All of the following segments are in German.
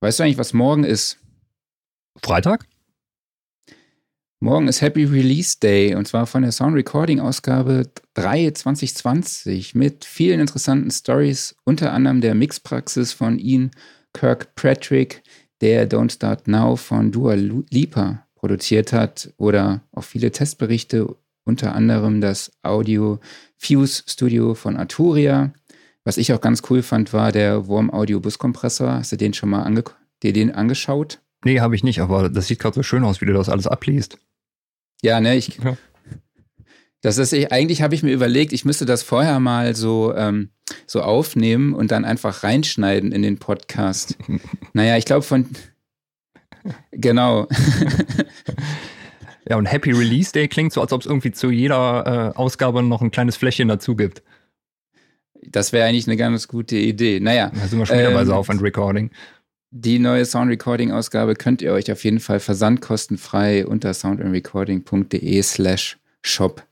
Weißt du eigentlich, was morgen ist? Freitag? Morgen ist Happy Release Day und zwar von der Sound Recording Ausgabe 3 2020 mit vielen interessanten Stories, unter anderem der Mixpraxis von Ian Kirkpatrick, der Don't Start Now von Dua Lipa produziert hat oder auch viele Testberichte, unter anderem das Audio Fuse Studio von Arturia. Was ich auch ganz cool fand, war der Warm Audio Buskompressor. Hast du den schon mal ange dir den angeschaut? Nee, habe ich nicht, aber das sieht gerade so schön aus, wie du das alles abliest. Ja, ne, ich. Ja. Das ist, eigentlich habe ich mir überlegt, ich müsste das vorher mal so, ähm, so aufnehmen und dann einfach reinschneiden in den Podcast. naja, ich glaube von. Genau. ja, und Happy Release Day klingt so, als ob es irgendwie zu jeder äh, Ausgabe noch ein kleines Fläschchen dazu gibt. Das wäre eigentlich eine ganz gute Idee. Naja. Da sind wir schon wieder ähm, bei Sauf Recording. Die neue Sound Recording Ausgabe könnt ihr euch auf jeden Fall versandkostenfrei unter soundandrecording.de slash shop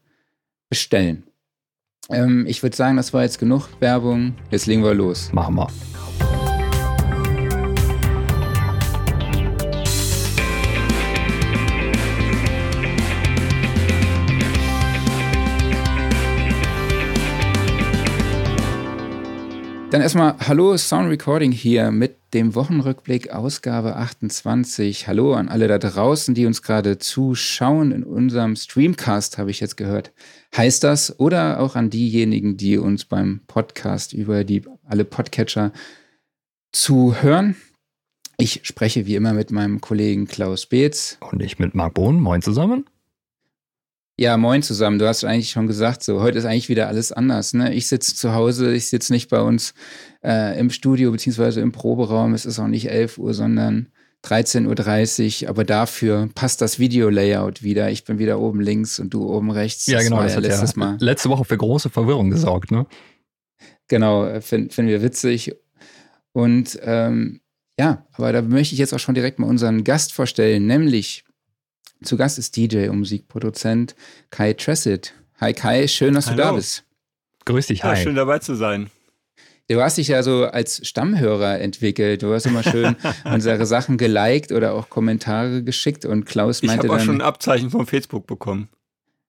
bestellen. Ähm, ich würde sagen, das war jetzt genug Werbung. Jetzt legen wir los. Machen wir. Dann erstmal Hallo Sound Recording hier mit dem Wochenrückblick Ausgabe 28. Hallo an alle da draußen, die uns gerade zuschauen in unserem Streamcast, habe ich jetzt gehört. Heißt das? Oder auch an diejenigen, die uns beim Podcast über die alle Podcatcher zuhören. Ich spreche wie immer mit meinem Kollegen Klaus Beetz. Und ich mit Marc Bohn. Moin zusammen. Ja, moin zusammen. Du hast eigentlich schon gesagt, so heute ist eigentlich wieder alles anders. Ne? Ich sitze zu Hause, ich sitze nicht bei uns äh, im Studio beziehungsweise im Proberaum. Es ist auch nicht 11 Uhr, sondern 13.30 Uhr. Aber dafür passt das Video-Layout wieder. Ich bin wieder oben links und du oben rechts. Ja, genau. Das, das hat letztes ja Mal. letzte Woche für große Verwirrung gesorgt, ne? Genau, äh, finden find wir witzig. Und ähm, ja, aber da möchte ich jetzt auch schon direkt mal unseren Gast vorstellen, nämlich zu Gast ist DJ und Musikproduzent Kai Tressett. Hi Kai, schön, dass Hallo. du da bist. Grüß dich, hi. Ja, schön dabei zu sein. Du hast dich ja so als Stammhörer entwickelt. Du hast immer schön unsere Sachen geliked oder auch Kommentare geschickt und Klaus meinte ich dann. Ich habe auch schon ein Abzeichen von Facebook bekommen.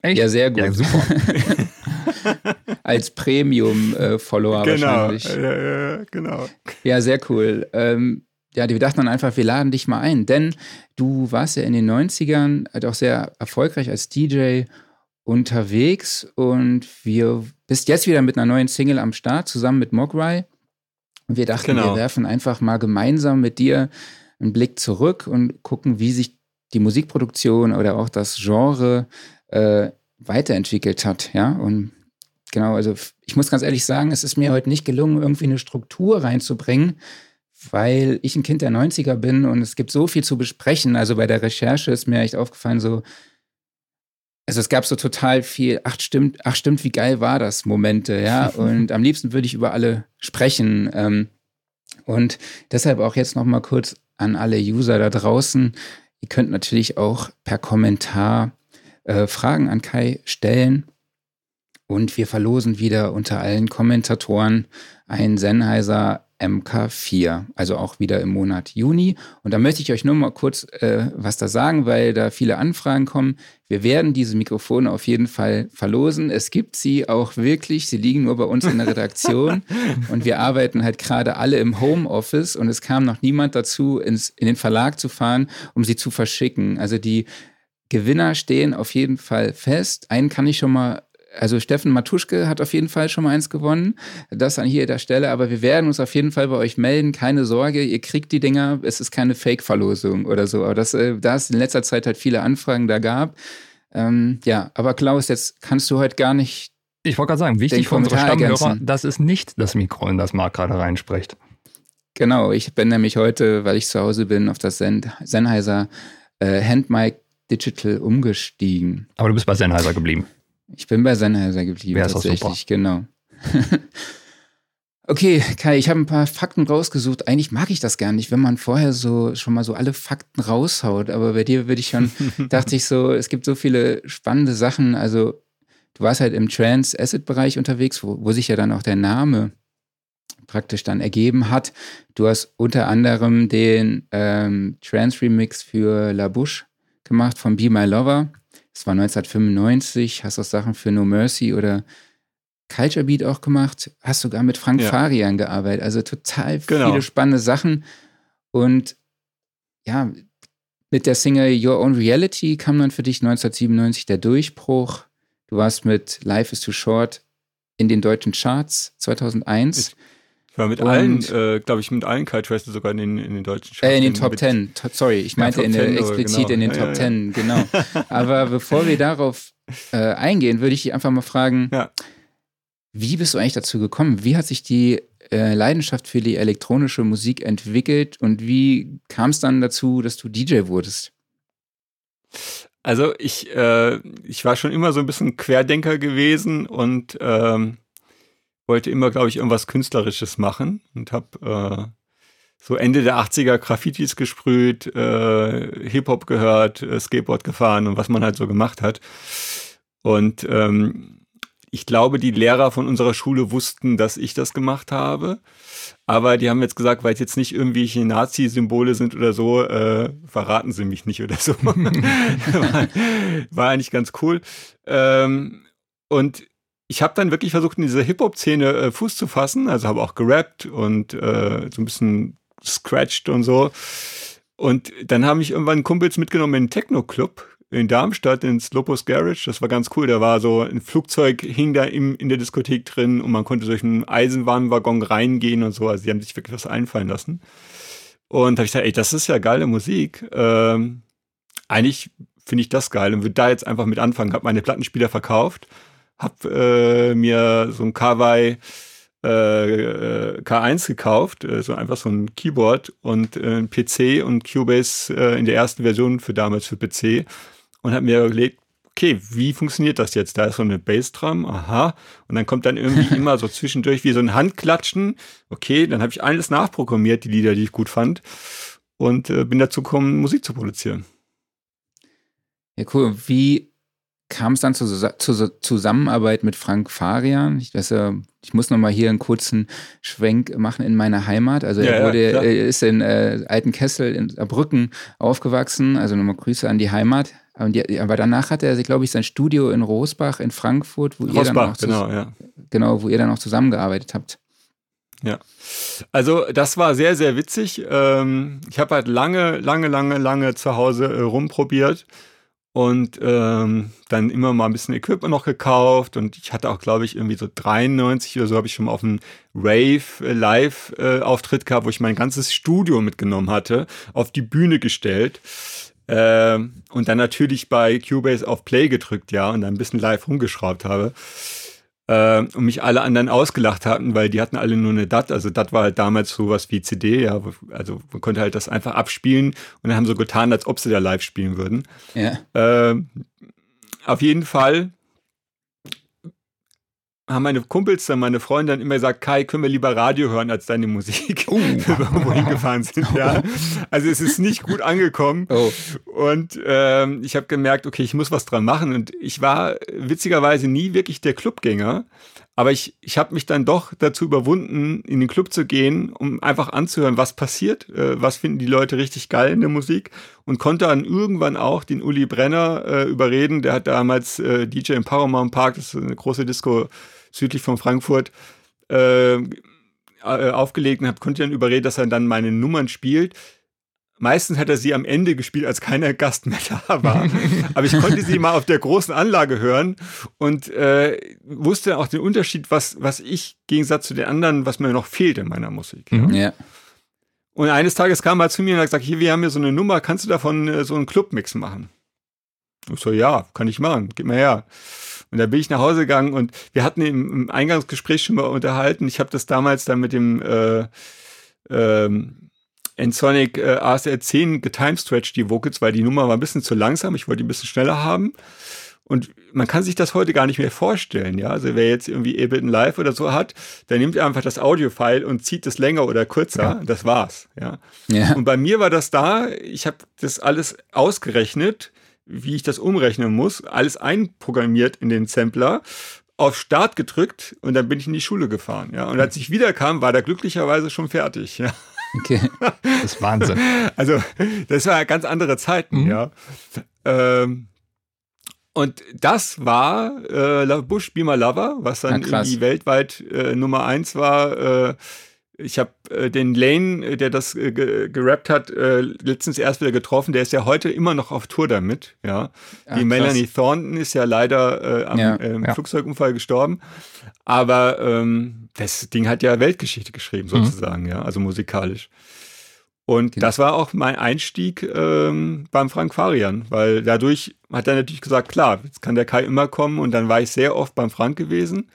Echt? Ja, sehr gut. Ja, super. als Premium-Follower genau, wahrscheinlich. Äh, genau. Ja, sehr cool. Ähm, ja, wir dachten dann einfach, wir laden dich mal ein, denn du warst ja in den 90ern halt auch sehr erfolgreich als DJ unterwegs und wir bist jetzt wieder mit einer neuen Single am Start, zusammen mit Mogwai. Und wir dachten, genau. wir werfen einfach mal gemeinsam mit dir einen Blick zurück und gucken, wie sich die Musikproduktion oder auch das Genre äh, weiterentwickelt hat, ja. Und genau, also ich muss ganz ehrlich sagen, es ist mir heute nicht gelungen, irgendwie eine Struktur reinzubringen, weil ich ein Kind der 90er bin und es gibt so viel zu besprechen. Also bei der Recherche ist mir echt aufgefallen, so, also es gab so total viel, ach stimmt, ach stimmt, wie geil war das, Momente, ja. Und am liebsten würde ich über alle sprechen. Ähm, und deshalb auch jetzt nochmal kurz an alle User da draußen. Ihr könnt natürlich auch per Kommentar äh, Fragen an Kai stellen. Und wir verlosen wieder unter allen Kommentatoren ein Sennheiser MK4, also auch wieder im Monat Juni. Und da möchte ich euch nur mal kurz äh, was da sagen, weil da viele Anfragen kommen. Wir werden diese Mikrofone auf jeden Fall verlosen. Es gibt sie auch wirklich. Sie liegen nur bei uns in der Redaktion. und wir arbeiten halt gerade alle im Homeoffice und es kam noch niemand dazu, ins, in den Verlag zu fahren, um sie zu verschicken. Also die Gewinner stehen auf jeden Fall fest. Einen kann ich schon mal also Steffen Matuschke hat auf jeden Fall schon mal eins gewonnen. Das an hier der Stelle. Aber wir werden uns auf jeden Fall bei euch melden. Keine Sorge, ihr kriegt die Dinger. Es ist keine Fake-Verlosung oder so. Aber das, äh, da es in letzter Zeit halt viele Anfragen da gab. Ähm, ja, aber Klaus, jetzt kannst du heute gar nicht. Ich wollte gerade sagen, wichtig für unsere Stammhörer, das ist nicht das Mikro, in das Marc gerade reinspricht. Genau, ich bin nämlich heute, weil ich zu Hause bin, auf das Sennheiser äh, Handmic Digital umgestiegen. Aber du bist bei Sennheiser geblieben. Ich bin bei Sennheiser geblieben. Wäre tatsächlich, genau. okay, Kai, ich habe ein paar Fakten rausgesucht. Eigentlich mag ich das gar nicht, wenn man vorher so schon mal so alle Fakten raushaut. Aber bei dir würde ich schon, dachte ich so, es gibt so viele spannende Sachen. Also, du warst halt im Trans-Acid-Bereich unterwegs, wo, wo sich ja dann auch der Name praktisch dann ergeben hat. Du hast unter anderem den ähm, Trance-Remix für La Bouche gemacht von Be My Lover. Das war 1995. Hast auch Sachen für No Mercy oder Culture Beat auch gemacht. Hast sogar mit Frank Ja. Farian gearbeitet. Also total Genau. viele spannende Sachen. Und ja, mit der Single Your Own Reality kam dann für dich 1997 der Durchbruch. Du warst mit Life is Too Short in den deutschen Charts 2001. Ich war mit Und- allen, äh, glaube ich, mit allen Kite Racer sogar in den, in den deutschen Charts. Äh, in den Top 10. To- Sorry, ich Ja, meinte in der, 10, oder explizit genau. in den Ja, Top ja, ja. 10, genau. Aber bevor wir darauf äh, eingehen, würde ich dich einfach mal fragen, Ja. wie bist du eigentlich dazu gekommen? Wie hat sich die äh, Leidenschaft für die elektronische Musik entwickelt und wie kam es dann dazu, dass du DJ wurdest? Also ich, äh, ich war schon immer so ein bisschen Querdenker gewesen und ähm, wollte immer, glaube ich, irgendwas Künstlerisches machen und habe äh, so Ende der 80er Graffitis gesprüht, äh, Hip-Hop gehört, äh, Skateboard gefahren und was man halt so gemacht hat. Und ähm, ich glaube, die Lehrer von unserer Schule wussten, dass ich das gemacht habe. Aber die haben jetzt gesagt, weil es jetzt nicht irgendwelche Nazi-Symbole sind oder so, äh, verraten sie mich nicht oder so. war, war eigentlich ganz cool. Ähm, und ich habe dann wirklich versucht, in dieser Hip-Hop-Szene äh, Fuß zu fassen. Also habe auch gerappt und äh, so ein bisschen scratched und so. Und dann haben mich irgendwann Kumpels mitgenommen in einen Techno-Club in Darmstadt ins Lopus Garage. Das war ganz cool. Da war so ein Flugzeug, hing da im, in der Diskothek drin und man konnte durch einen Eisenbahnwaggon reingehen und so. Also die haben sich wirklich was einfallen lassen. Und da habe ich gesagt, ey, das ist ja geile Musik. Ähm, eigentlich finde ich das geil und würde da jetzt einfach mit anfangen. Habe meine Plattenspieler verkauft, habe äh, mir so ein Kawai äh, K1 gekauft, äh, so einfach so ein Keyboard und äh, ein PC und Cubase äh, in der ersten Version für damals für PC und habe mir überlegt, okay, wie funktioniert das jetzt? Da ist so eine Bassdrum, aha, und dann kommt dann irgendwie immer so zwischendurch wie so ein Handklatschen. Okay, dann habe ich alles nachprogrammiert, die Lieder, die ich gut fand und äh, bin dazu gekommen, Musik zu produzieren. Ja, cool. Wie kam es dann zur, zur Zusammenarbeit mit Frank Farian? Ich, weiß, ja, ich muss noch mal hier einen kurzen Schwenk machen in meine Heimat. Also Ja, er ja, wurde, er ist in äh, Altenkessel in Saarbrücken aufgewachsen. Also nochmal Grüße an die Heimat. Und die, aber danach hatte er, glaube ich, sein Studio in Rosbach in Frankfurt, wo ihr dann Rosbach, auch genau, ja. genau, wo ihr dann auch zusammengearbeitet habt. Ja. Also das war sehr, sehr witzig. Ähm, ich habe halt lange, lange, lange, lange zu Hause äh, rumprobiert und ähm, dann immer mal ein bisschen Equipment noch gekauft und ich hatte auch, glaube ich, irgendwie so 93 oder so habe ich schon mal auf einen Rave äh, äh, gehabt, wo ich mein ganzes Studio mitgenommen hatte, auf die Bühne gestellt. Ähm, und dann natürlich bei Cubase auf Play gedrückt, ja, und dann ein bisschen live rumgeschraubt habe äh, und mich alle anderen ausgelacht hatten, weil die hatten alle nur eine DAT. Also DAT war halt damals sowas wie CD, ja. Also man konnte halt das einfach abspielen und dann haben so getan, als ob sie da live spielen würden. Ja. Ähm, auf jeden Fall haben meine Kumpels dann, meine Freunde dann immer gesagt, Kai, können wir lieber Radio hören als deine Musik, Oh. wenn wir wohin gefahren sind. Ja. Also es ist nicht gut angekommen. Oh. Und ähm, ich habe gemerkt, okay, ich muss was dran machen. Und ich war witzigerweise nie wirklich der Clubgänger. Aber ich, ich habe mich dann doch dazu überwunden, in den Club zu gehen, um einfach anzuhören, was passiert, äh, was finden die Leute richtig geil in der Musik und konnte dann irgendwann auch den Uli Brenner äh, überreden. Der hat damals äh, DJ im Paramount Park, das ist eine große Disco südlich von Frankfurt, äh, äh, aufgelegt und hab, konnte dann überreden, dass er dann meine Nummern spielt. Meistens hat er sie am Ende gespielt, als keiner Gast mehr da war. Aber ich konnte sie mal auf der großen Anlage hören und äh, wusste auch den Unterschied, was, was ich im Gegensatz zu den anderen, was mir noch fehlt in meiner Musik. Mhm. Ja. Und eines Tages kam er zu mir und hat gesagt, hier, wir haben hier so eine Nummer, kannst du davon äh, so einen Clubmix machen? Ich so, ja, kann ich machen, gib mir her. Und da bin ich nach Hause gegangen und wir hatten im, im Eingangsgespräch schon mal unterhalten. Ich habe das damals dann mit dem äh, ähm, Ensonic äh, ASR 10 getimestretched, die Vocals, weil die Nummer war ein bisschen zu langsam. Ich wollte die ein bisschen schneller haben. Und man kann sich das heute gar nicht mehr vorstellen, ja. Also wer jetzt irgendwie Ableton Live oder so hat, der nimmt einfach das Audio-File und zieht es länger oder kürzer. Das war's, ja. Ja. Und bei mir war das da, ich habe das alles ausgerechnet, wie ich das umrechnen muss, alles einprogrammiert in den Sampler, auf Start gedrückt und dann bin ich in die Schule gefahren. Ja. Und als ich wiederkam, war der glücklicherweise schon fertig. Ja. Okay. Das ist Wahnsinn. Also, das war ganz andere Zeiten, mhm. ja. Ähm, und das war äh, Bush Beamer Lover, was dann irgendwie weltweit äh, Nummer eins war. Äh, ich habe äh, den Lane, äh, der das äh, gerappt hat, äh, letztens erst wieder getroffen. Der ist ja heute immer noch auf Tour damit. Ja, Ach, die Melanie Thornton ist ja leider äh, am ja, ähm, ja. Flugzeugunfall gestorben. Aber ähm, das Ding hat ja Weltgeschichte geschrieben mhm. sozusagen. Mhm. Ja, also musikalisch. Und genau. das war auch mein Einstieg ähm, beim Frank Farian, weil dadurch hat er natürlich gesagt, klar, jetzt kann der Kai immer kommen und dann war ich sehr oft beim Frank gewesen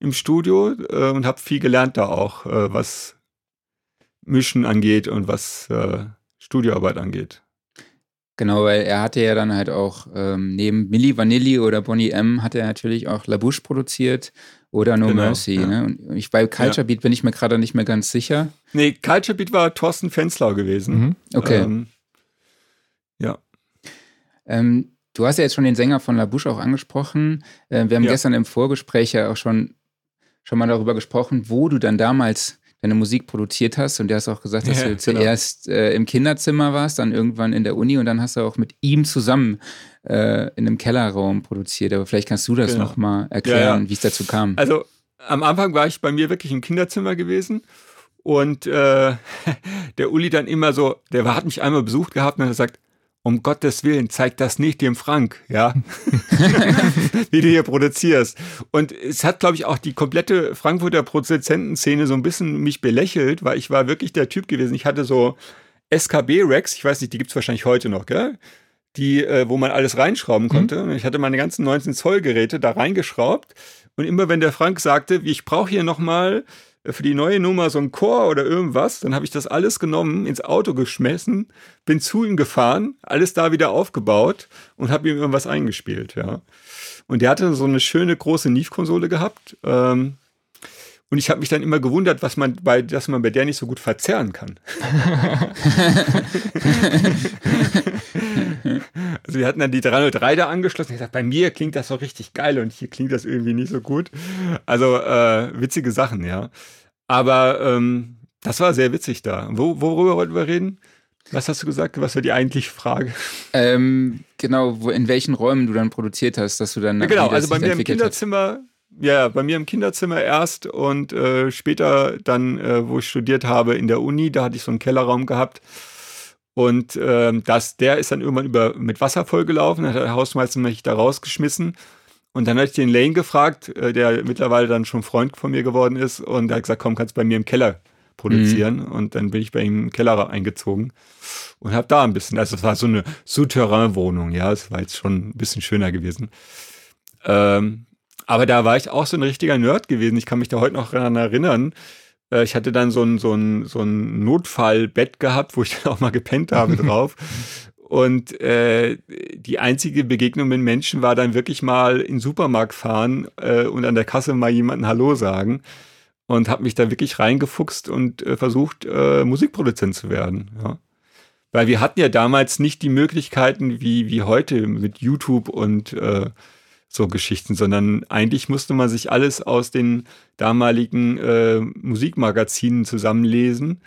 im Studio äh, und habe viel gelernt da auch, äh, was Mischen angeht und was äh, Studioarbeit angeht. Genau, weil er hatte ja dann halt auch ähm, neben Milli Vanilli oder Bonnie M hat er natürlich auch La Bouche produziert oder No genau, Mercy. Ja. Ne? Und ich, bei Culture Beat bin ich mir gerade nicht mehr ganz sicher. Nee, Culture Beat war Thorsten Fenzlau gewesen. Mhm. Okay. Ähm, ja. Ähm, du hast ja jetzt schon den Sänger von La Bouche auch angesprochen. Äh, wir haben ja. gestern im Vorgespräch ja auch schon schon mal darüber gesprochen, wo du dann damals deine Musik produziert hast. Und du hast auch gesagt, dass ja, du genau. zuerst äh, im Kinderzimmer warst, dann irgendwann in der Uni und dann hast du auch mit ihm zusammen äh, in einem Kellerraum produziert. Aber vielleicht kannst du das genau. nochmal erklären, ja, ja. wie es dazu kam. Also am Anfang war ich bei mir wirklich im Kinderzimmer gewesen. Und äh, der Uli dann immer so, der hat mich einmal besucht gehabt und hat gesagt, um Gottes Willen, zeig das nicht dem Frank, ja, wie du hier produzierst. Und es hat, glaube ich, auch die komplette Frankfurter Produzentenszene so ein bisschen mich belächelt, weil ich war wirklich der Typ gewesen. Ich hatte so SKB-Racks, ich weiß nicht, die gibt's wahrscheinlich heute noch, gell? Die, äh, wo man alles reinschrauben mhm. konnte. Mhm. Ich hatte meine ganzen 19 Zoll Geräte da reingeschraubt. Und immer wenn der Frank sagte, ich brauche hier nochmal für die neue Nummer so ein Chor oder irgendwas. Dann habe ich das alles genommen, ins Auto geschmissen, bin zu ihm gefahren, alles da wieder aufgebaut und habe ihm irgendwas eingespielt, ja. Und der hatte so eine schöne große Neve-Konsole gehabt. Ähm, und ich habe mich dann immer gewundert, was man bei, dass man bei der nicht so gut verzerren kann. also wir hatten dann die 303 da angeschlossen. Ich dachte, bei mir klingt das so richtig geil und hier klingt das irgendwie nicht so gut. Also äh, witzige Sachen, ja. Aber ähm, das war sehr witzig da. Wo, worüber wollten wir reden? Was hast du gesagt? Was war die eigentliche Frage? Ähm, genau, wo, in welchen Räumen du dann produziert hast, dass du dann. Ja, genau, also bei mir im Kinderzimmer, ja, bei mir im Kinderzimmer erst und äh, später dann, äh, wo ich studiert habe in der Uni, da hatte ich so einen Kellerraum gehabt. Und äh, das, der ist dann irgendwann über, mit Wasser vollgelaufen, hat der Hausmeister mich da rausgeschmissen. Und dann hatte ich den Lane gefragt, äh, der mittlerweile dann schon Freund von mir geworden ist. Und der hat gesagt, komm, kannst du bei mir im Keller produzieren. Mhm. Und dann bin ich bei ihm im Keller eingezogen und habe da ein bisschen, also es war so eine Souterrain-Wohnung, ja, es war jetzt schon ein bisschen schöner gewesen. Ähm, aber da war ich auch so ein richtiger Nerd gewesen. Ich kann mich da heute noch daran erinnern. Äh, ich hatte dann so ein, so ein, so ein Notfallbett gehabt, wo ich dann auch mal gepennt habe drauf. Und äh, die einzige Begegnung mit Menschen war dann wirklich mal in den Supermarkt fahren äh, und an der Kasse mal jemanden Hallo sagen. Und habe mich da wirklich reingefuchst und äh, versucht, äh, Musikproduzent zu werden. Ja. Weil wir hatten ja damals nicht die Möglichkeiten wie, wie heute mit YouTube und äh, so Geschichten, sondern eigentlich musste man sich alles aus den damaligen äh, Musikmagazinen zusammenlesen.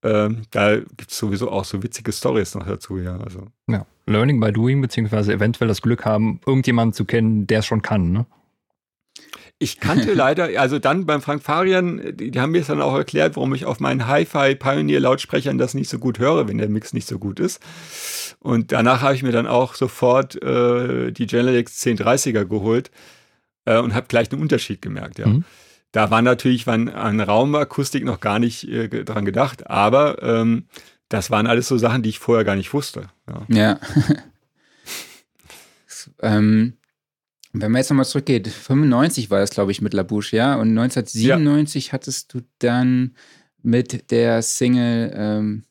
Äh, da gibt es sowieso auch so witzige Stories noch dazu, ja. Also. Ja, Learning by Doing, beziehungsweise eventuell das Glück haben, irgendjemanden zu kennen, der es schon kann, ne? Ich kannte leider, also dann beim Frank Farian, die, die haben mir dann auch erklärt, warum ich auf meinen Hi-Fi Pioneer Lautsprechern das nicht so gut höre, wenn der Mix nicht so gut ist. Und danach habe ich mir dann auch sofort äh, die Genelex 1030er geholt äh, und habe gleich einen Unterschied gemerkt, ja. Mhm. Da war natürlich wann, an Raumakustik noch gar nicht äh, dran gedacht, aber ähm, das waren alles so Sachen, die ich vorher gar nicht wusste. Ja. ja. ähm, wenn man jetzt nochmal zurückgeht, 95 war das, glaube ich, mit La Bouche, ja? Und 1997 ja. hattest du dann mit der Single, ähm,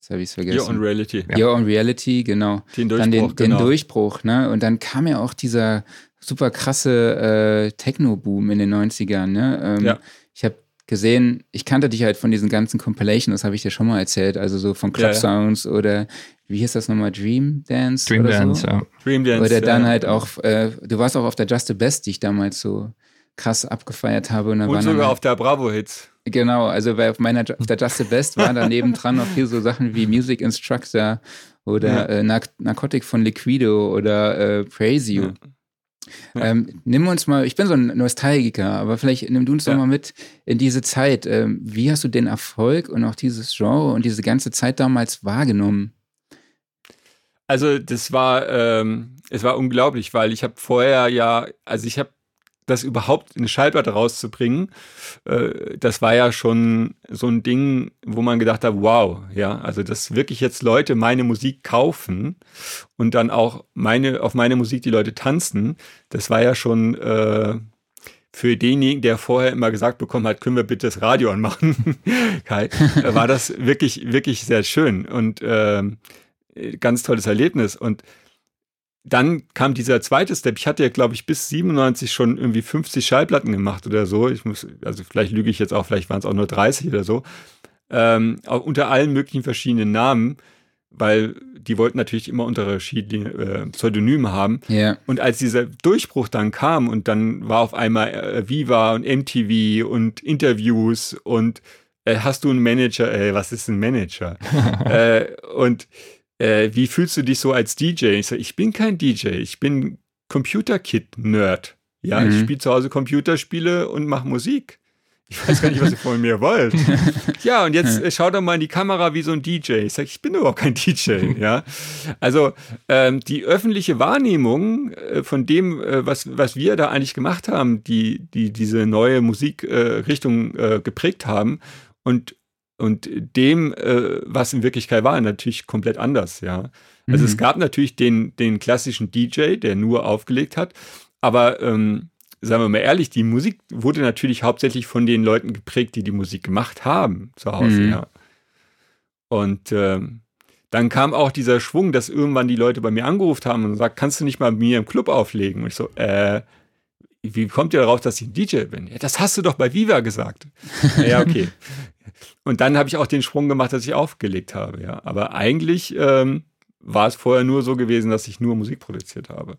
jetzt habe ich es vergessen. Your on Reality. Your on Reality, genau. Den Durchbruch, dann den, genau. den Durchbruch, ne? Und dann kam ja auch dieser super krasse äh, Techno-Boom in den 90ern, ne? Ähm, ja. Ich habe gesehen, ich kannte dich halt von diesen ganzen Compilations, das habe ich dir schon mal erzählt, also so von Club ja, ja. Sounds oder wie hieß das nochmal, Dream Dance? Dream oder Dance, so? ja. Dream Dance. Oder dann halt auch, äh, du warst auch auf der Just the Best, die ich damals so krass abgefeiert habe. Und, und sogar auf der Bravo-Hits. Genau, also bei, auf, meiner, auf der Just the Best waren da nebendran noch hier so Sachen wie Music Instructor oder ja. äh, Nar Narcotic von Liquido oder äh, Praise You. Ja. Ja. Ähm, nimm uns mal, ich bin so ein Nostalgiker, aber vielleicht nimm du uns doch mal mit in diese Zeit. Ähm, wie hast du den Erfolg und auch dieses Genre und diese ganze Zeit damals wahrgenommen? Also das war, ähm, es war unglaublich, weil ich habe vorher ja, also ich habe das überhaupt eine Schallplatte rauszubringen, äh, das war ja schon so ein Ding, wo man gedacht hat, wow, ja, also dass wirklich jetzt Leute meine Musik kaufen und dann auch meine, auf meine Musik die Leute tanzen, das war ja schon äh, für denjenigen, der vorher immer gesagt bekommen hat, können wir bitte das Radio anmachen, Kai, war das wirklich, wirklich sehr schön. Und äh, ganz tolles Erlebnis und dann kam dieser zweite Step. Ich hatte ja, glaube ich, bis 97 schon irgendwie 50 Schallplatten gemacht oder so. Ich muss, also vielleicht lüge ich jetzt auch, vielleicht waren es auch nur 30 oder so. Ähm, auch unter allen möglichen verschiedenen Namen, weil die wollten natürlich immer unterschiedliche äh, Pseudonyme haben. Yeah. Und als dieser Durchbruch dann kam und dann war auf einmal äh, Viva und MTV und Interviews und äh, hast du einen Manager? Ey, was ist ein Manager? äh, und äh, wie fühlst du dich so als DJ? Ich sage, ich bin kein DJ, ich bin Computer-Kit-Nerd. Ja, mhm. ich spiele zu Hause Computerspiele und mache Musik. Ich weiß gar nicht, was ihr von mir wollt. ja, und jetzt äh, schau doch mal in die Kamera wie so ein DJ. Ich sage, ich bin überhaupt kein DJ. Ja, also ähm, die öffentliche Wahrnehmung äh, von dem, äh, was, was wir da eigentlich gemacht haben, die, die diese neue Musikrichtung äh, äh, geprägt haben und und dem, äh, was in Wirklichkeit war, natürlich komplett anders, ja. Also mhm. es gab natürlich den, den klassischen DJ, der nur aufgelegt hat, aber ähm, sagen wir mal ehrlich, die Musik wurde natürlich hauptsächlich von den Leuten geprägt, die die Musik gemacht haben zu Hause, mhm. ja. Und ähm, dann kam auch dieser Schwung, dass irgendwann die Leute bei mir angerufen haben und gesagt, kannst du nicht mal bei mir im Club auflegen? Und ich so, äh, wie kommt ihr darauf, dass ich ein DJ bin? Ja, das hast du doch bei Viva gesagt. ja, okay. Und dann habe ich auch den Sprung gemacht, dass ich aufgelegt habe, ja. Aber eigentlich ähm, war es vorher nur so gewesen, dass ich nur Musik produziert habe.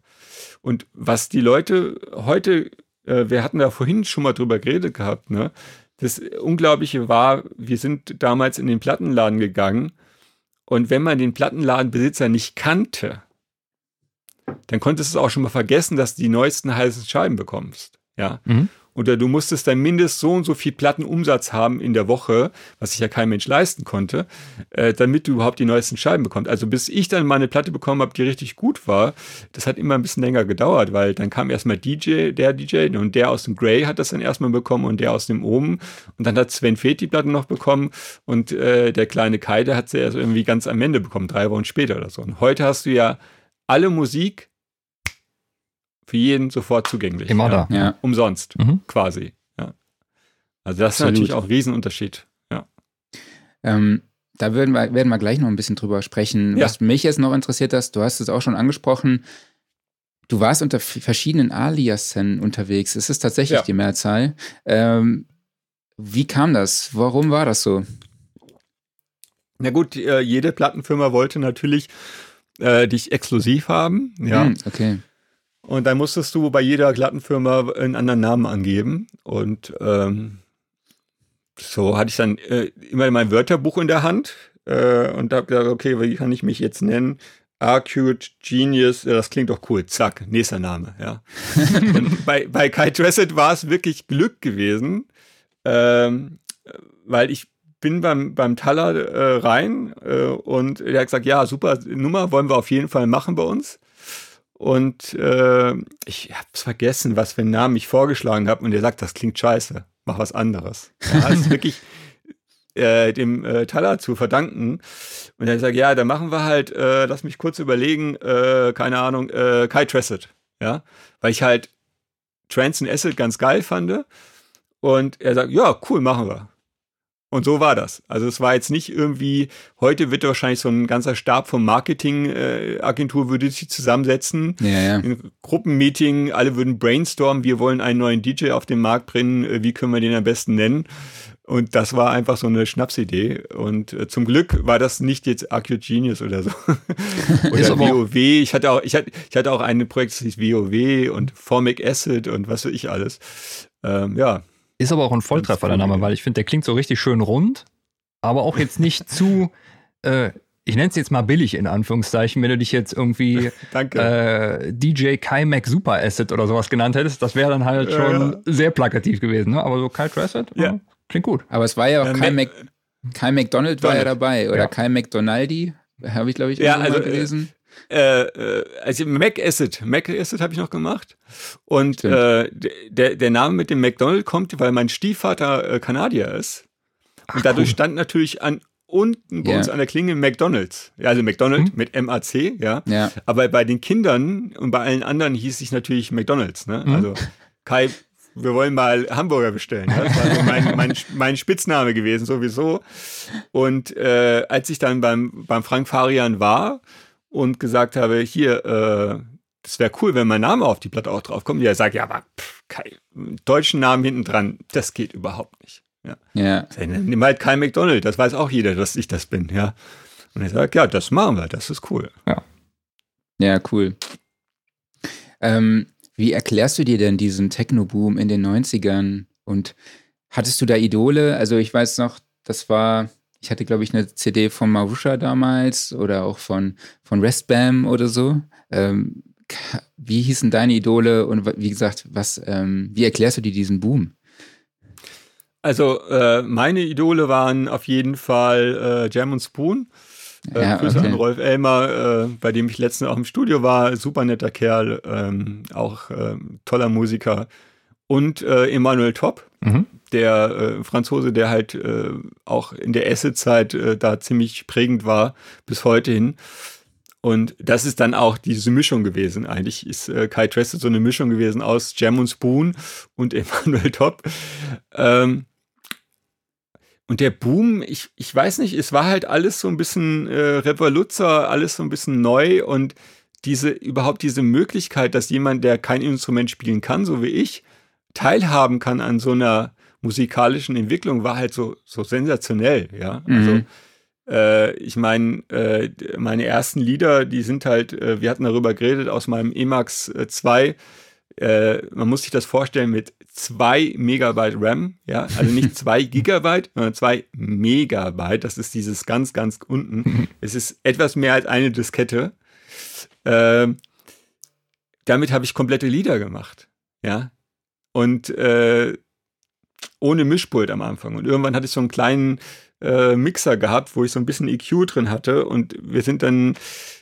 Und was die Leute heute, äh, wir hatten da vorhin schon mal drüber geredet gehabt, ne? Das Unglaubliche war, wir sind damals in den Plattenladen gegangen und wenn man den Plattenladenbesitzer nicht kannte, dann konntest du auch schon mal vergessen, dass du die neuesten heißen Scheiben bekommst. Ja. Mhm oder du musstest dann mindestens so und so viel Plattenumsatz haben in der Woche, was sich ja kein Mensch leisten konnte, äh, damit du überhaupt die neuesten Scheiben bekommst. Also bis ich dann mal eine Platte bekommen habe, die richtig gut war, das hat immer ein bisschen länger gedauert, weil dann kam erstmal DJ, der DJ und der aus dem Grey hat das dann erstmal bekommen und der aus dem Oben und dann hat Sven Feth die Platten noch bekommen und äh, der kleine Kai, der hat sie erst irgendwie ganz am Ende bekommen, drei Wochen später oder so. Und heute hast du ja alle Musik für jeden sofort zugänglich. Immer ja. da. Ja. Umsonst, mhm. quasi. Ja. Also das Absolut. ist natürlich auch ein Riesenunterschied. Ja. Ähm, da werden wir, werden wir gleich noch ein bisschen drüber sprechen. Ja. Was mich jetzt noch interessiert hast, du hast es auch schon angesprochen, du warst unter verschiedenen Aliasen unterwegs. Es ist tatsächlich ja. die Mehrzahl. Ähm, wie kam das? Warum war das so? Na gut, äh, jede Plattenfirma wollte natürlich äh, dich exklusiv haben. Ja. Hm, okay. Und dann musstest du bei jeder Plattenfirma einen anderen Namen angeben. Und ähm, so hatte ich dann äh, immer mein Wörterbuch in der Hand äh, und habe gesagt, okay, wie kann ich mich jetzt nennen? Acute Genius, das klingt doch cool. Zack, nächster Name, ja. und bei, bei Kai Dressett war es wirklich Glück gewesen, ähm, weil ich bin beim, beim Taller äh, rein äh, und er hat gesagt, ja, super Nummer, wollen wir auf jeden Fall machen bei uns. Und äh, ich habe vergessen, was für einen Namen ich vorgeschlagen habe. Und er sagt, das klingt scheiße, mach was anderes. Ja, ist wirklich äh, dem äh, Taler zu verdanken. Und er sagt, ja, dann machen wir halt, äh, lass mich kurz überlegen, äh, keine Ahnung, äh, Kai Tressett. Ja, weil ich halt Trance and Acid ganz geil fand. Und er sagt, ja, cool, machen wir. Und so war das. Also es war jetzt nicht irgendwie, heute wird wahrscheinlich so ein ganzer Stab vom Marketingagentur äh, würde sich zusammensetzen. Ja, ja. Ein Gruppenmeeting, alle würden brainstormen, wir wollen einen neuen DJ auf den Markt bringen, äh, wie können wir den am besten nennen? Und das war einfach so eine Schnapsidee. Und äh, zum Glück war das nicht jetzt Acute Genius oder so. oder WoW. Ich hatte auch, ich hatte, ich hatte auch ein Projekt, das hieß WoW und Formic Acid und was weiß ich alles. ähm, ja. Ist aber auch ein Volltreffer, der Name, weil ich finde, der klingt so richtig schön rund, aber auch jetzt nicht zu, äh, ich nenne es jetzt mal billig in Anführungszeichen, wenn du dich jetzt irgendwie äh, DJ Kai Mac Super Asset oder sowas genannt hättest, das wäre dann halt schon ja. sehr plakativ gewesen. Ne? Aber so Kai Trasset, ja. klingt gut. Aber es war ja auch Kai, Mac, Kai McDonald war ja dabei oder ja. Kai McDonaldi, habe ich glaube ich ja, also, gelesen. Äh, äh, also Mac Acid, Mac Acid habe ich noch gemacht. Und äh, der, der Name mit dem McDonald kommt, weil mein Stiefvater äh, Kanadier ist. Ach, und dadurch cool. stand natürlich an unten bei yeah. uns an der Klinge McDonalds. Ja, also McDonald hm? mit MAC, ja. ja. Aber bei den Kindern und bei allen anderen hieß ich natürlich McDonalds. Ne? Hm? Also Kai, wir wollen mal Hamburger bestellen. Ja? Das war so mein, mein, mein Spitzname gewesen sowieso. Und äh, als ich dann beim, beim Frank Farian war und gesagt habe, hier, äh, das wäre cool, wenn mein Name auf die Platte auch drauf kommt. Ja, sagt, ja, aber pff, Kai, deutschen Namen hinten dran, das geht überhaupt nicht. Ja. ja. Nimm halt kein McDonald, das weiß auch jeder, dass ich das bin, ja. Und er sagt, ja, das machen wir, das ist cool. Ja. Ja, cool. Ähm, wie erklärst du dir denn diesen Techno-Boom in den 90ern? Und hattest du da Idole? Also ich weiß noch, das war, ich hatte, glaube ich, eine CD von Marusha damals oder auch von, von Restbam oder so. Ähm, wie hießen deine Idole und wie gesagt, was, ähm, wie erklärst du dir diesen Boom? Also äh, meine Idole waren auf jeden Fall äh, Jam und Spoon. Äh, ja, Grüße okay. an Rolf Elmer, äh, bei dem ich letztens auch im Studio war. Super netter Kerl, ähm, auch äh, toller Musiker. Und äh, Emmanuel Topp, mhm. Der äh, Franzose, der halt äh, auch in der Acid-Zeit äh, da ziemlich prägend war, bis heute hin. Und das ist dann auch diese Mischung gewesen. Eigentlich ist äh, Kai Tressed so eine Mischung gewesen aus Jam und Spoon und Emmanuel Topp. Ähm, und der Boom, ich, ich weiß nicht, es war halt alles so ein bisschen äh, Revoluzer, alles so ein bisschen neu und diese, überhaupt diese Möglichkeit, dass jemand, der kein Instrument spielen kann, so wie ich, teilhaben kann an so einer musikalischen Entwicklung, war halt so, so sensationell, ja. Mhm. Also, äh, ich meine, äh, meine ersten Lieder, die sind halt, äh, wir hatten darüber geredet, aus meinem Emax 2, äh, man muss sich das vorstellen mit zwei Megabyte RAM, ja, also nicht zwei Gigabyte, sondern zwei Megabyte. Das ist dieses ganz, ganz unten. es ist etwas mehr als eine Diskette. Äh, damit habe ich komplette Lieder gemacht, ja. Und äh, ohne Mischpult am Anfang. Und irgendwann hatte ich so einen kleinen äh, Mixer gehabt, wo ich so ein bisschen EQ drin hatte. Und wir sind dann,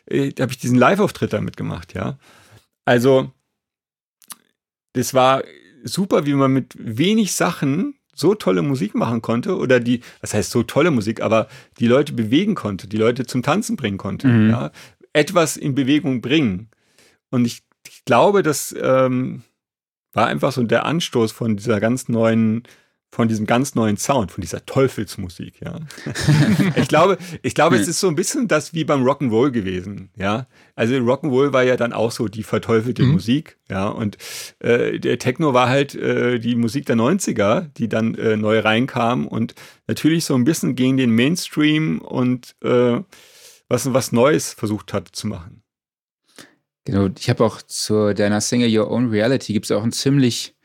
äh, da habe ich diesen Live-Auftritt damit gemacht, ja. Also das war super, wie man mit wenig Sachen so tolle Musik machen konnte oder die, was heißt so tolle Musik, aber die Leute bewegen konnte, die Leute zum Tanzen bringen konnte, mhm. ja, etwas in Bewegung bringen. Und ich, ich glaube, das ähm, war einfach so der Anstoß von dieser ganz neuen von diesem ganz neuen Sound, von dieser Teufelsmusik, ja. ich glaube, ich glaube, es ist so ein bisschen das wie beim Rock'n'Roll gewesen, ja. Also Rock'n'Roll war ja dann auch so die verteufelte mhm. Musik, ja. Und äh, der Techno war halt äh, die Musik der 90er, die dann äh, neu reinkam und natürlich so ein bisschen gegen den Mainstream und äh, was, was Neues versucht hat zu machen. Genau, ich habe auch zu deiner Single Your Own Reality gibt es auch ein ziemlich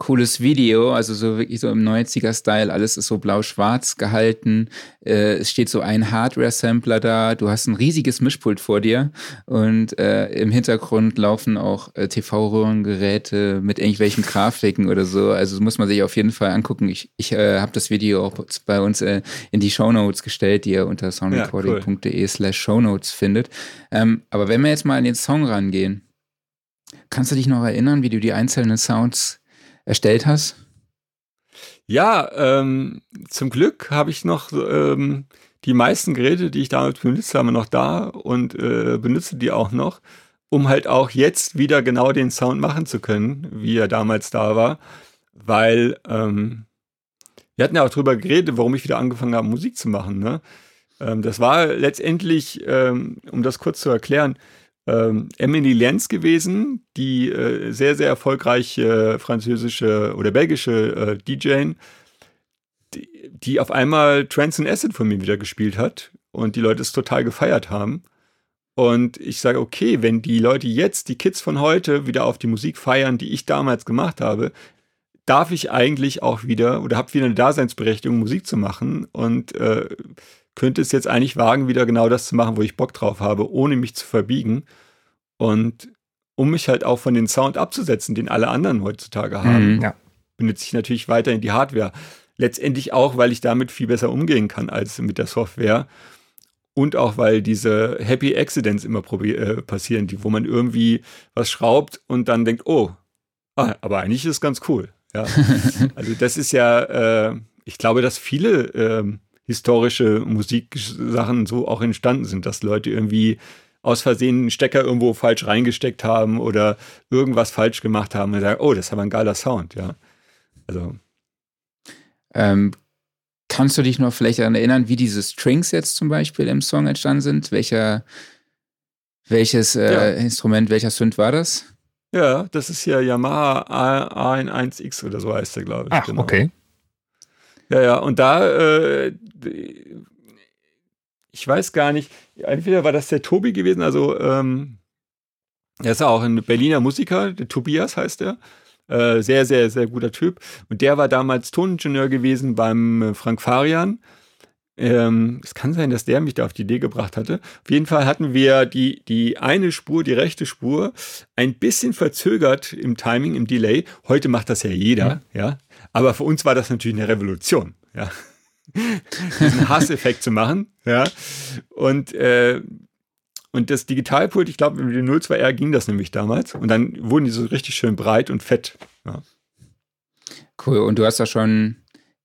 cooles Video, also so wirklich so im 90er-Style, alles ist so blau-schwarz gehalten. Äh, es steht so ein Hardware-Sampler da, du hast ein riesiges Mischpult vor dir und äh, im Hintergrund laufen auch äh, TV-Röhrengeräte mit irgendwelchen Grafiken oder so. Also das muss man sich auf jeden Fall angucken. Ich, ich äh, habe das Video auch bei uns äh, in die Shownotes gestellt, die ihr unter soundrecording.de slash Shownotes findet. Ähm, aber wenn wir jetzt mal an den Song rangehen, kannst du dich noch erinnern, wie du die einzelnen Sounds erstellt hast? Ja, ähm, zum Glück habe ich noch ähm, die meisten Geräte, die ich damals benutzt habe, noch da und äh, benutze die auch noch, um halt auch jetzt wieder genau den Sound machen zu können, wie er damals da war, weil ähm, wir hatten ja auch drüber geredet, warum ich wieder angefangen habe, Musik zu machen. Ne? Ähm, das war letztendlich, ähm, um das kurz zu erklären, ähm, Emily Lenz gewesen, die äh, sehr, sehr erfolgreiche französische oder belgische äh, DJ, die, die auf einmal Trance and Acid von mir wieder gespielt hat und die Leute es total gefeiert haben. Und ich sage, okay, wenn die Leute jetzt, die Kids von heute, wieder auf die Musik feiern, die ich damals gemacht habe, darf ich eigentlich auch wieder oder habe wieder eine Daseinsberechtigung, Musik zu machen und äh, könnte es jetzt eigentlich wagen, wieder genau das zu machen, wo ich Bock drauf habe, ohne mich zu verbiegen. Und um mich halt auch von den Sound abzusetzen, den alle anderen heutzutage haben, mhm, ja. benutze ich natürlich weiterhin die Hardware. Letztendlich auch, weil ich damit viel besser umgehen kann als mit der Software. Und auch, weil diese Happy Accidents immer äh, passieren, die, wo man irgendwie was schraubt und dann denkt, oh, ah, aber eigentlich ist es ganz cool. Ja. also das ist ja, äh, ich glaube, dass viele äh, historische Musiksachen so auch entstanden sind, dass Leute irgendwie aus Versehen einen Stecker irgendwo falsch reingesteckt haben oder irgendwas falsch gemacht haben und sagen, oh, das ist aber ein geiler Sound, ja. Also. Ähm, kannst du dich noch vielleicht daran erinnern, wie diese Strings jetzt zum Beispiel im Song entstanden sind? Welcher, welches äh, ja. Instrument, welcher Synth war das? Ja, das ist ja Yamaha A1X oder so heißt der, glaube ich. Ach, genau. okay. Ja, ja, und da, äh, ich weiß gar nicht, entweder war das der Tobi gewesen, also ähm, er ist auch ein Berliner Musiker, der Tobias heißt er. Äh, sehr, sehr, sehr guter Typ. Und der war damals Toningenieur gewesen beim äh, Frank Farian. Ähm, es kann sein, dass der mich da auf die Idee gebracht hatte. Auf jeden Fall hatten wir die, die eine Spur, die rechte Spur, ein bisschen verzögert im Timing, im Delay. Heute macht das ja jeder, mhm. ja. Aber für uns war das natürlich eine Revolution, ja. Diesen Hasseffekt zu machen, ja. Und, äh, und das Digitalpult, ich glaube, mit dem 02R ging das nämlich damals. Und dann wurden die so richtig schön breit und fett. Ja. Cool. Und du hast ja schon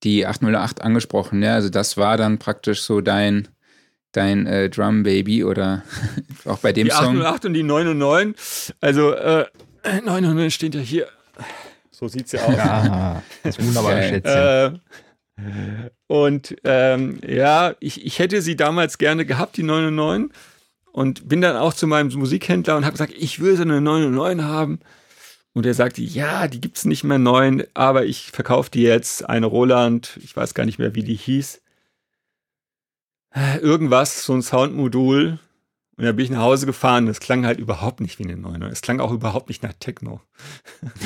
die 808 angesprochen, ja. Also das war dann praktisch so dein, dein äh, Drum Baby oder auch bei dem die Song. Die 808 und die 909. Also äh, 909 steht ja hier. So sieht sie aus. Ja, das ist wunderbare Schätzchen. Äh, und ähm, ja, ich, ich hätte sie damals gerne gehabt, die 909. Und bin dann auch zu meinem Musikhändler und habe gesagt, ich will so eine 909 haben. Und er sagte, ja, die gibt es nicht mehr neun, aber ich verkaufe die jetzt. Eine Roland, ich weiß gar nicht mehr, wie die hieß. Irgendwas, so ein Soundmodul. Und dann bin ich nach Hause gefahren. Das klang halt überhaupt nicht wie eine 9. Es klang auch überhaupt nicht nach Techno.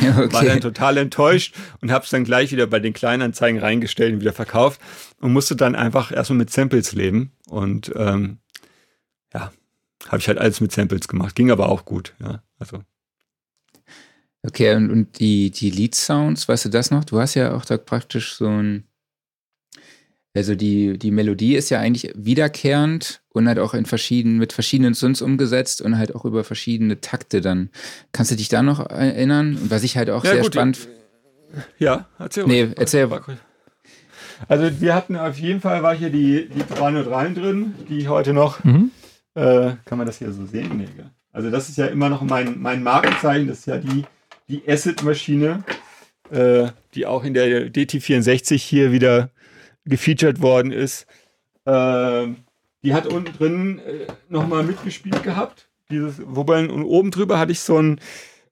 Okay. War dann total enttäuscht und habe es dann gleich wieder bei den Kleinanzeigen reingestellt und wieder verkauft und musste dann einfach erstmal mit Samples leben. Und ähm, ja, habe ich halt alles mit Samples gemacht. Ging aber auch gut. Ja, also. Okay, und, und die, die Lead-Sounds, weißt du das noch? Du hast ja auch da praktisch so ein also die, die Melodie ist ja eigentlich wiederkehrend und halt auch in verschiedenen, mit verschiedenen Synths umgesetzt und halt auch über verschiedene Takte dann. Kannst du dich da noch erinnern? Und was ich halt auch ja, sehr gut, spannend. Ja, erzähl Nee, erzähl. Also wir hatten auf jeden Fall war hier die, die 303 drin, die heute noch, mhm. äh, kann man das hier so sehen? Nee, also das ist ja immer noch mein, mein Markenzeichen, das ist ja die, die Acid-Maschine, äh, die auch in der DT64 hier wieder gefeatured worden ist. Äh, die hat unten drin äh, nochmal mitgespielt gehabt. Dieses, wobei und oben drüber hatte ich so ein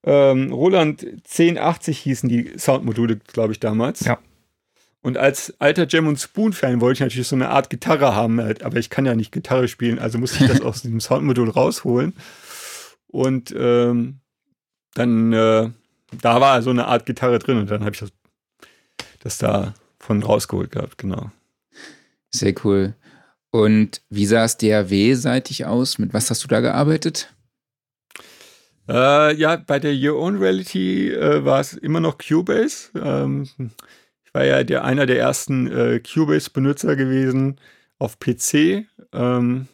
ähm, Roland 1080 hießen die Soundmodule, glaube ich, damals. Ja. Und als alter Jam und Spoon-Fan wollte ich natürlich so eine Art Gitarre haben, halt, aber ich kann ja nicht Gitarre spielen, also musste ich das aus diesem Soundmodul rausholen. Und ähm, dann, äh, da war so eine Art Gitarre drin und dann habe ich das, das da von rausgeholt gehabt, genau. Sehr cool. Und wie sah es DAW-seitig aus? Mit was hast du da gearbeitet? Äh, ja, bei der Your Own Reality äh, war es immer noch Cubase. Ähm, ich war ja der, einer der ersten äh, Cubase-Benutzer gewesen auf PC. Ähm,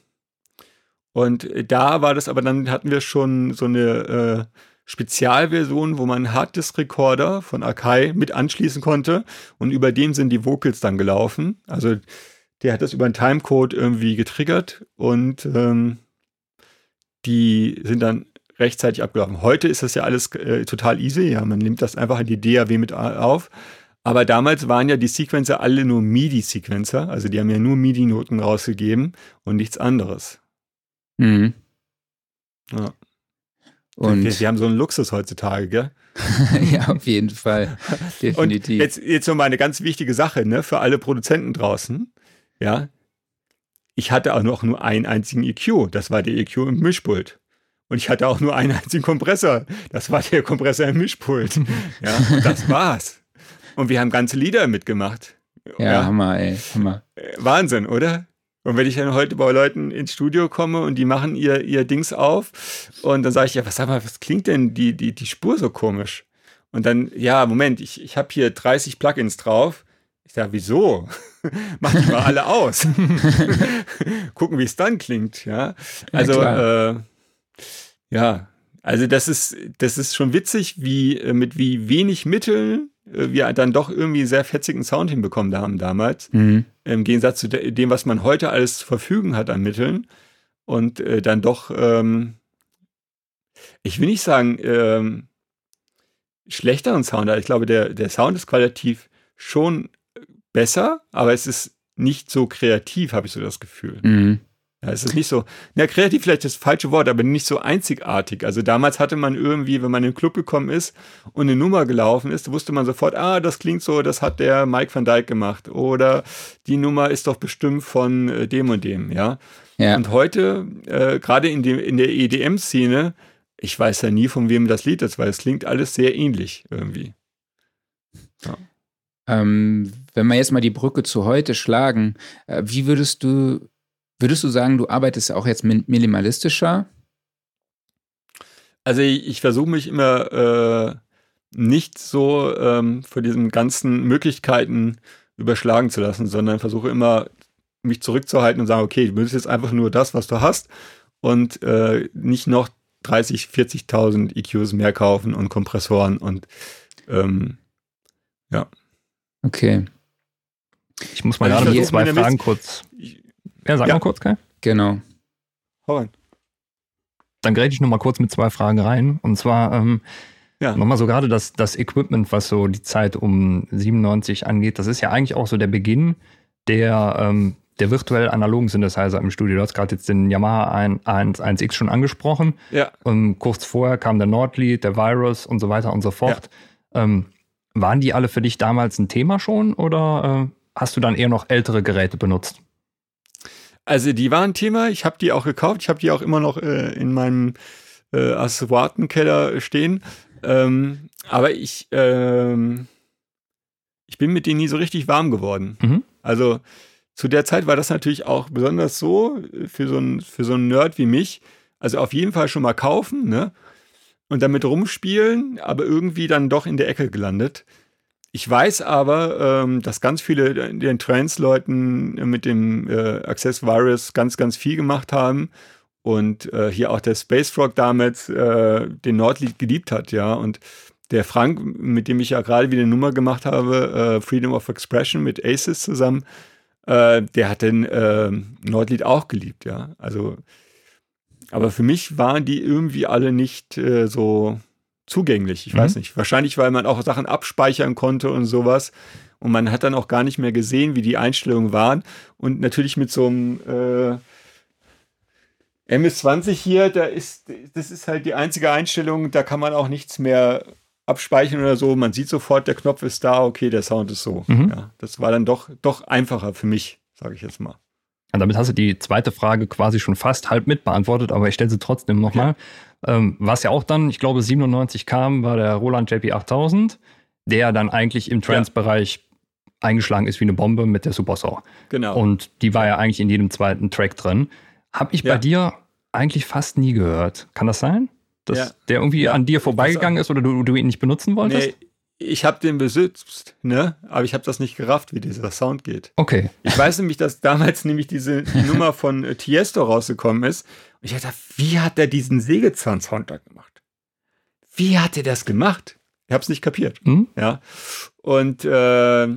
und da war das aber dann, hatten wir schon so eine äh, Spezialversion, wo man Harddisk-Recorder von Akai mit anschließen konnte und über den sind die Vocals dann gelaufen. Also der hat das über einen Timecode irgendwie getriggert und ähm, die sind dann rechtzeitig abgelaufen. Heute ist das ja alles äh, total easy, ja, man nimmt das einfach in die DAW mit auf. Aber damals waren ja die Sequencer alle nur MIDI-Sequencer, also die haben ja nur MIDI-Noten rausgegeben und nichts anderes. Mhm. Ja. Und wir, wir, haben so einen Luxus heutzutage, gell? ja, auf jeden Fall. Definitiv. Und jetzt, jetzt noch mal eine ganz wichtige Sache, ne, für alle Produzenten draußen. Ja. Ich hatte auch noch nur einen einzigen EQ. Das war der EQ im Mischpult. Und ich hatte auch nur einen einzigen Kompressor. Das war der Kompressor im Mischpult. Ja, und das war's. Und wir haben ganze Lieder mitgemacht. Ja, ja. Hammer, ey, Hammer. Äh, Wahnsinn, oder? Und wenn ich dann heute bei Leuten ins Studio komme und die machen ihr, ihr Dings auf und dann sage ich, ja, was sag mal, was klingt denn die, die, die Spur so komisch? Und dann, ja, Moment, ich, ich habe hier 30 Plugins drauf. Sage, wieso? Mach die mal alle aus. Gucken, wie es dann klingt, ja. Also, ja, äh, ja, also das ist, das ist schon witzig, wie, äh, mit wie wenig Mitteln äh, wir dann doch irgendwie einen sehr fetzigen Sound hinbekommen haben damals. Mhm. Im Gegensatz zu dem, was man heute alles zur Verfügung hat an Mitteln. Und äh, dann doch, ähm, ich will nicht sagen, ähm, schlechteren Sound. Ich glaube, der, der Sound ist qualitativ schon besser, aber es ist nicht so kreativ, habe ich so das Gefühl. Mhm. Ja, es ist nicht so, na, kreativ vielleicht das falsche Wort, aber nicht so einzigartig. Also damals hatte man irgendwie, wenn man in den Club gekommen ist und eine Nummer gelaufen ist, wusste man sofort, ah, das klingt so, das hat der Mike van Dyke gemacht. Oder die Nummer ist doch bestimmt von äh, dem und dem, ja. ja. Und heute, äh, gerade in, in der EDM-Szene, ich weiß ja nie, von wem das Lied ist, weil es klingt alles sehr ähnlich irgendwie. Ja. Ähm, wenn wir jetzt mal die Brücke zu heute schlagen, äh, wie würdest du Würdest du sagen, du arbeitest auch jetzt minimalistischer? Also ich, ich versuche mich immer äh, nicht so ähm, vor diesen ganzen Möglichkeiten überschlagen zu lassen, sondern versuche immer mich zurückzuhalten und sagen, okay, du willst jetzt einfach nur das, was du hast und äh, nicht noch 30, 40.000 EQs mehr kaufen und Kompressoren und ähm, ja. Okay. Ich muss mal also gerade zwei Fragen kurz. Ich, ja, sag ja. mal kurz, Kai. Genau. Hau rein. Dann gräte ich noch mal kurz mit zwei Fragen rein. Und zwar ähm, ja. nochmal so gerade das, das Equipment, was so die Zeit um 97 angeht, das ist ja eigentlich auch so der Beginn der, ähm, der virtuell analogen Synthesizer im Studio. Du hast gerade jetzt den Yamaha 1, x schon angesprochen. Ja. Und kurz vorher kam der Nordlead, der Virus und so weiter und so fort. Ja. Ähm, waren die alle für dich damals ein Thema schon oder äh, hast du dann eher noch ältere Geräte benutzt? Also die waren Thema, ich habe die auch gekauft, ich habe die auch immer noch äh, in meinem äh, Asservatenkeller stehen. Ähm, aber ich, ähm, ich bin mit denen nie so richtig warm geworden. Mhm. Also zu der Zeit war das natürlich auch besonders so äh, für so einen für so einen Nerd wie mich. Also auf jeden Fall schon mal kaufen, ne? Und damit rumspielen, aber irgendwie dann doch in der Ecke gelandet. Ich weiß aber, ähm, dass ganz viele den Trans-Leuten mit dem äh, Access Virus ganz, ganz viel gemacht haben und äh, hier auch der Space Frog damals äh, den Nordlied geliebt hat, ja. Und der Frank, mit dem ich ja gerade wieder eine Nummer gemacht habe, äh, Freedom of Expression mit Aces zusammen, äh, der hat den äh, Nordlied auch geliebt, ja. Also, aber für mich waren die irgendwie alle nicht äh, so zugänglich. Ich mhm. weiß nicht. Wahrscheinlich, weil man auch Sachen abspeichern konnte und sowas. Und man hat dann auch gar nicht mehr gesehen, wie die Einstellungen waren. Und natürlich mit so einem äh, MS-20 hier, da ist, das ist halt die einzige Einstellung, da kann man auch nichts mehr abspeichern oder so. Man sieht sofort, der Knopf ist da, okay, der Sound ist so. Mhm. Ja, das war dann doch, doch einfacher für mich, sage ich jetzt mal. Und damit hast du die zweite Frage quasi schon fast halb mit beantwortet, aber ich stelle sie trotzdem nochmal. Okay. Ähm, was ja auch dann, ich glaube, 97 kam, war der Roland JP8000, der dann eigentlich im Trance-Bereich ja. eingeschlagen ist wie eine Bombe mit der Super Saw. Genau. Und die war ja eigentlich in jedem zweiten Track drin. Habe ich ja. bei dir eigentlich fast nie gehört. Kann das sein? Dass ja. der irgendwie an dir vorbeigegangen ist oder du, du ihn nicht benutzen wolltest? Nee, ich habe den besitzt, ne? Aber ich habe das nicht gerafft, wie dieser Sound geht. Okay. Ich weiß nämlich, dass damals nämlich diese die Nummer von äh, Tiesto rausgekommen ist. Und ich dachte, wie hat er diesen Sägezahn-Sound da gemacht? Wie hat er das gemacht? Ich habe es nicht kapiert. Mhm. Ja. Und äh,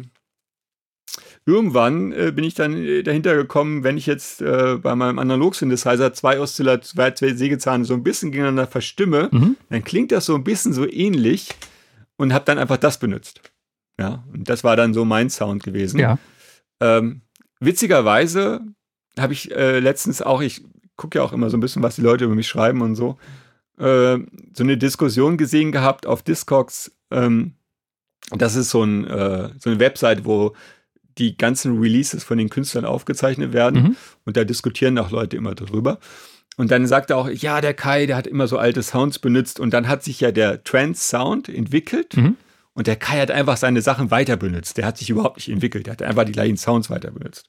irgendwann äh, bin ich dann äh, dahinter gekommen, wenn ich jetzt äh, bei meinem Analog-Synthesizer zwei Oszillatoren, zwei Sägezahne so ein bisschen gegeneinander verstimme, mhm. dann klingt das so ein bisschen so ähnlich und habe dann einfach das benutzt. Ja, und das war dann so mein Sound gewesen. Ja. Ähm, witzigerweise habe ich äh, letztens auch, ich gucke ja auch immer so ein bisschen, was die Leute über mich schreiben und so, äh, so eine Diskussion gesehen gehabt auf Discogs. Ähm, das ist so, ein, äh, so eine Website, wo die ganzen Releases von den Künstlern aufgezeichnet werden mhm. und da diskutieren auch Leute immer darüber. Und dann sagt er auch, ja, der Kai, der hat immer so alte Sounds benutzt und dann hat sich ja der Trance-Sound entwickelt. Mhm. Und der Kai hat einfach seine Sachen weiter benutzt. Der hat sich überhaupt nicht entwickelt. Der hat einfach die gleichen Sounds weiter benutzt.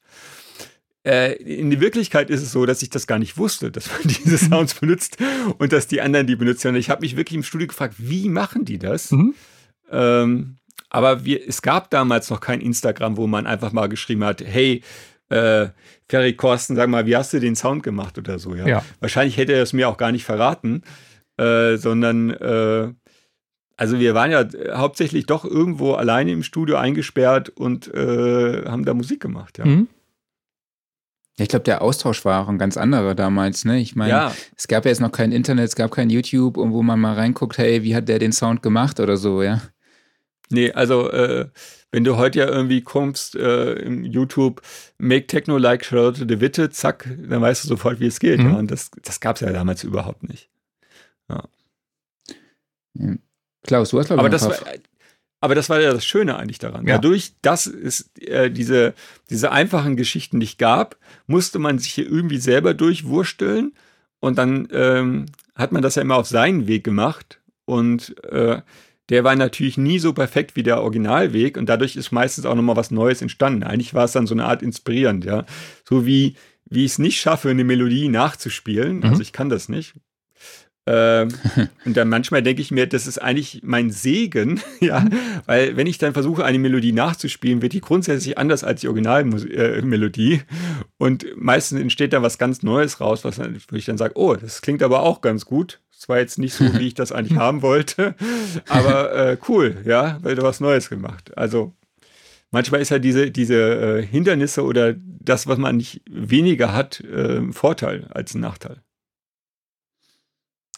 Äh, in der Wirklichkeit ist es so, dass ich das gar nicht wusste, dass man diese Sounds benutzt und dass die anderen die benutzen. Und ich habe mich wirklich im Studio gefragt, wie machen die das? Mhm. Ähm, aber wir, es gab damals noch kein Instagram, wo man einfach mal geschrieben hat, hey, äh, Ferry Korsten, sag mal, wie hast du den Sound gemacht oder so, ja? ja. Wahrscheinlich hätte er es mir auch gar nicht verraten, äh, sondern äh, also wir waren ja hauptsächlich doch irgendwo alleine im Studio eingesperrt und äh, haben da Musik gemacht, ja. Mhm. Ich glaube, der Austausch war auch ein ganz anderer damals. Ne? Ich meine, ja. es gab ja jetzt noch kein Internet, es gab kein YouTube, wo man mal reinguckt, hey, wie hat der den Sound gemacht oder so, ja. Nee, also äh, wenn du heute ja irgendwie kommst äh, im YouTube, Make Techno like Charlotte de Witte, zack, dann weißt du sofort, wie es geht. Mhm. Ja? Und das, das gab es ja damals überhaupt nicht. Ja. Klaus, du hast glaube ich aber das war, aber das war ja das Schöne eigentlich daran. Ja. Dadurch, dass es äh, diese, diese einfachen Geschichten nicht gab, musste man sich hier irgendwie selber durchwursteln und dann ähm, hat man das ja immer auf seinen Weg gemacht und äh, der war natürlich nie so perfekt wie der Originalweg und dadurch ist meistens auch nochmal was Neues entstanden. Eigentlich war es dann so eine Art inspirierend, ja. So wie, wie ich es nicht schaffe, eine Melodie nachzuspielen. Mhm. Also ich kann das nicht. Ähm, und dann manchmal denke ich mir, das ist eigentlich mein Segen, ja, weil wenn ich dann versuche, eine Melodie nachzuspielen, wird die grundsätzlich anders als die Originalmelodie. Äh, und meistens entsteht da was ganz Neues raus, was wo ich dann sage, oh, das klingt aber auch ganz gut. Es war jetzt nicht so, wie ich das eigentlich haben wollte, aber äh, cool, ja, weil du was Neues gemacht. Also manchmal ist ja diese, diese äh, Hindernisse oder das, was man nicht weniger hat, äh, ein Vorteil als ein Nachteil.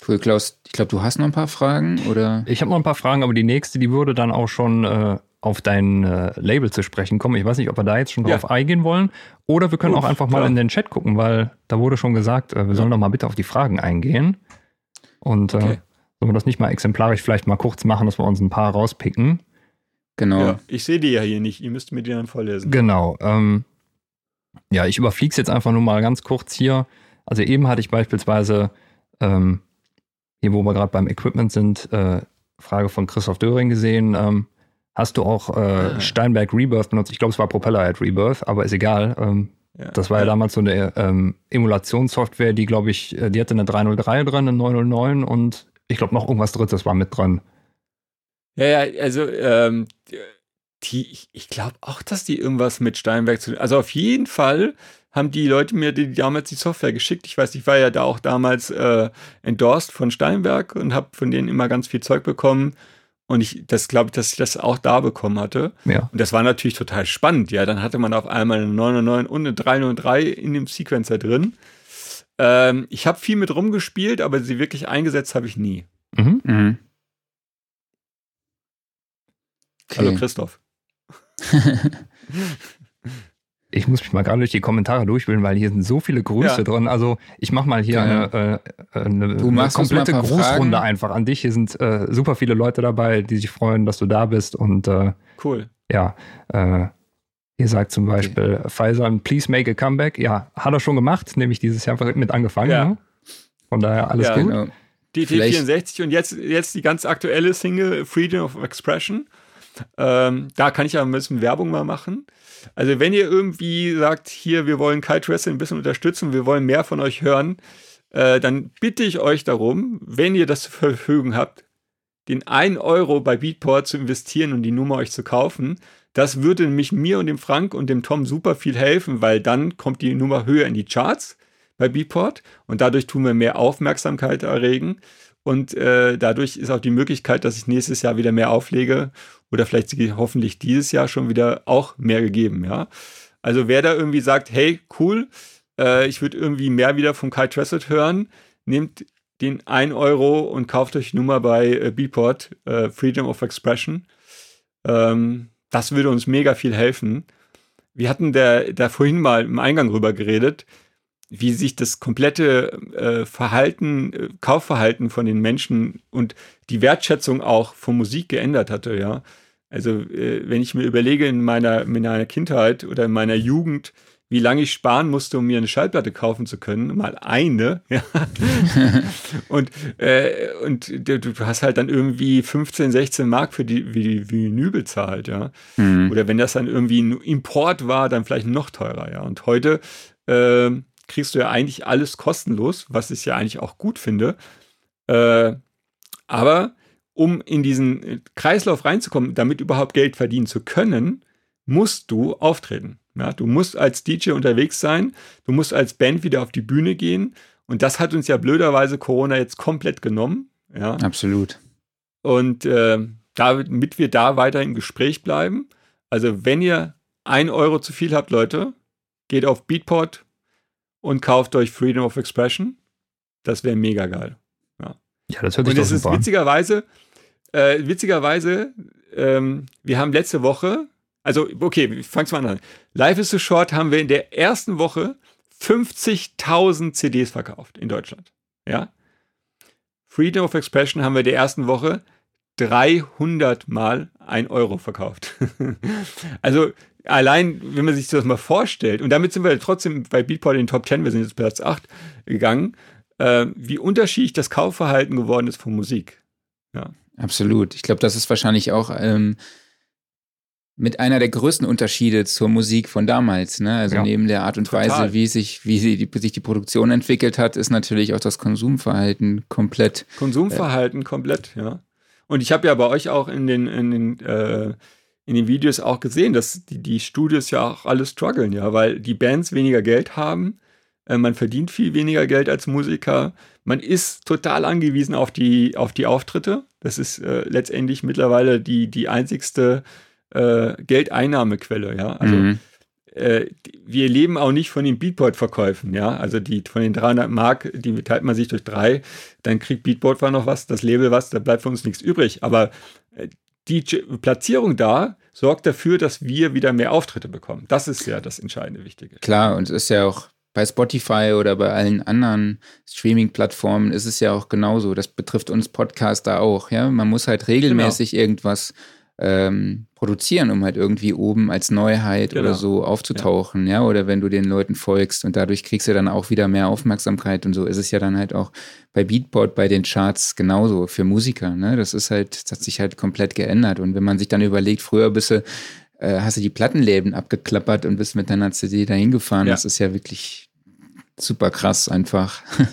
Cool, Klaus, ich glaube, du hast noch ein paar Fragen, oder? Ich habe noch ein paar Fragen, aber die nächste, die würde dann auch schon äh, auf dein äh, Label zu sprechen kommen. Ich weiß nicht, ob wir da jetzt schon drauf ja. eingehen wollen. Oder wir können Uff, auch einfach mal klar. in den Chat gucken, weil da wurde schon gesagt, äh, wir sollen doch mal bitte auf die Fragen eingehen. Und äh, okay. äh, sollen wir das nicht mal exemplarisch vielleicht mal kurz machen, dass wir uns ein paar rauspicken? Genau. Ja, ich sehe die ja hier nicht. Ihr müsst mir die dann vorlesen. Genau. Ähm, ja, ich überfliege es jetzt einfach nur mal ganz kurz hier. Also eben hatte ich beispielsweise, ähm, hier wo wir gerade beim Equipment sind, äh, Frage von Christoph Döring gesehen. Ähm, hast du auch äh, ah. Steinberg Rebirth benutzt? Ich glaube, es war Propellerhead Rebirth, aber ist egal. Ähm, ja. Das war ja damals so eine ähm, Emulationssoftware, die, glaube ich, äh, die hatte eine 303 drin, eine 909 und ich glaube noch irgendwas drittes war mit drin. Ja, ja, also ähm, die, ich, ich glaube auch, dass die irgendwas mit Steinberg zu tun Also auf jeden Fall haben die Leute mir die, damals die Software geschickt. Ich weiß, ich war ja da auch damals äh, endorsed von Steinberg und habe von denen immer ganz viel Zeug bekommen. Und ich, das glaube ich, dass ich das auch da bekommen hatte. Ja. Und das war natürlich total spannend. Ja, dann hatte man auf einmal eine 909 und eine 303 in dem Sequencer drin. Ähm, ich habe viel mit rumgespielt, aber sie wirklich eingesetzt habe ich nie. Mhm. Mhm. Okay. Hallo Christoph. Ich muss mich mal gerade durch die Kommentare durchwählen, weil hier sind so viele Grüße ja. drin. Also ich mache mal hier eine, äh, eine, eine komplette ein Grußrunde Fragen. einfach an dich. Hier sind äh, super viele Leute dabei, die sich freuen, dass du da bist. Und äh, cool. Ja, äh, ihr sagt zum Beispiel, okay. Pfizer, please make a comeback. Ja, hat er schon gemacht, nämlich dieses Jahr mit angefangen. Ja. Ne? Von daher alles ja, gut. Genau. DT64 und jetzt, jetzt die ganz aktuelle Single Freedom of Expression. Ähm, da kann ich ja ein bisschen Werbung mal machen. Also wenn ihr irgendwie sagt, hier, wir wollen Kite Wrestling ein bisschen unterstützen, wir wollen mehr von euch hören, äh, dann bitte ich euch darum, wenn ihr das zur Verfügung habt, den 1 Euro bei Beatport zu investieren und die Nummer euch zu kaufen. Das würde nämlich mir und dem Frank und dem Tom super viel helfen, weil dann kommt die Nummer höher in die Charts bei Beatport und dadurch tun wir mehr Aufmerksamkeit erregen. Und äh, dadurch ist auch die Möglichkeit, dass ich nächstes Jahr wieder mehr auflege oder vielleicht hoffentlich dieses Jahr schon wieder auch mehr gegeben, ja. Also wer da irgendwie sagt, hey, cool, äh, ich würde irgendwie mehr wieder von Kai Tressett hören, nehmt den 1 Euro und kauft euch Nummer bei äh, Beatport, äh, Freedom of Expression. Ähm, das würde uns mega viel helfen. Wir hatten da, da vorhin mal im Eingang rüber geredet, wie sich das komplette äh, Verhalten, äh, Kaufverhalten von den Menschen und die Wertschätzung auch von Musik geändert hatte, ja. Also, äh, wenn ich mir überlege, in meiner, in meiner Kindheit oder in meiner Jugend, wie lange ich sparen musste, um mir eine Schallplatte kaufen zu können, mal eine. Ja. und äh, und du, du, hast halt dann irgendwie 15, 16 Mark für die, wie die Vinyl bezahlt, ja. Mhm. Oder wenn das dann irgendwie ein Import war, dann vielleicht noch teurer, ja. Und heute äh, kriegst du ja eigentlich alles kostenlos, was ich ja eigentlich auch gut finde. Äh, aber um in diesen Kreislauf reinzukommen, damit überhaupt Geld verdienen zu können, musst du auftreten. Ja, du musst als DJ unterwegs sein, du musst als Band wieder auf die Bühne gehen. Und das hat uns ja blöderweise Corona jetzt komplett genommen. Ja. Absolut. Und äh, damit wir da weiter im Gespräch bleiben, also wenn ihr ein Euro zu viel habt, Leute, geht auf Beatport und kauft euch Freedom of Expression. Das wäre mega geil. Ja, ja das hört sich Und es ist witzigerweise, äh, witzigerweise, ähm, wir haben letzte Woche also, okay, fang's mal an. Life is so Short haben wir in der ersten Woche 50.000 CDs verkauft in Deutschland. Ja. Freedom of Expression haben wir in der ersten Woche 300 mal 1 Euro verkauft. also, allein, wenn man sich das mal vorstellt, und damit sind wir trotzdem bei Beatport in den Top 10, wir sind jetzt Platz 8 gegangen, äh, wie unterschiedlich das Kaufverhalten geworden ist von Musik. Ja. Absolut. Ich glaube, das ist wahrscheinlich auch ähm, mit einer der größten Unterschiede zur Musik von damals. Ne? Also ja, neben der Art und total. Weise, wie sich, wie die, wie sich die Produktion entwickelt hat, ist natürlich auch das Konsumverhalten komplett. Konsumverhalten äh, komplett, ja. Und ich habe ja bei euch auch in den, in den, äh, in den Videos auch gesehen, dass die, die Studios ja auch alle strugglen, ja, weil die Bands weniger Geld haben, äh, man verdient viel weniger Geld als Musiker, man ist total angewiesen auf die, auf die Auftritte. Das ist äh, letztendlich mittlerweile die, die einzigste äh, Geldeinnahmequelle, ja. Also mhm. äh, wir leben auch nicht von den Beatboard-Verkäufen, ja. Also die von den 300 Mark, die teilt man sich durch drei, dann kriegt Beatboard zwar noch was, das Label was, da bleibt für uns nichts übrig. Aber äh, die Platzierung da sorgt dafür, dass wir wieder mehr Auftritte bekommen. Das ist ja das entscheidende Wichtige. Klar, und es ist ja auch bei Spotify oder bei allen anderen Streaming-Plattformen ist es ja auch genauso. Das betrifft uns Podcaster auch. Ja, man muss halt regelmäßig genau. irgendwas ähm, produzieren, um halt irgendwie oben als Neuheit genau. oder so aufzutauchen, ja. ja. oder wenn du den Leuten folgst und dadurch kriegst du dann auch wieder mehr Aufmerksamkeit und so ist es ja dann halt auch bei Beatport, bei den Charts genauso für Musiker, ne, das ist halt, das hat sich halt komplett geändert und wenn man sich dann überlegt, früher bist du, äh, hast du die Plattenläden abgeklappert und bist mit deiner CD dahin gefahren, ja. das ist ja wirklich super krass einfach.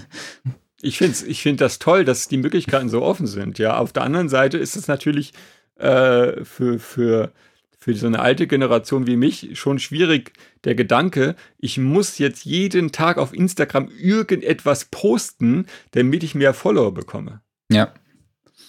Ich finde ich find das toll, dass die Möglichkeiten so offen sind. Ja, auf der anderen Seite ist es natürlich äh, für, für, für so eine alte Generation wie mich schon schwierig, der Gedanke, ich muss jetzt jeden Tag auf Instagram irgendetwas posten, damit ich mehr Follower bekomme. Ja.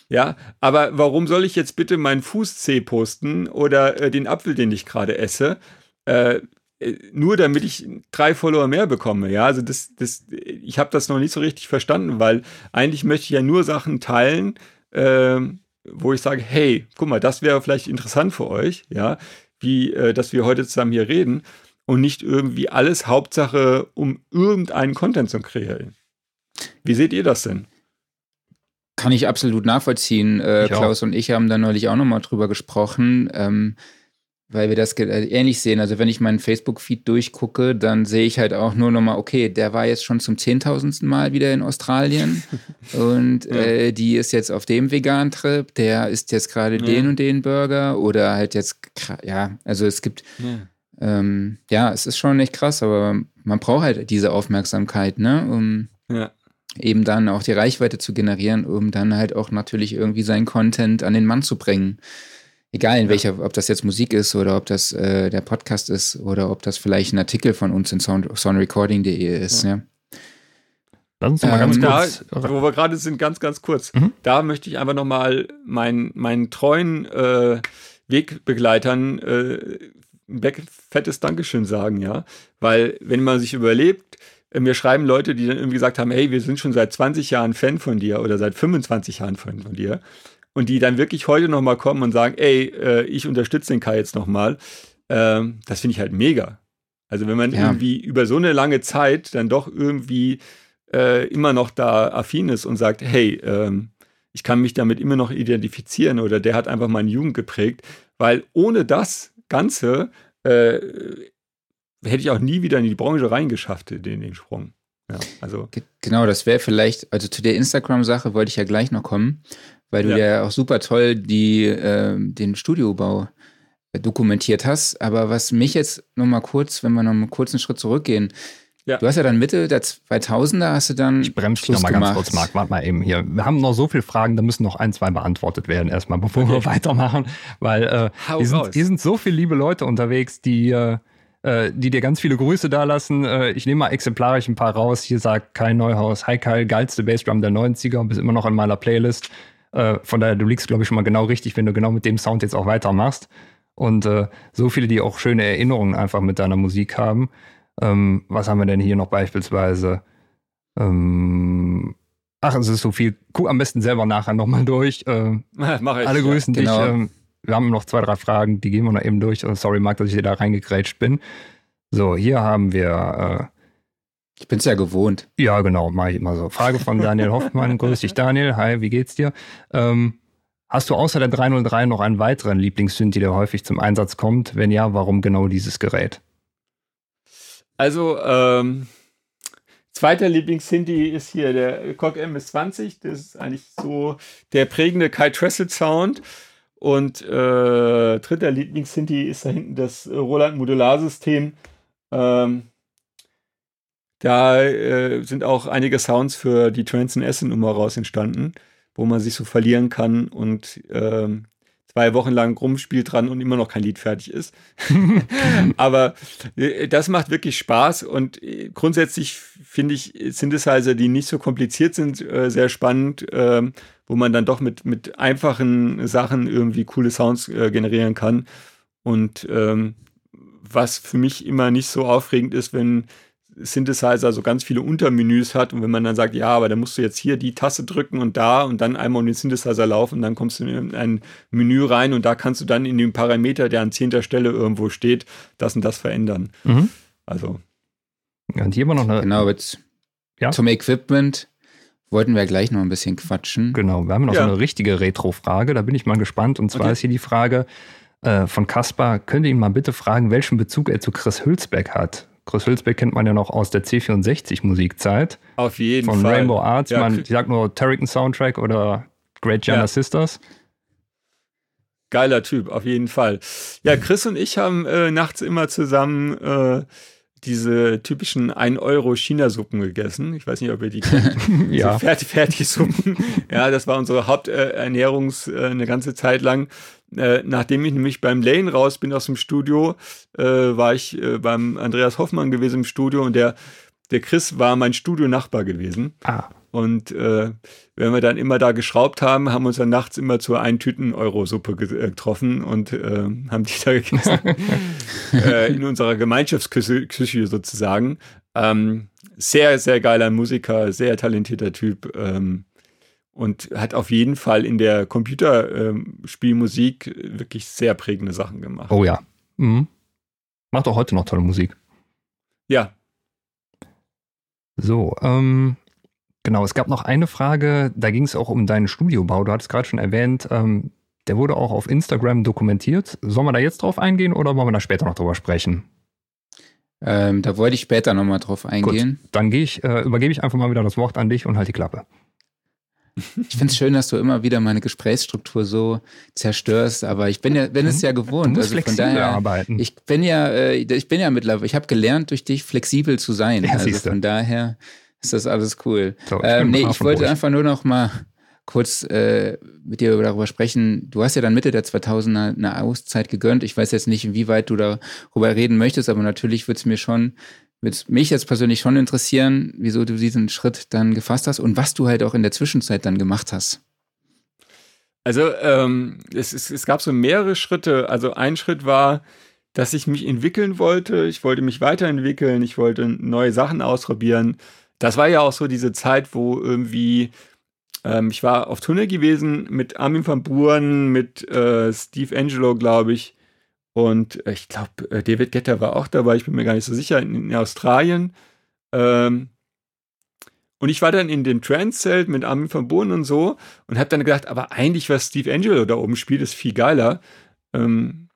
Ja, aber warum soll ich jetzt bitte meinen Fußzeh posten oder äh, den Apfel, den ich gerade esse? Äh, äh, nur damit ich drei Follower mehr bekomme. Ja, also das, das, ich habe das noch nicht so richtig verstanden, weil eigentlich möchte ich ja nur Sachen teilen, äh, wo ich sage, hey, guck mal, das wäre vielleicht interessant für euch, ja, wie, äh, dass wir heute zusammen hier reden und nicht irgendwie alles Hauptsache, um irgendeinen Content zu kreieren. Wie seht ihr das denn? Kann ich absolut nachvollziehen. Äh, Klaus auch. und ich haben da neulich auch nochmal drüber gesprochen. Ähm, weil wir das äh, ähnlich sehen. Also wenn ich meinen Facebook-Feed durchgucke, dann sehe ich halt auch nur nochmal, okay, der war jetzt schon zum zehntausendsten Mal wieder in Australien und ja. äh, die ist jetzt auf dem Vegan-Trip, der isst jetzt gerade ja. den und den Burger oder halt jetzt, ja, also es gibt, ja. Ähm, ja, es ist schon echt krass, aber man braucht halt diese Aufmerksamkeit, ne, um eben dann auch die Reichweite zu generieren, um dann halt auch natürlich irgendwie seinen Content an den Mann zu bringen. Egal in ja. welcher, ob das jetzt Musik ist oder ob das äh, der Podcast ist oder ob das vielleicht ein Artikel von uns in sound, soundrecording.de ist, ja. ja. Lass uns mal ähm, ganz kurz. Da, wo wir gerade sind, ganz, ganz kurz. Mhm. Da möchte ich einfach nochmal meinen, meinen treuen äh, Wegbegleitern äh, ein fettes Dankeschön sagen, ja. Weil, wenn man sich überlebt, äh, mir schreiben Leute, die dann irgendwie gesagt haben, hey, wir sind schon seit 20 Jahren Fan von dir oder seit 25 Jahren Fan von dir und die dann wirklich heute nochmal kommen und sagen, ey, äh, ich unterstütze den Kai jetzt nochmal, ähm, das finde ich halt mega. Also wenn man ja. irgendwie über so eine lange Zeit dann doch irgendwie äh, immer noch da affin ist und sagt, hey, ähm, ich kann mich damit immer noch identifizieren oder der hat einfach meine Jugend geprägt, weil ohne das Ganze äh, hätte ich auch nie wieder in die Branche reingeschafft, den, den Sprung. Ja, also. Genau, das wäre vielleicht, also zu der Instagram-Sache wollte ich ja gleich noch kommen, weil du ja, ja auch super toll die, äh, den Studiobau dokumentiert hast. Aber was mich jetzt noch mal kurz, wenn wir noch einen kurzen Schritt zurückgehen, ja. Du hast ja dann Mitte der 2000er hast du dann. Ich bremse dich nochmal ganz kurz, Marc. Warte mal eben hier. Wir haben noch so viele Fragen, da müssen noch ein, zwei beantwortet werden erstmal, bevor okay. wir weitermachen. Weil äh, hier, sind, hier sind so viele liebe Leute unterwegs, die, äh, äh, die dir ganz viele Grüße dalassen. Äh, ich nehme mal exemplarisch ein paar raus. Hier sagt Kai Neuhaus, Hi Kai, geilste Bassdrum der 90er, bist immer noch in meiner Playlist. Äh, von daher, du liegst, glaube ich, schon mal genau richtig, wenn du genau mit dem Sound jetzt auch weitermachst. Und äh, so viele, die auch schöne Erinnerungen einfach mit deiner Musik haben. Ähm, was haben wir denn hier noch beispielsweise? Ähm, ach, es ist so viel. Guck am besten selber nachher nochmal durch. Ähm, Mach ich. Alle grüßen ja, genau. dich. Ähm, wir haben noch zwei, drei Fragen, die gehen wir noch eben durch. Sorry, Marc, dass ich dir da reingekrätscht bin. So, hier haben wir. Ich bin's ja gewohnt. Ja, genau, mache ich immer so. Frage von Daniel Hoffmann. Grüß dich, Daniel. Hi, wie geht's dir? Ähm, hast du außer der 303 noch einen weiteren Lieblingssynthi, der häufig zum Einsatz kommt? Wenn ja, warum genau dieses Gerät? Also, ähm, zweiter Lieblings-Hindi ist hier der Korg MS-20. Das ist eigentlich so der prägende Kai Tressel Sound. Und äh, dritter Lieblings-Hindi ist da hinten das Roland Modularsystem. Ähm, da äh, sind auch einige Sounds für die Trans Essen Nummer raus entstanden, wo man sich so verlieren kann und ähm, zwei Wochen lang rumspielt dran und immer noch kein Lied fertig ist. Aber äh, das macht wirklich Spaß und äh, grundsätzlich finde ich Synthesizer, die nicht so kompliziert sind, äh, sehr spannend, ähm, wo man dann doch mit, mit einfachen Sachen irgendwie coole Sounds generieren kann. Und ähm, was für mich immer nicht so aufregend ist, wenn Synthesizer so ganz viele Untermenüs hat und wenn man dann sagt, ja, aber dann musst du jetzt hier die Taste drücken und da und dann einmal um den Synthesizer laufen, dann kommst du in ein Menü rein und da kannst du dann in dem Parameter, der an zehnter Stelle irgendwo steht, das und das verändern. Mhm. Also. Und hier immer noch eine. Genau, jetzt ja? zum Equipment wollten wir gleich noch ein bisschen quatschen. Genau, wir haben noch ja. so eine richtige Retro-Frage, da bin ich mal gespannt. Und zwar okay. ist hier die Frage äh, von Kaspar, könnt ihr ihn mal bitte fragen, welchen Bezug er zu Chris Hülsbeck hat? Chris Hülsbeck kennt man ja noch aus der C64-Musikzeit. Auf jeden von Fall. Von Rainbow Arts. Ja, man, ich sag nur Terrican Soundtrack oder Great Giana ja. Sisters. Geiler Typ, auf jeden Fall. Ja, Chris und ich haben äh, nachts immer zusammen äh, diese typischen 1-Euro-China-Suppen gegessen. Ich weiß nicht, ob ihr die kennt. ja. So Fertig Fertigsuppen. ja, das war unsere Haupternährungs äh, eine ganze Zeit lang. Äh, nachdem ich nämlich beim Lane raus bin aus dem Studio, äh, war ich äh, beim Andreas Hoffmann gewesen im Studio und der, der Chris war mein Studionachbar gewesen. Ah. Und äh, wenn wir dann immer da geschraubt haben, haben wir uns dann nachts immer zur Eintüten-Euro-Suppe äh, getroffen und äh, haben die da gegessen. äh, in unserer Gemeinschaftsküche Küche sozusagen. Ähm, sehr, sehr geiler Musiker, sehr talentierter Typ. Ähm, und hat auf jeden Fall in der Computerspielmusik ähm, wirklich sehr prägende Sachen gemacht. Oh ja. Mhm. Macht auch heute noch tolle Musik. Ja. So, ähm, genau, es gab noch eine Frage, da ging es auch um deinen Studiobau. Du hattest gerade schon erwähnt, ähm, der wurde auch auf Instagram dokumentiert. Sollen wir da jetzt drauf eingehen oder wollen wir da später noch drüber sprechen? Ähm, da wollte ich später nochmal drauf eingehen. Gut, dann ich, äh, übergebe ich einfach mal wieder das Wort an dich und halt die Klappe. Ich finde es schön, dass du immer wieder meine Gesprächsstruktur so zerstörst, aber ich bin ja, bin es ja gewohnt. Du musst also von daher, arbeiten. Ich bin ja, äh, ich bin ja mittlerweile, ich habe gelernt, durch dich flexibel zu sein. Ja, also von daher ist das alles cool. So, ich ähm, nee, ich wollte einfach nur noch mal kurz äh, mit dir darüber sprechen. Du hast ja dann Mitte der 2000er eine Auszeit gegönnt. Ich weiß jetzt nicht, inwieweit du darüber reden möchtest, aber natürlich würde es mir schon würde mich jetzt persönlich schon interessieren, wieso du diesen Schritt dann gefasst hast und was du halt auch in der Zwischenzeit dann gemacht hast. Also ähm, es, es, es gab so mehrere Schritte. Also ein Schritt war, dass ich mich entwickeln wollte. Ich wollte mich weiterentwickeln. Ich wollte neue Sachen ausprobieren. Das war ja auch so diese Zeit, wo irgendwie ähm, ich war auf Tournee gewesen mit Armin van Buren, mit äh, Steve Angelo, glaube ich. Und äh, ich glaube, äh, David Getter war auch dabei, ich bin mir gar nicht so sicher, in, in Australien. Ähm, und ich war dann in dem Trance-Zelt mit Armin van Buuren und so und habe dann gedacht, aber eigentlich, was Steve Angelo da oben spielt, ist viel geiler. Ähm,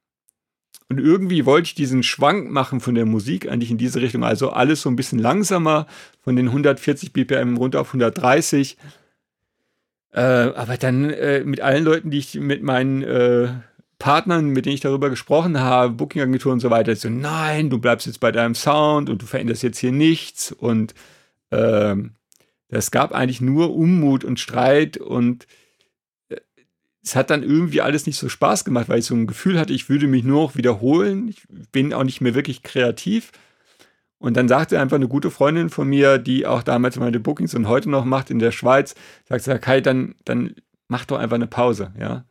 Und irgendwie wollte ich diesen Schwank machen von der Musik eigentlich in diese Richtung. Also alles so ein bisschen langsamer, von den 140 BPM runter auf 130. Äh, aber dann äh, mit allen Leuten, die ich mit meinen äh, Partnern, mit denen ich darüber gesprochen habe, Booking-Agentur und so weiter, so, nein, du bleibst jetzt bei deinem Sound und du veränderst jetzt hier nichts. Und ähm, es gab eigentlich nur Unmut und Streit und es hat dann irgendwie alles nicht so Spaß gemacht, weil ich so ein Gefühl hatte, ich würde mich nur noch wiederholen. Ich bin auch nicht mehr wirklich kreativ. Und dann sagte einfach eine gute Freundin von mir, die auch damals meine Bookings und heute noch macht in der Schweiz, sagt sie, Kai, dann, dann mach doch einfach eine Pause, ja.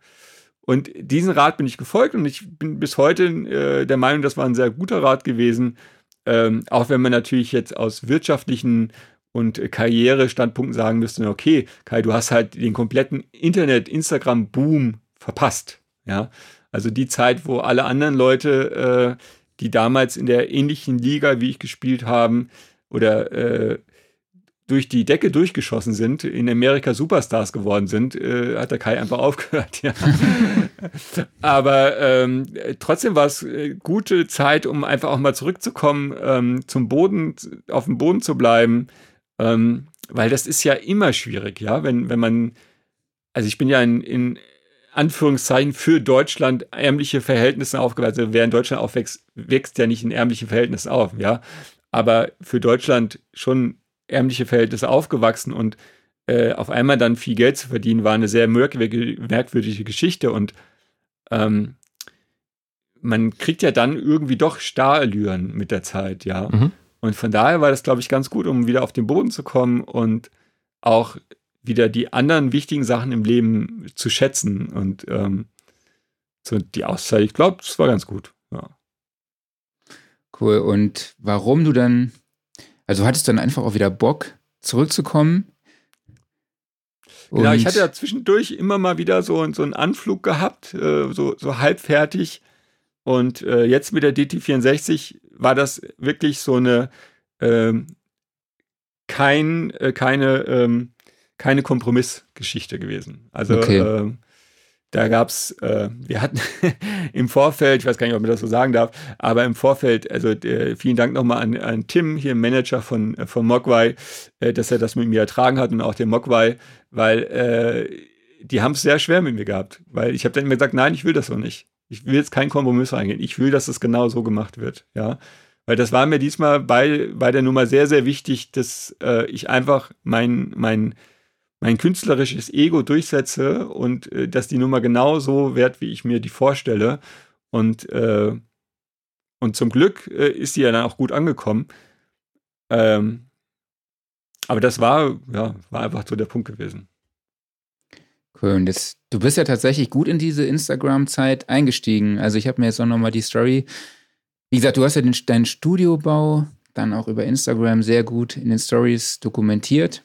Und diesen Rat bin ich gefolgt und ich bin bis heute äh, der Meinung, das war ein sehr guter Rat gewesen. Ähm, auch wenn man natürlich jetzt aus wirtschaftlichen und Karrierestandpunkten sagen müsste, okay, Kai, du hast halt den kompletten Internet, Instagram-Boom verpasst. Ja, also die Zeit, wo alle anderen Leute, äh, die damals in der ähnlichen Liga wie ich gespielt haben oder äh, durch die Decke durchgeschossen sind, in Amerika Superstars geworden sind, äh, hat der Kai einfach aufgehört. Ja. Aber ähm, trotzdem war es äh, gute Zeit, um einfach auch mal zurückzukommen, ähm, zum Boden, auf dem Boden zu bleiben, ähm, weil das ist ja immer schwierig, ja, wenn, wenn man, also ich bin ja in, in Anführungszeichen für Deutschland ärmliche Verhältnisse aufgewachsen. Also wer in Deutschland aufwächst, wächst ja nicht in ärmlichen Verhältnissen auf, ja. Aber für Deutschland schon ärmliche Verhältnisse aufgewachsen und äh, auf einmal dann viel Geld zu verdienen, war eine sehr merkwürdige Geschichte und ähm, man kriegt ja dann irgendwie doch Starallüren mit der Zeit, ja. Mhm. Und von daher war das, glaube ich, ganz gut, um wieder auf den Boden zu kommen und auch wieder die anderen wichtigen Sachen im Leben zu schätzen. Und ähm, so die Auszeit, ich glaube, das war ganz gut. Ja. Cool. Und warum du dann, also hattest du dann einfach auch wieder Bock, zurückzukommen? Genau, ich hatte ja zwischendurch immer mal wieder so, so einen Anflug gehabt, äh, so, so halbfertig. Und äh, jetzt mit der DT64 war das wirklich so eine ähm, kein, äh, keine, ähm, keine Kompromissgeschichte gewesen. Also okay. ähm, da gab's, äh, wir hatten im Vorfeld, ich weiß gar nicht, ob man das so sagen darf, aber im Vorfeld, also äh, vielen Dank nochmal an, an Tim, hier Manager von, äh, von Mogwai, äh, dass er das mit mir ertragen hat und auch den Mogwai, weil äh, die haben es sehr schwer mit mir gehabt, weil ich habe dann immer gesagt, nein, ich will das so nicht. Ich will jetzt keinen Kompromiss eingehen. Ich will, dass es genau so gemacht wird. Ja. Weil das war mir diesmal bei, bei der Nummer sehr, sehr wichtig, dass äh, ich einfach mein, mein, mein künstlerisches Ego durchsetze und äh, dass die Nummer genau so wird, wie ich mir die vorstelle. Und, äh, und zum Glück äh, ist die ja dann auch gut angekommen. Ähm, aber das war, ja, war einfach so der Punkt gewesen. Cool. Und jetzt, du bist ja tatsächlich gut in diese Instagram-Zeit eingestiegen. Also ich habe mir jetzt auch nochmal die Story wie gesagt, du hast ja den, deinen Studiobau dann auch über Instagram sehr gut in den Stories dokumentiert.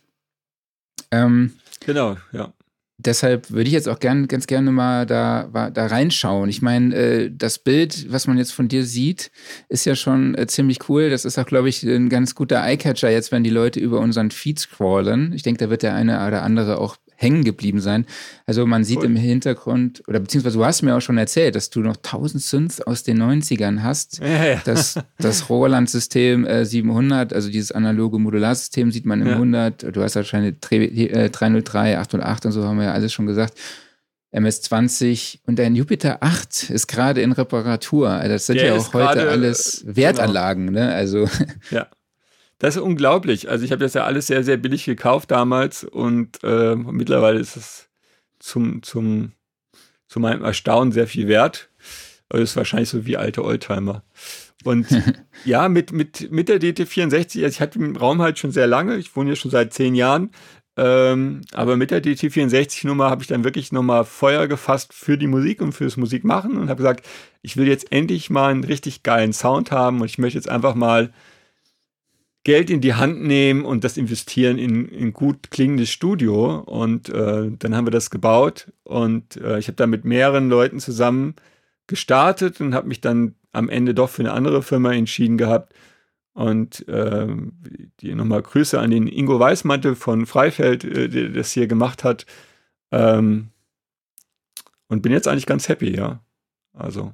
Ähm, genau, ja. Deshalb würde ich jetzt auch gern, ganz gerne mal da, da reinschauen. Ich meine, äh, das Bild, was man jetzt von dir sieht, ist ja schon äh, ziemlich cool. Das ist auch, glaube ich, ein ganz guter Eyecatcher jetzt, wenn die Leute über unseren Feed scrollen. Ich denke, da wird der eine oder andere auch hängen geblieben sein. Also man sieht cool. im Hintergrund, oder beziehungsweise du hast mir auch schon erzählt, dass du noch 1000 Synths aus den 90ern hast. Ja, ja. Das, das Roland-System äh, 700, also dieses analoge Modularsystem sieht man im ja. 100. Du hast wahrscheinlich 303, 808 und so haben wir ja alles schon gesagt. MS-20 und dein Jupiter 8 ist gerade in Reparatur. Also das sind ja auch heute alles äh, Wertanlagen, genau. ne? Also. Ja. Das ist unglaublich. Also ich habe das ja alles sehr, sehr billig gekauft damals und äh, mittlerweile ist es zum, zum, zu meinem Erstaunen sehr viel wert. Das ist wahrscheinlich so wie alte Oldtimer. Und ja, mit, mit, mit der DT64, also ich hatte den Raum halt schon sehr lange, ich wohne hier schon seit zehn Jahren, ähm, aber mit der DT64-Nummer habe ich dann wirklich nochmal Feuer gefasst für die Musik und fürs Musikmachen und habe gesagt, ich will jetzt endlich mal einen richtig geilen Sound haben und ich möchte jetzt einfach mal Geld in die Hand nehmen und das investieren in ein gut klingendes Studio. Und äh, dann haben wir das gebaut und äh, ich habe da mit mehreren Leuten zusammen gestartet und habe mich dann am Ende doch für eine andere Firma entschieden gehabt. Und äh, die nochmal Grüße an den Ingo Weißmantel von Freifeld, äh, der das hier gemacht hat. Ähm, und bin jetzt eigentlich ganz happy, ja. Also.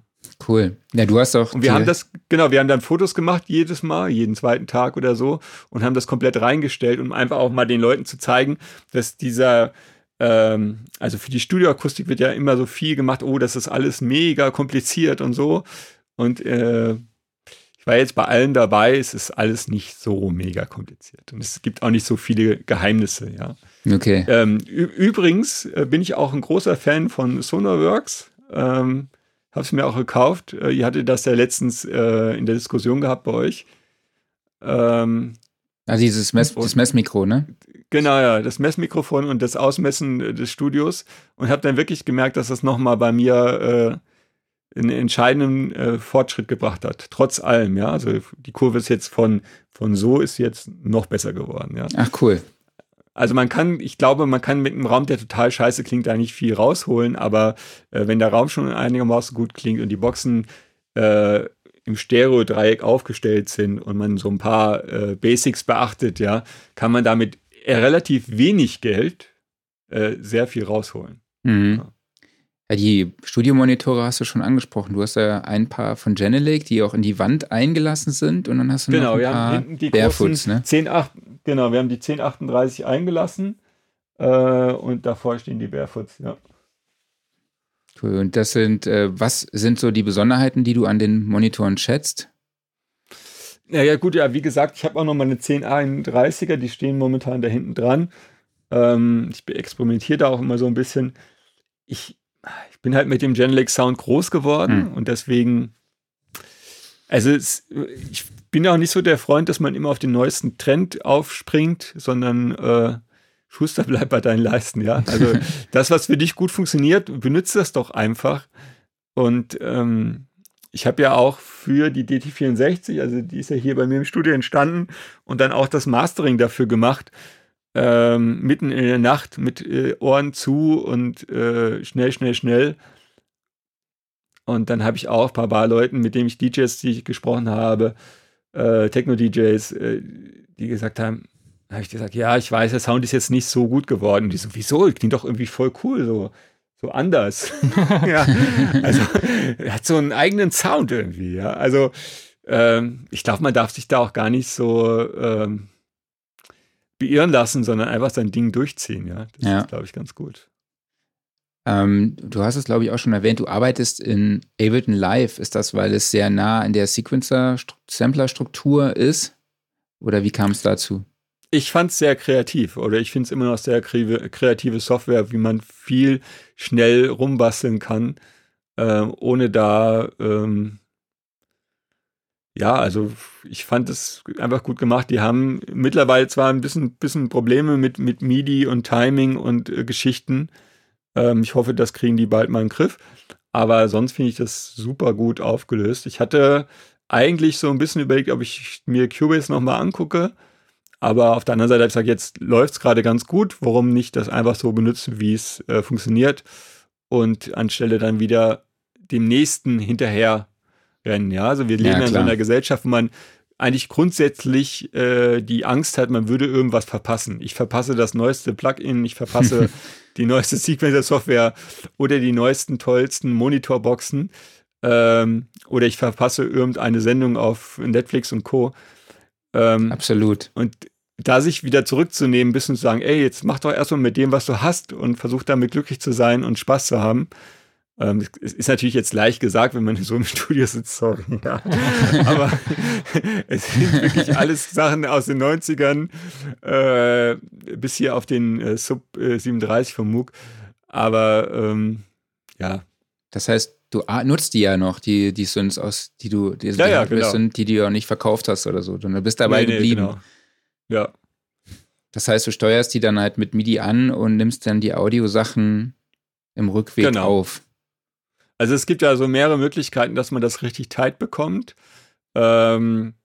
Cool. Ja, du hast auch. Und wir haben das, genau, wir haben dann Fotos gemacht jedes Mal, jeden zweiten Tag oder so und haben das komplett reingestellt, um einfach auch mal den Leuten zu zeigen, dass dieser, ähm, also für die Studioakustik wird ja immer so viel gemacht, oh, das ist alles mega kompliziert und so. Und äh, ich war jetzt bei allen dabei, es ist alles nicht so mega kompliziert. Und es gibt auch nicht so viele Geheimnisse, ja. Okay. Ähm, übrigens äh, bin ich auch ein großer Fan von Sonarworks. Ähm, habe es mir auch gekauft. Äh, ihr hattet das ja letztens äh, in der Diskussion gehabt bei euch. Ähm, also dieses Mess, das Messmikro, ne? Genau, ja, das Messmikrofon und das Ausmessen äh, des Studios. Und habe dann wirklich gemerkt, dass das nochmal bei mir äh, einen entscheidenden äh, Fortschritt gebracht hat. Trotz allem, ja. Also die Kurve ist jetzt von, von so ist jetzt noch besser geworden, ja. Ach, cool. Also man kann, ich glaube, man kann mit einem Raum, der total scheiße klingt, da nicht viel rausholen, aber äh, wenn der Raum schon einigermaßen gut klingt und die Boxen äh, im Stereo-Dreieck aufgestellt sind und man so ein paar äh, Basics beachtet, ja, kann man damit relativ wenig Geld äh, sehr viel rausholen. Mhm. Ja. Ja, die Studiomonitore hast du schon angesprochen. Du hast ja ein paar von Genelec, die auch in die Wand eingelassen sind und dann hast du genau, noch ein paar die Barefoots, ne? 10, 8, genau, wir haben die 1038 eingelassen äh, und davor stehen die Barefoots, ja. Cool. Und das sind, äh, was sind so die Besonderheiten, die du an den Monitoren schätzt? Naja, gut, ja, wie gesagt, ich habe auch noch mal eine 1031er, die stehen momentan da hinten dran. Ähm, ich experimentiere da auch immer so ein bisschen. Ich, ich bin halt mit dem Genelec Sound groß geworden hm. und deswegen, also es, ich bin auch nicht so der Freund, dass man immer auf den neuesten Trend aufspringt, sondern äh, Schuster bleibt bei deinen Leisten, ja. Also das, was für dich gut funktioniert, benutze das doch einfach. Und ähm, ich habe ja auch für die DT64, also die ist ja hier bei mir im Studio entstanden und dann auch das Mastering dafür gemacht ähm, mitten in der Nacht mit äh, Ohren zu und äh, schnell, schnell, schnell. Und dann habe ich auch ein paar Barleuten, mit denen ich DJs, die ich gesprochen habe, äh, Techno-DJs, äh, die gesagt haben, habe ich gesagt, ja, ich weiß, der Sound ist jetzt nicht so gut geworden. Und die so, wieso? Klingt doch irgendwie voll cool, so, so anders. ja, also er hat so einen eigenen Sound irgendwie, ja. Also ähm, ich glaube, man darf sich da auch gar nicht so ähm, beirren lassen, sondern einfach sein Ding durchziehen, ja. Das ja. ist, glaube ich, ganz gut. Ähm, du hast es, glaube ich, auch schon erwähnt, du arbeitest in Ableton Live. Ist das, weil es sehr nah an der Sequencer-Sampler-Struktur ist? Oder wie kam es dazu? Ich fand es sehr kreativ oder ich finde es immer noch sehr kreative Software, wie man viel schnell rumbasteln kann, äh, ohne da ähm, ja, also ich fand es einfach gut gemacht. Die haben mittlerweile zwar ein bisschen, bisschen Probleme mit, mit MIDI und Timing und äh, Geschichten. Ähm, ich hoffe, das kriegen die bald mal in den Griff. Aber sonst finde ich das super gut aufgelöst. Ich hatte eigentlich so ein bisschen überlegt, ob ich mir Cubase nochmal angucke. Aber auf der anderen Seite habe ich gesagt, jetzt läuft es gerade ganz gut. Warum nicht das einfach so benutzen, wie es äh, funktioniert? Und anstelle dann wieder dem nächsten hinterher rennen. Ja, also wir leben ja, in so einer Gesellschaft, wo man eigentlich grundsätzlich äh, die Angst hat, man würde irgendwas verpassen. Ich verpasse das neueste Plugin, ich verpasse die neueste Sequencer-Software oder die neuesten, tollsten Monitorboxen ähm, oder ich verpasse irgendeine Sendung auf Netflix und Co. Ähm, Absolut. Und da sich wieder zurückzunehmen, ein bisschen zu sagen, ey, jetzt mach doch erstmal mit dem, was du hast und versuch damit glücklich zu sein und Spaß zu haben. Ähm, es ist natürlich jetzt leicht gesagt, wenn man in so einem Studio sitzt, sorry, ja. Aber es sind wirklich alles Sachen aus den 90ern äh, bis hier auf den äh, Sub äh, 37 vom MOOC. Aber ähm, ja. Das heißt, du nutzt die ja noch, die, die Synths aus, die du, die, ja, ja, genau. sind, die du ja nicht verkauft hast oder so. Du bist dabei nee, geblieben. Nee, genau. Ja. Das heißt, du steuerst die dann halt mit MIDI an und nimmst dann die Audiosachen im Rückweg genau. auf. Also es gibt ja so mehrere Möglichkeiten, dass man das richtig tight bekommt. Ähm,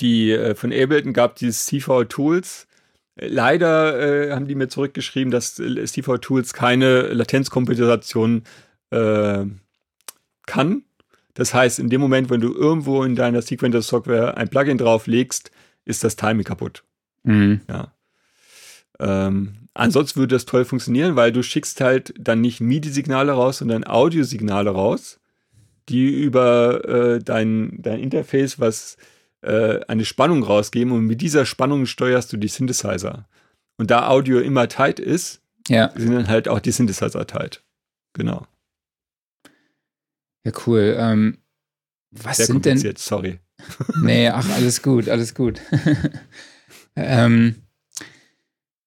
die äh, von Ableton gab dieses CV Tools. Leider äh, haben die mir zurückgeschrieben, dass CV Tools keine Latenzkompensation äh, kann. Das heißt, in dem Moment, wenn du irgendwo in deiner Sequencer Software ein Plugin drauflegst, ist das Timing kaputt. Mhm. Ja. Ähm, ansonsten würde das toll funktionieren, weil du schickst halt dann nicht MIDI-Signale raus, sondern Audiosignale raus, die über äh, dein, dein Interface was äh, eine Spannung rausgeben und mit dieser Spannung steuerst du die Synthesizer. Und da Audio immer tight ist, ja. sind dann halt auch die Synthesizer tight. Genau. Ja, cool. Ähm, was Sehr sind denn. Sorry. Nee, ach, alles gut, alles gut. ähm,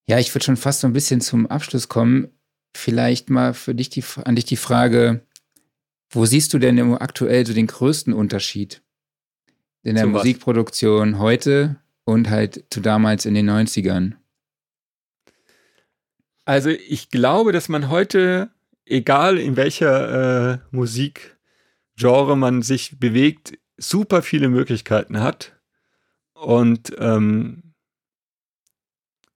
ja, ich würde schon fast so ein bisschen zum Abschluss kommen. Vielleicht mal für dich die, an dich die Frage, wo siehst du denn aktuell so den größten Unterschied in der Zum Musikproduktion was? heute und halt zu damals in den 90ern? Also ich glaube, dass man heute, egal in welcher äh, Musikgenre man sich bewegt, super viele Möglichkeiten hat. Und ähm,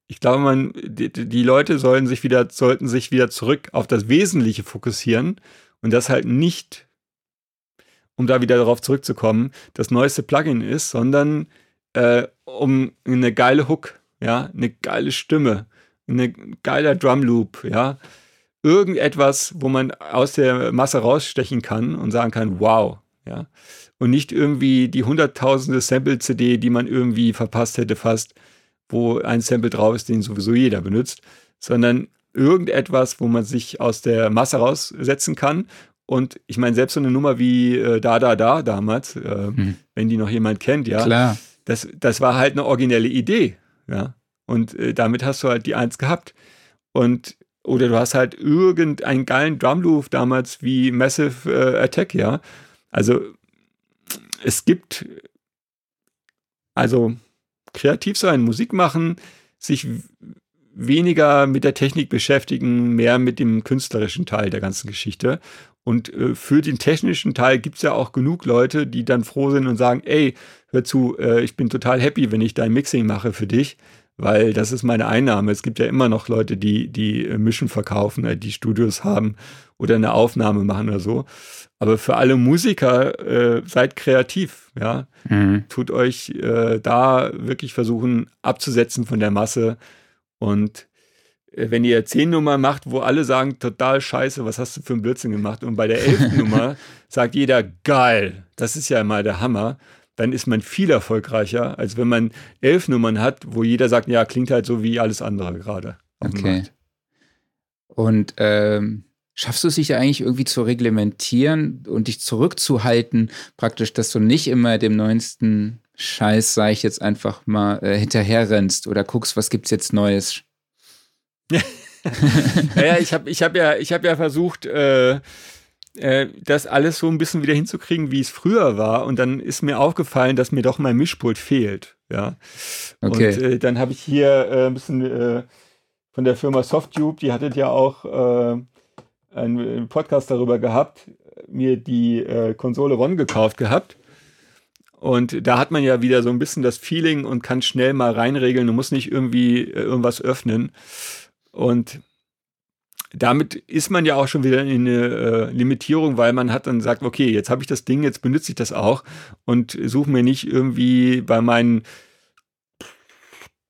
ich glaube, man, die, die, Leute sollen sich wieder, sollten sich wieder zurück auf das Wesentliche fokussieren und das halt nicht, um da wieder darauf zurückzukommen, das neueste Plugin ist, sondern äh, um eine geile Hook, ja, eine geile Stimme, ein geiler Drumloop, ja, irgendetwas, wo man aus der Masse rausstechen kann und sagen kann, wow, ja, und nicht irgendwie die hunderttausende Sample-CD, die man irgendwie verpasst hätte fast, wo ein Sample drauf ist, den sowieso jeder benutzt, sondern irgendetwas, wo man sich aus der Masse raussetzen kann. Und ich meine, selbst so eine Nummer wie äh, Da Da Da damals, äh, hm. wenn die noch jemand kennt, ja, Klar. Das, das war halt eine originelle Idee, ja. Und äh, damit hast du halt die Eins gehabt. Und oder du hast halt irgendeinen geilen Drumloop damals wie Massive äh, Attack, ja. Also es gibt also kreativ sein, Musik machen, sich weniger mit der Technik beschäftigen, mehr mit dem künstlerischen Teil der ganzen Geschichte. Und äh, für den technischen Teil gibt es ja auch genug Leute, die dann froh sind und sagen, ey, hör zu, äh, ich bin total happy, wenn ich dein Mixing mache für dich, weil das ist meine Einnahme. Es gibt ja immer noch Leute, die, die äh, Mischen verkaufen, äh, die Studios haben oder eine Aufnahme machen oder so. Aber für alle Musiker, äh, seid kreativ, ja. Mhm. Tut euch äh, da wirklich versuchen abzusetzen von der Masse. Und äh, wenn ihr zehn Nummer macht, wo alle sagen, total scheiße, was hast du für einen Blödsinn gemacht? Und bei der elften Nummer sagt jeder, geil, das ist ja mal der Hammer. Dann ist man viel erfolgreicher, als wenn man elf Nummern hat, wo jeder sagt, ja, klingt halt so wie alles andere gerade. Okay. Und ähm, schaffst du es sich eigentlich irgendwie zu reglementieren und dich zurückzuhalten, praktisch, dass du nicht immer dem neuesten Scheiß, sag ich jetzt einfach mal, äh, hinterherrennst oder guckst, was gibt's jetzt Neues? naja, ich habe ich hab ja, hab ja versucht, äh, äh, das alles so ein bisschen wieder hinzukriegen, wie es früher war. Und dann ist mir aufgefallen, dass mir doch mein Mischpult fehlt. Ja. Okay. Und äh, dann habe ich hier äh, ein bisschen äh, von der Firma Softube, die hattet ja auch äh, einen Podcast darüber gehabt, mir die Konsole One gekauft gehabt. Und da hat man ja wieder so ein bisschen das Feeling und kann schnell mal reinregeln und muss nicht irgendwie irgendwas öffnen. Und damit ist man ja auch schon wieder in eine äh, Limitierung, weil man hat dann sagt, okay, jetzt habe ich das Ding, jetzt benutze ich das auch und suche mir nicht irgendwie bei meinen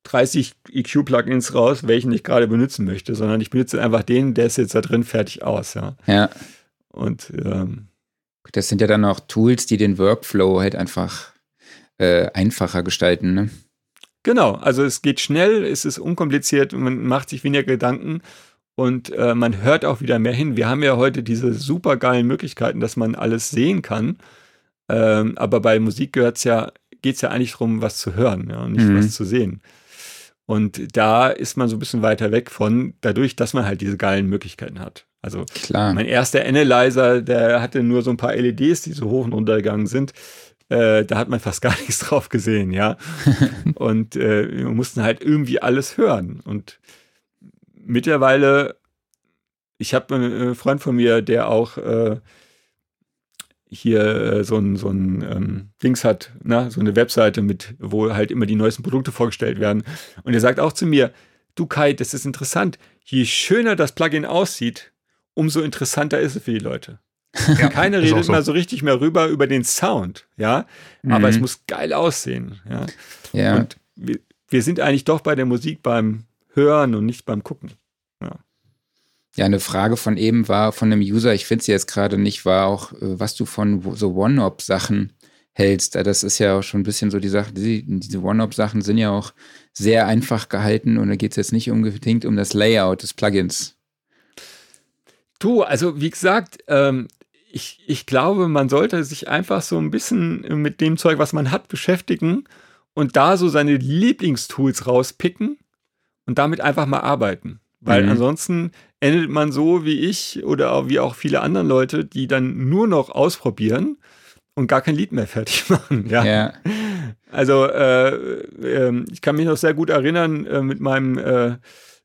30 EQ-Plugins raus, welchen ich gerade benutzen möchte, sondern ich benutze einfach den, der ist jetzt da drin fertig aus, ja. Ja. Und ähm, das sind ja dann auch Tools, die den Workflow halt einfach äh, einfacher gestalten, ne? Genau, also es geht schnell, es ist unkompliziert, man macht sich weniger Gedanken und äh, man hört auch wieder mehr hin. Wir haben ja heute diese super geilen Möglichkeiten, dass man alles sehen kann. Ähm, aber bei Musik gehört's ja, geht es ja eigentlich darum, was zu hören, ja, und nicht mhm. was zu sehen. Und da ist man so ein bisschen weiter weg von, dadurch, dass man halt diese geilen Möglichkeiten hat. Also Klar. mein erster Analyzer, der hatte nur so ein paar LEDs, die so hoch und runter gegangen sind. Äh, da hat man fast gar nichts drauf gesehen, ja. und äh, wir mussten halt irgendwie alles hören. Und mittlerweile, ich habe einen Freund von mir, der auch äh, hier äh, so ein, so ein ähm, Dings hat, ne? so eine Webseite mit, wo halt immer die neuesten Produkte vorgestellt werden. Und er sagt auch zu mir, du Kai, das ist interessant. Je schöner das Plugin aussieht, umso interessanter ist es für die Leute. Ja, Keiner redet so. mal so richtig mehr rüber über den Sound, ja. Mhm. Aber es muss geil aussehen, ja. ja. Und wir, wir sind eigentlich doch bei der Musik beim Hören und nicht beim Gucken. Ja. Ja, eine Frage von eben war von einem User, ich finde sie jetzt gerade nicht, war auch, äh, was du von so One-Op-Sachen hältst. Das ist ja auch schon ein bisschen so die Sache, diese One-Op-Sachen sind ja auch sehr einfach gehalten und da geht es jetzt nicht unbedingt um das Layout des Plugins. Du, also wie gesagt, ähm, ich, ich glaube, man sollte sich einfach so ein bisschen mit dem Zeug, was man hat, beschäftigen und da so seine Lieblingstools rauspicken und damit einfach mal arbeiten. Weil mhm. ansonsten endet man so wie ich oder wie auch viele andere Leute, die dann nur noch ausprobieren und gar kein Lied mehr fertig machen. Ja. ja. Also äh, äh, ich kann mich noch sehr gut erinnern äh, mit meinem äh,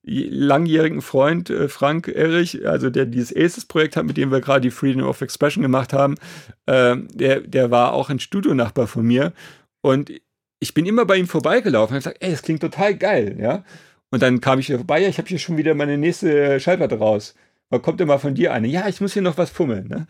langjährigen Freund äh, Frank Erich, also der dieses ACES-Projekt hat, mit dem wir gerade die Freedom of Expression gemacht haben, äh, der, der war auch ein Studionachbar von mir und ich bin immer bei ihm vorbeigelaufen und habe gesagt, ey, das klingt total geil, ja. Und dann kam ich wieder vorbei, ja, ich habe hier schon wieder meine nächste Schallplatte raus. Wann kommt mal von dir eine? Ja, ich muss hier noch was fummeln. Ne?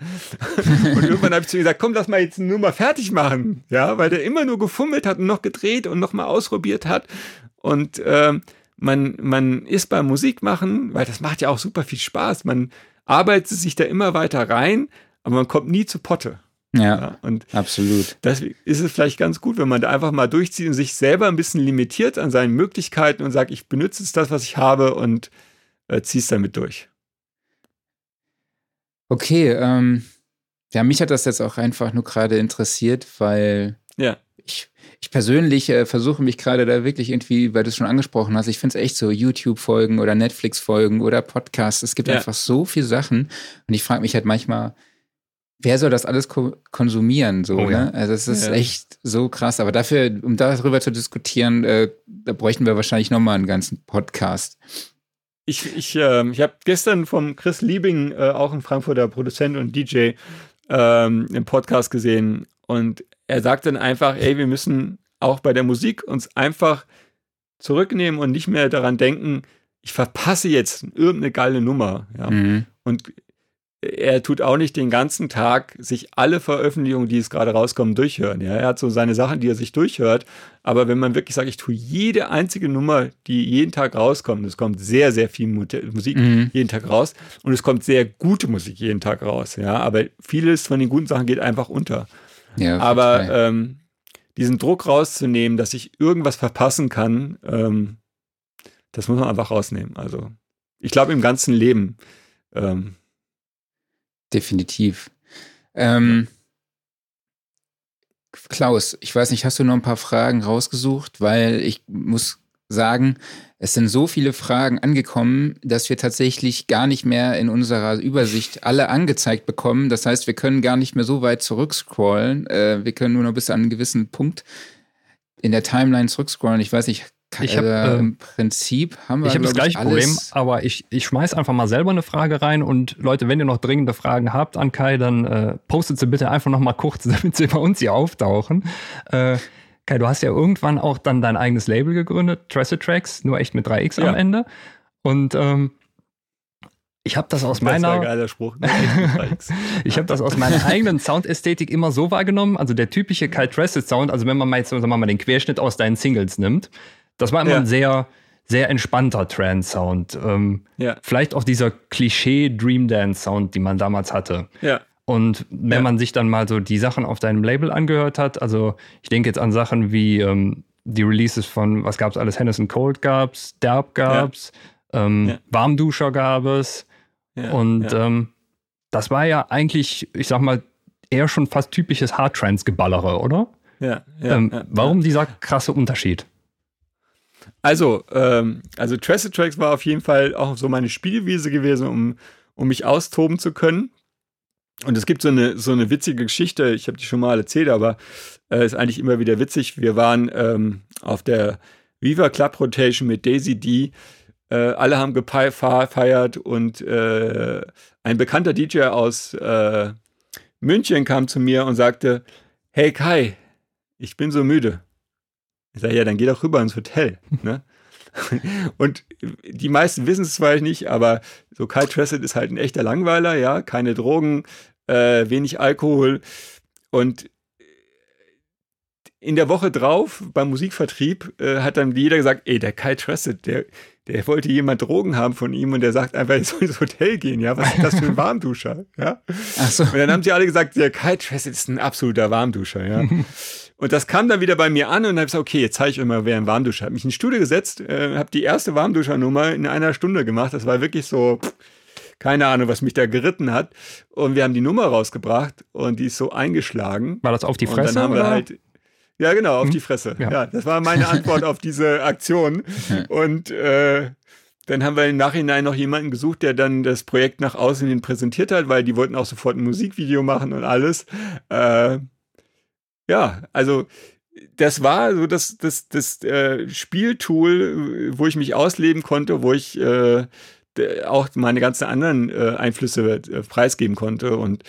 und irgendwann habe ich zu ihm gesagt, komm, lass mal jetzt nur mal fertig machen. Ja, weil der immer nur gefummelt hat und noch gedreht und noch mal ausprobiert hat. Und ähm, man, man ist beim Musikmachen, weil das macht ja auch super viel Spaß. Man arbeitet sich da immer weiter rein, aber man kommt nie zu Potte. Ja, ja, und absolut. Das ist es vielleicht ganz gut, wenn man da einfach mal durchzieht und sich selber ein bisschen limitiert an seinen Möglichkeiten und sagt, ich benutze jetzt das, was ich habe und äh, ziehe es damit durch. Okay, ähm, ja, mich hat das jetzt auch einfach nur gerade interessiert, weil ja. ich, ich persönlich äh, versuche mich gerade da wirklich irgendwie, weil du es schon angesprochen hast, ich finde es echt so YouTube-Folgen oder Netflix-Folgen oder Podcasts. Es gibt ja. einfach so viele Sachen und ich frage mich halt manchmal, wer soll das alles ko konsumieren? So, oh, ja. ne? Also es ist ja. echt so krass. Aber dafür, um darüber zu diskutieren, äh, da bräuchten wir wahrscheinlich nochmal einen ganzen Podcast. Ich, ich, äh, ich habe gestern vom Chris Liebing, äh, auch ein Frankfurter Produzent und DJ, ähm, im Podcast gesehen. Und er sagt dann einfach, ey, wir müssen auch bei der Musik uns einfach zurücknehmen und nicht mehr daran denken, ich verpasse jetzt irgendeine geile Nummer. Ja? Mhm. Und er tut auch nicht den ganzen Tag sich alle Veröffentlichungen, die es gerade rauskommen, durchhören. Ja, er hat so seine Sachen, die er sich durchhört. Aber wenn man wirklich sagt, ich tue jede einzige Nummer, die jeden Tag rauskommt, es kommt sehr, sehr viel Musik mhm. jeden Tag raus und es kommt sehr gute Musik jeden Tag raus. Ja, aber vieles von den guten Sachen geht einfach unter. Ja, aber ähm, diesen Druck rauszunehmen, dass ich irgendwas verpassen kann, ähm, das muss man einfach rausnehmen. Also ich glaube im ganzen Leben. Ähm, Definitiv. Ähm, Klaus, ich weiß nicht, hast du noch ein paar Fragen rausgesucht? Weil ich muss sagen, es sind so viele Fragen angekommen, dass wir tatsächlich gar nicht mehr in unserer Übersicht alle angezeigt bekommen. Das heißt, wir können gar nicht mehr so weit zurückscrollen. Äh, wir können nur noch bis an einen gewissen Punkt in der Timeline zurückscrollen. Ich weiß nicht, ich hab, äh, Im Prinzip haben wir. Ich habe das gleiche Problem, aber ich, ich schmeiß einfach mal selber eine Frage rein und Leute, wenn ihr noch dringende Fragen habt an Kai, dann äh, postet sie bitte einfach noch mal kurz, damit sie bei uns hier auftauchen. Äh, Kai, du hast ja irgendwann auch dann dein eigenes Label gegründet, Tracid Tracks, nur echt mit 3x ja. am Ende. Und ähm, ich habe das aus das meiner geiler Spruch. ich habe das aus meiner eigenen Soundästhetik immer so wahrgenommen, also der typische Kai Tracid Sound, also wenn man mal jetzt sagen wir mal den Querschnitt aus deinen Singles nimmt, das war immer ja. ein sehr, sehr entspannter Trance-Sound. Ähm, ja. Vielleicht auch dieser Klischee-Dream Dance-Sound, die man damals hatte. Ja. Und wenn ja. man sich dann mal so die Sachen auf deinem Label angehört hat, also ich denke jetzt an Sachen wie ähm, die Releases von, was gab es alles, Henderson Cold gab es, Derb gab es, ja. ähm, ja. Warmduscher gab es. und ähm, das war ja eigentlich, ich sag mal, eher schon fast typisches Hard-Trance-Geballere, oder? Ja. Ähm, warum dieser krasse Unterschied? Also, ähm, also Tracid Tracks war auf jeden Fall auch so meine Spielwiese gewesen, um, um mich austoben zu können. Und es gibt so eine, so eine witzige Geschichte, ich habe die schon mal erzählt, aber äh, ist eigentlich immer wieder witzig. Wir waren ähm, auf der Viva Club Rotation mit Daisy D. Äh, alle haben gefeiert und äh, ein bekannter DJ aus äh, München kam zu mir und sagte, hey Kai, ich bin so müde. Ich sage, ja, dann geh doch rüber ins Hotel. Ne? Und die meisten wissen es zwar nicht, aber so Kyle Tressett ist halt ein echter Langweiler, ja, keine Drogen, äh, wenig Alkohol. Und in der Woche drauf beim Musikvertrieb äh, hat dann jeder gesagt, ey, der Kyle Tressett, der der wollte jemand Drogen haben von ihm und der sagt einfach, er soll ins Hotel gehen, ja, was ist das für ein Warmduscher, ja. Ach so. Und dann haben sie alle gesagt, der Kai Trask ist ein absoluter Warmduscher, ja. und das kam dann wieder bei mir an und dann habe ich gesagt, okay, jetzt zeige ich euch mal, wer ein Warmduscher hat. Mich in die Studio gesetzt, äh, habe die erste Warmduschernummer in einer Stunde gemacht, das war wirklich so, pff, keine Ahnung, was mich da geritten hat. Und wir haben die Nummer rausgebracht und die ist so eingeschlagen. War das auf die Fresse? Und dann haben oder? wir halt, ja, genau, auf hm? die Fresse. Ja. ja. das war meine Antwort auf diese Aktion. Und äh, dann haben wir im Nachhinein noch jemanden gesucht, der dann das Projekt nach außen hin präsentiert hat, weil die wollten auch sofort ein Musikvideo machen und alles. Äh, ja, also das war so das, das, das äh, Spieltool, wo ich mich ausleben konnte, wo ich äh, auch meine ganzen anderen äh, Einflüsse äh, preisgeben konnte. Und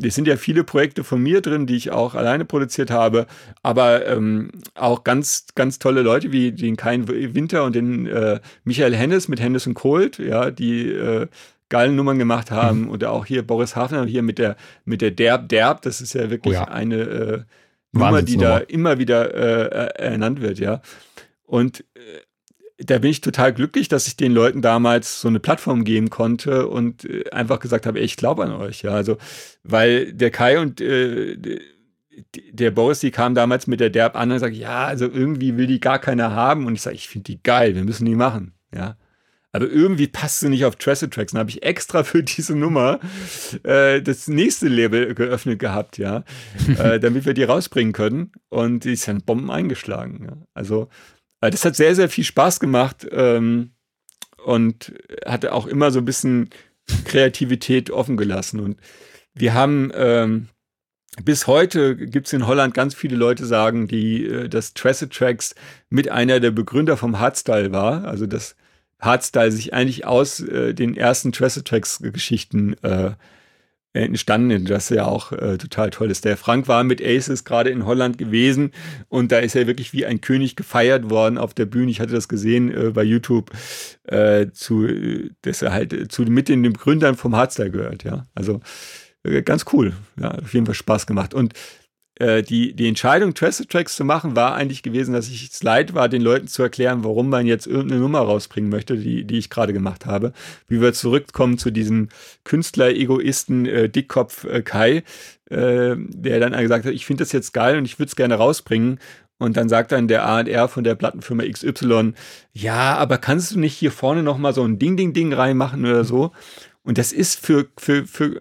es sind ja viele Projekte von mir drin, die ich auch alleine produziert habe, aber ähm, auch ganz, ganz tolle Leute wie den Kein Winter und den äh, Michael Hennes mit Hennes und Colt, ja, die äh, geilen Nummern gemacht haben. Mhm. Oder auch hier Boris Hafner hier mit der, mit der Derb Derb, das ist ja wirklich oh ja. eine Nummer, die da immer wieder äh, ernannt wird, ja. Und äh, da bin ich total glücklich, dass ich den Leuten damals so eine Plattform geben konnte und äh, einfach gesagt habe, ey, ich glaube an euch. Ja, also, weil der Kai und äh, der Boris, die kamen damals mit der Derb an und sagen, ja, also irgendwie will die gar keiner haben. Und ich sage, ich finde die geil, wir müssen die machen. Ja. Aber irgendwie passt sie nicht auf Tracid Tracks. Dann habe ich extra für diese Nummer äh, das nächste Label geöffnet gehabt, ja, äh, damit wir die rausbringen können. Und die ist dann Bomben eingeschlagen. Ja. Also äh, das hat sehr, sehr viel Spaß gemacht ähm, und hatte auch immer so ein bisschen Kreativität offen gelassen. Und wir haben ähm, bis heute gibt es in Holland ganz viele Leute sagen, die äh, dass Tracid Tracks mit einer der Begründer vom Hardstyle war. Also dass Hardstyle sich eigentlich aus äh, den ersten Tracid Tracks Geschichten äh, entstanden, das ja auch äh, total toll ist. Der Frank war mit Aces gerade in Holland gewesen und da ist er wirklich wie ein König gefeiert worden auf der Bühne. Ich hatte das gesehen äh, bei YouTube, äh, zu, dass er halt zu mit den, den Gründern vom Hardstyle gehört, ja. Also äh, ganz cool. Ja, auf jeden Fall Spaß gemacht. Und äh, die, die Entscheidung, Trusted Tracks zu machen, war eigentlich gewesen, dass ich es leid war, den Leuten zu erklären, warum man jetzt irgendeine Nummer rausbringen möchte, die, die ich gerade gemacht habe. Wie wir zurückkommen zu diesem Künstler-Egoisten äh, Dickkopf äh, Kai, äh, der dann gesagt hat, ich finde das jetzt geil und ich würde es gerne rausbringen. Und dann sagt dann der A&R von der Plattenfirma XY, ja, aber kannst du nicht hier vorne nochmal so ein Ding-Ding-Ding reinmachen oder so? Und das ist für, für, für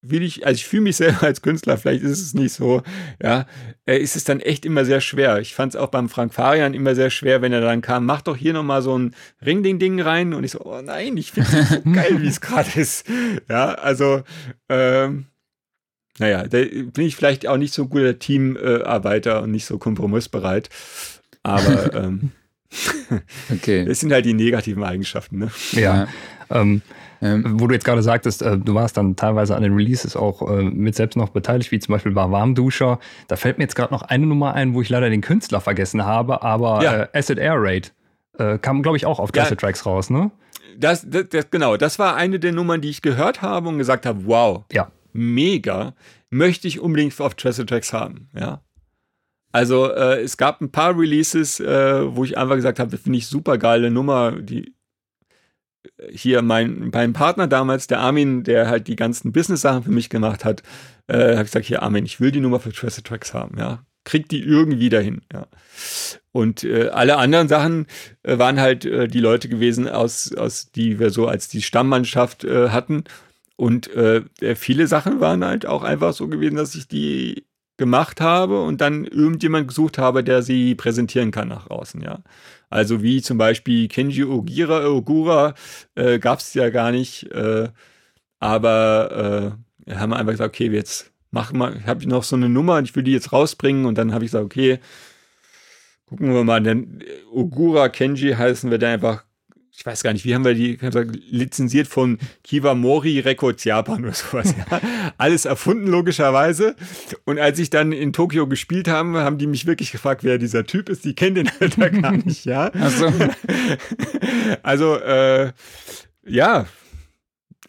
will ich, also ich fühle mich selber als Künstler, vielleicht ist es nicht so, ja, äh, ist es dann echt immer sehr schwer. Ich fand es auch beim Frank Farian immer sehr schwer, wenn er dann kam, mach doch hier nochmal so ein Ring-Ding-Ding rein und ich so, oh nein, ich finde es so geil, wie es gerade ist. Ja, also, ähm, naja, da bin ich vielleicht auch nicht so ein guter Teamarbeiter und nicht so kompromissbereit, aber ähm, okay. das sind halt die negativen Eigenschaften, ne? Ja. Ähm, ähm, wo du jetzt gerade sagtest, äh, du warst dann teilweise an den Releases auch äh, mit selbst noch beteiligt, wie zum Beispiel bei Warmduscher. Da fällt mir jetzt gerade noch eine Nummer ein, wo ich leider den Künstler vergessen habe, aber ja. äh, Acid Air Raid kam, glaube ich, auch auf Acid ja. Tracks raus, ne? Das, das, das, genau, das war eine der Nummern, die ich gehört habe und gesagt habe, wow, ja. mega, möchte ich unbedingt auf Acid Tracks haben, ja. Also äh, es gab ein paar Releases, äh, wo ich einfach gesagt habe, finde ich super geile Nummer, die hier mein, mein Partner damals, der Armin, der halt die ganzen Business-Sachen für mich gemacht hat, äh, habe gesagt, hier Armin, ich will die Nummer für Trusted Tracks haben, ja. Kriegt die irgendwie dahin, ja. Und äh, alle anderen Sachen äh, waren halt äh, die Leute gewesen, aus, aus die wir so als die Stammmannschaft äh, hatten. Und äh, viele Sachen waren halt auch einfach so gewesen, dass ich die gemacht habe und dann irgendjemand gesucht habe, der sie präsentieren kann nach außen, ja. Also wie zum Beispiel Kenji Ogira, Ogura äh, gab es ja gar nicht. Äh, aber äh, haben einfach gesagt, okay, jetzt machen wir, habe ich noch so eine Nummer und ich will die jetzt rausbringen. Und dann habe ich gesagt, okay, gucken wir mal. Denn Ogura Kenji heißen wir dann einfach ich weiß gar nicht, wie haben wir die gesagt, lizenziert von Kiwamori Records Japan oder sowas. Ja. Alles erfunden, logischerweise. Und als ich dann in Tokio gespielt habe, haben die mich wirklich gefragt, wer dieser Typ ist. Die kennen den Alter gar nicht, ja. So. Also, äh, ja,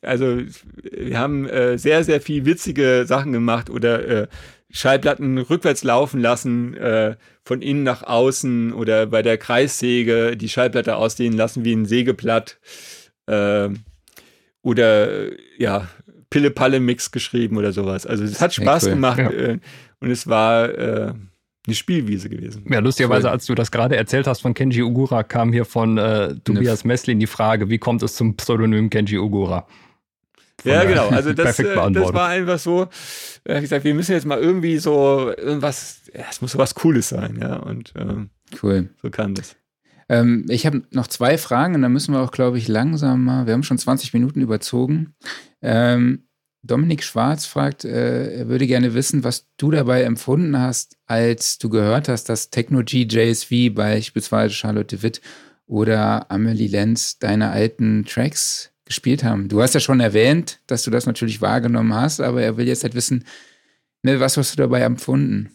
also wir haben äh, sehr, sehr viel witzige Sachen gemacht oder äh, Schallplatten rückwärts laufen lassen, äh, von innen nach außen oder bei der Kreissäge die Schallplatte ausdehnen lassen wie ein Sägeblatt. Äh, oder ja, Pille-Palle-Mix geschrieben oder sowas. Also es hat Spaß cool. gemacht ja. äh, und es war äh, eine Spielwiese gewesen. Ja, lustigerweise, als du das gerade erzählt hast von Kenji Ugura, kam hier von äh, Tobias Messlin die Frage, wie kommt es zum Pseudonym Kenji Ugura? Ja, genau. Also das, äh, das war einfach so, äh, ich gesagt, wir müssen jetzt mal irgendwie so irgendwas, ja, es muss so was Cooles sein, ja. Und ähm, cool. so kann das. Ähm, ich habe noch zwei Fragen und dann müssen wir auch, glaube ich, langsam mal, wir haben schon 20 Minuten überzogen. Ähm, Dominik Schwarz fragt, äh, er würde gerne wissen, was du dabei empfunden hast, als du gehört hast, dass Techno-GJs wie beispielsweise Charlotte de Witt oder Amelie Lenz deine alten Tracks gespielt haben. Du hast ja schon erwähnt, dass du das natürlich wahrgenommen hast, aber er will jetzt halt wissen, ne, was hast du dabei empfunden?